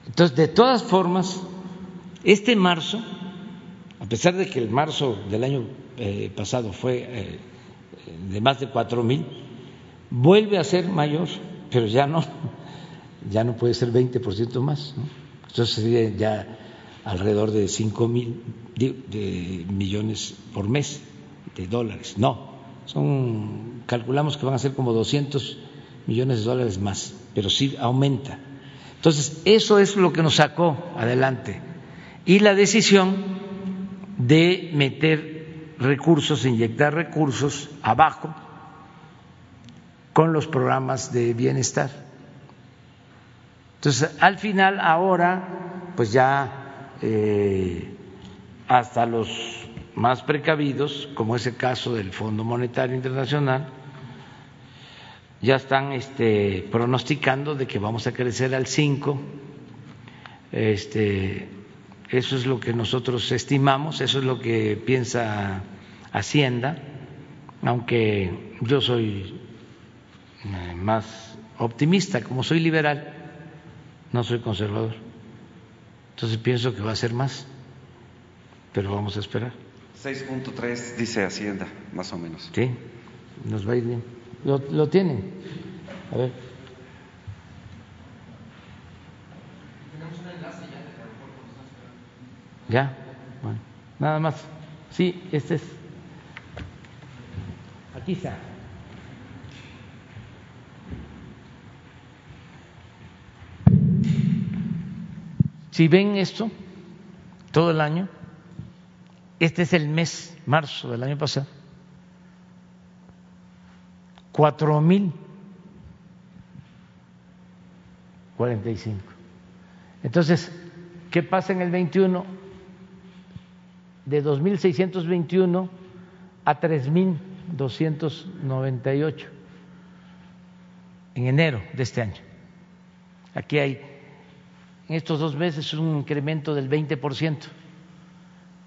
Entonces, de todas formas, este marzo, a pesar de que el marzo del año eh, pasado fue eh, de más de cuatro mil, vuelve a ser mayor, pero ya no, ya no puede ser 20% más. ¿no? Entonces sería ya alrededor de cinco mil de millones por mes de dólares. No, son calculamos que van a ser como 200 millones de dólares más, pero sí aumenta. Entonces, eso es lo que nos sacó adelante. Y la decisión de meter recursos, inyectar recursos abajo con los programas de bienestar. Entonces, al final, ahora, pues ya eh, hasta los más precavidos, como es el caso del Fondo Monetario Internacional, ya están este, pronosticando de que vamos a crecer al 5. Este, eso es lo que nosotros estimamos, eso es lo que piensa Hacienda, aunque yo soy eh, más optimista, como soy liberal, no soy conservador. Entonces pienso que va a ser más, pero vamos a esperar. 6.3 dice Hacienda, más o menos. Sí, nos va a ir bien. ¿Lo, lo tienen? A ver. Ya, bueno, nada más. Sí, este es. Aquí está. Si ven esto, todo el año, este es el mes, marzo del año pasado, cuatro mil cuarenta y cinco. Entonces, ¿qué pasa en el 21? De 2.621 a 3.298 en enero de este año. Aquí hay en estos dos meses un incremento del 20%.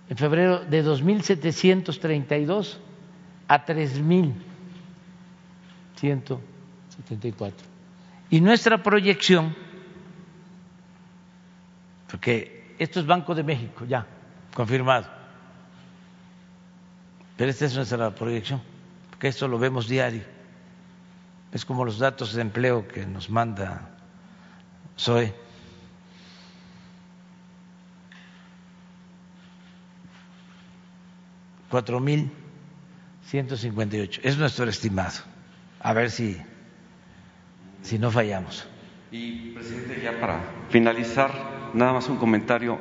En febrero de 2.732 a 3.174. Y nuestra proyección, porque esto es Banco de México, ya, confirmado, pero esta es nuestra proyección, porque esto lo vemos diario. Es como los datos de empleo que nos manda SOE. Cuatro mil ciento cincuenta y ocho. Es nuestro estimado. A ver si, si no fallamos. Y, presidente, ya para finalizar, nada más un comentario.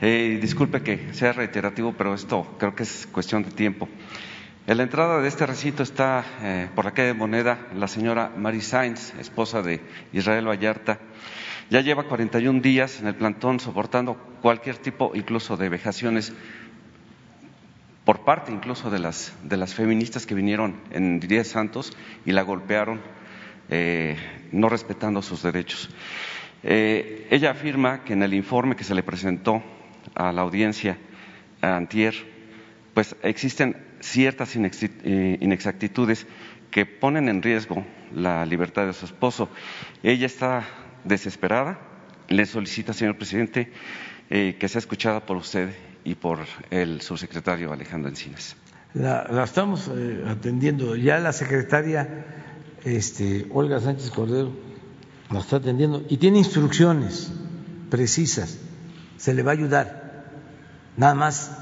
Eh, disculpe que sea reiterativo, pero esto creo que es cuestión de tiempo. En la entrada de este recinto está, eh, por la calle de Moneda, la señora Mary Sainz, esposa de Israel Vallarta. Ya lleva 41 días en el plantón soportando cualquier tipo, incluso de vejaciones, por parte incluso de las, de las feministas que vinieron en Díaz Santos y la golpearon, eh, no respetando sus derechos. Eh, ella afirma que en el informe que se le presentó a la audiencia a Antier, pues existen ciertas inexactitudes que ponen en riesgo la libertad de su esposo. Ella está desesperada, le solicita, señor presidente, eh, que sea escuchada por usted y por el subsecretario Alejandro Encinas. La, la estamos eh, atendiendo. Ya la secretaria este, Olga Sánchez Cordero nos está atendiendo y tiene instrucciones precisas, se le va a ayudar. Nada más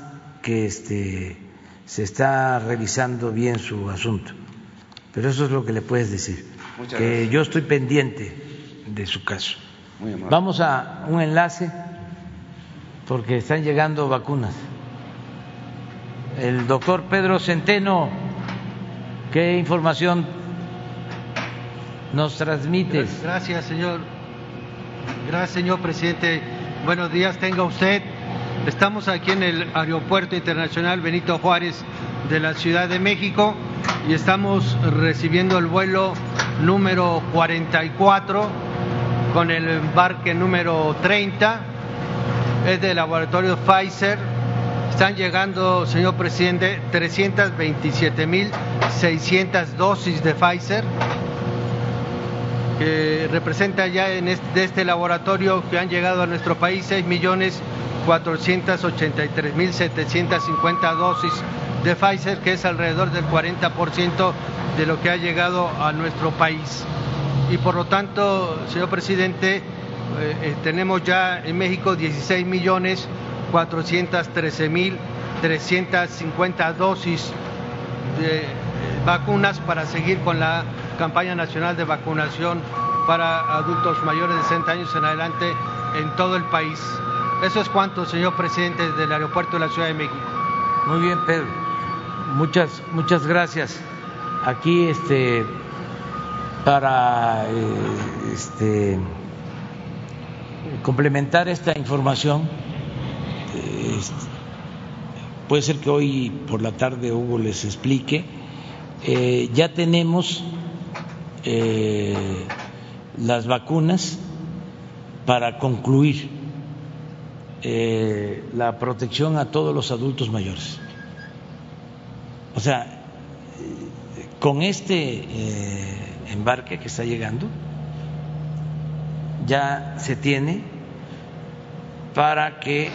que este, se está revisando bien su asunto. Pero eso es lo que le puedes decir, que yo estoy pendiente de su caso. Vamos a un enlace porque están llegando vacunas. El doctor Pedro Centeno, ¿qué información nos transmites? Gracias, señor. Gracias, señor presidente. Buenos días, tenga usted. Estamos aquí en el Aeropuerto Internacional Benito Juárez de la Ciudad de México y estamos recibiendo el vuelo número 44 con el embarque número 30. Es del laboratorio Pfizer. Están llegando, señor presidente, 327.600 dosis de Pfizer que representa ya de este laboratorio que han llegado a nuestro país 6 millones 483.750 dosis de Pfizer, que es alrededor del 40% de lo que ha llegado a nuestro país. Y por lo tanto, señor presidente, eh, eh, tenemos ya en México 16 millones 413.350 dosis de eh, vacunas para seguir con la campaña nacional de vacunación para adultos mayores de 60 años en adelante en todo el país. Eso es cuanto, señor presidente del aeropuerto de la Ciudad de México. Muy bien, Pedro. Muchas, muchas gracias. Aquí, este, para este, complementar esta información, este, puede ser que hoy por la tarde Hugo les explique. Eh, ya tenemos eh, las vacunas para concluir eh, la protección a todos los adultos mayores. O sea, con este eh, embarque que está llegando, ya se tiene para que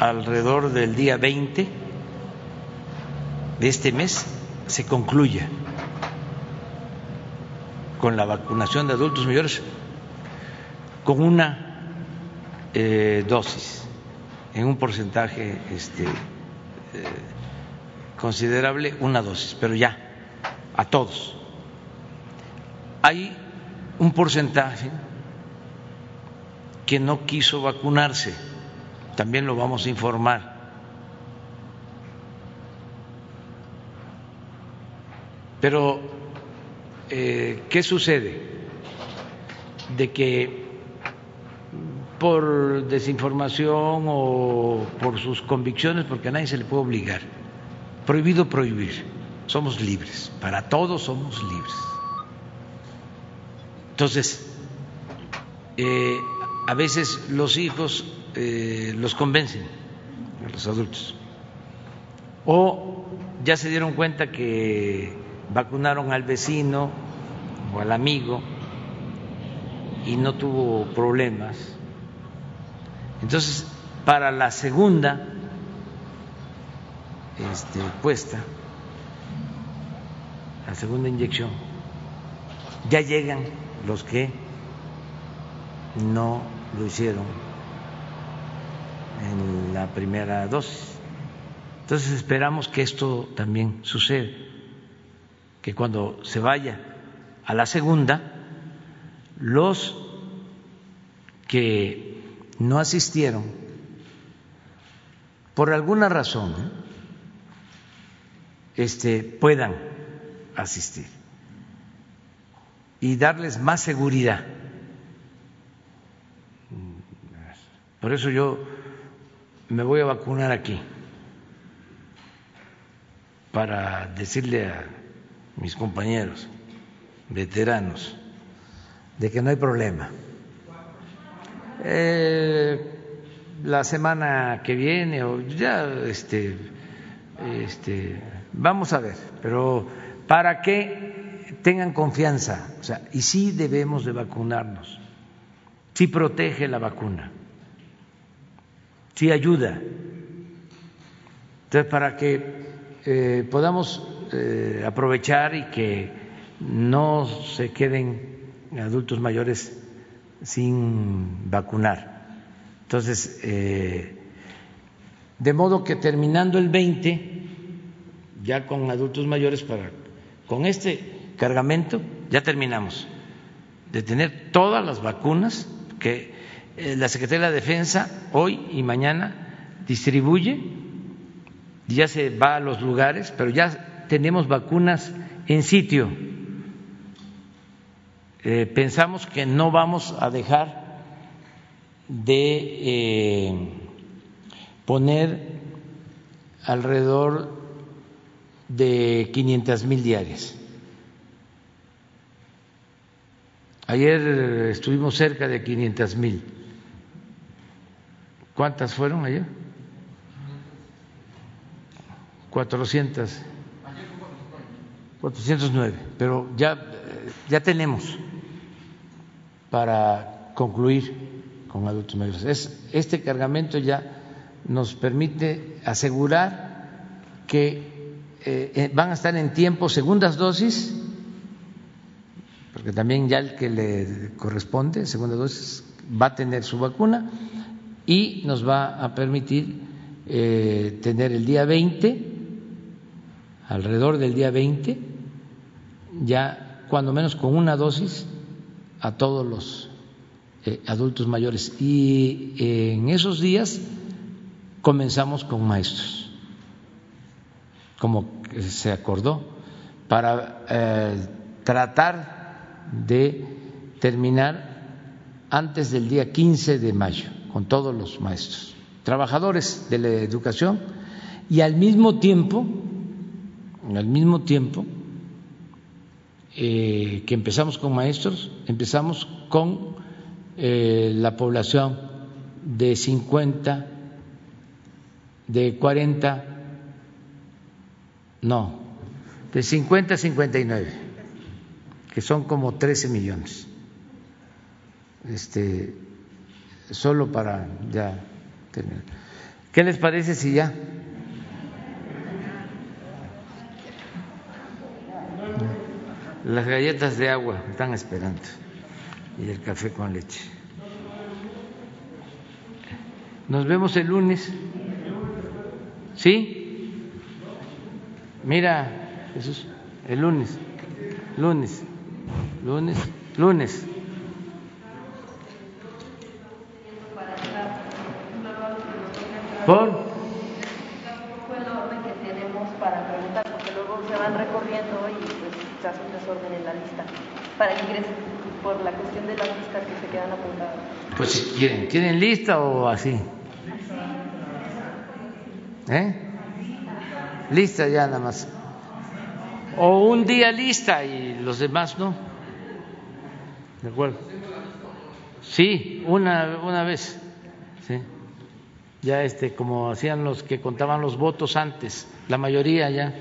alrededor del día 20 de este mes se concluya con la vacunación de adultos mayores con una eh, dosis, en un porcentaje este, eh, considerable, una dosis, pero ya, a todos. Hay un porcentaje que no quiso vacunarse, también lo vamos a informar. Pero, eh, ¿qué sucede? De que por desinformación o por sus convicciones, porque a nadie se le puede obligar. Prohibido prohibir. Somos libres. Para todos somos libres. Entonces, eh, a veces los hijos eh, los convencen a los adultos. O ya se dieron cuenta que vacunaron al vecino o al amigo y no tuvo problemas entonces, para la segunda este, puesta, la segunda inyección, ya llegan los que no lo hicieron en la primera dosis. Entonces esperamos que esto también suceda, que cuando se vaya a la segunda, los que no asistieron por alguna razón ¿eh? este, puedan asistir y darles más seguridad. Por eso yo me voy a vacunar aquí, para decirle a mis compañeros veteranos de que no hay problema. Eh, la semana que viene o ya este, este, vamos a ver, pero para que tengan confianza, o sea, y sí debemos de vacunarnos, sí protege la vacuna, sí ayuda. Entonces, para que eh, podamos eh, aprovechar y que no se queden adultos mayores sin vacunar. Entonces, eh, de modo que terminando el 20, ya con adultos mayores, para, con este cargamento, ya terminamos de tener todas las vacunas que la Secretaría de la Defensa hoy y mañana distribuye, ya se va a los lugares, pero ya tenemos vacunas en sitio. Eh, pensamos que no vamos a dejar de eh, poner alrededor de 500 mil diarias. Ayer estuvimos cerca de 500 mil. ¿Cuántas fueron ayer? 400. 409, pero ya, ya tenemos para concluir con adultos mayores. Es, este cargamento ya nos permite asegurar que eh, eh, van a estar en tiempo segundas dosis, porque también ya el que le corresponde, segunda dosis, va a tener su vacuna y nos va a permitir eh, tener el día 20, alrededor del día 20, ya cuando menos con una dosis a todos los eh, adultos mayores. Y eh, en esos días comenzamos con maestros, como se acordó, para tratar de terminar antes del día 15 de mayo con todos los maestros, trabajadores de la educación y al mismo tiempo, al mismo tiempo, eh, que empezamos con maestros, empezamos con eh, la población de 50, de 40, no, de 50 a 59, que son como 13 millones. Este, solo para ya terminar. ¿Qué les parece si ya? Las galletas de agua están esperando y el café con leche. Nos vemos el lunes. ¿Sí? Mira, Jesús, el lunes, lunes, lunes, lunes. ¿Por? fue el orden que tenemos para preguntar, porque luego se van recorriendo y pues se hace un desorden en la lista para que ingresen por la cuestión de las listas que se quedan apuntadas. Pues si quieren, ¿quieren lista o así? ¿Eh? Lista ya nada más. O un día lista y los demás no. ¿De acuerdo? Sí, una, una vez. Ya este, como hacían los que contaban los votos antes, la mayoría ya.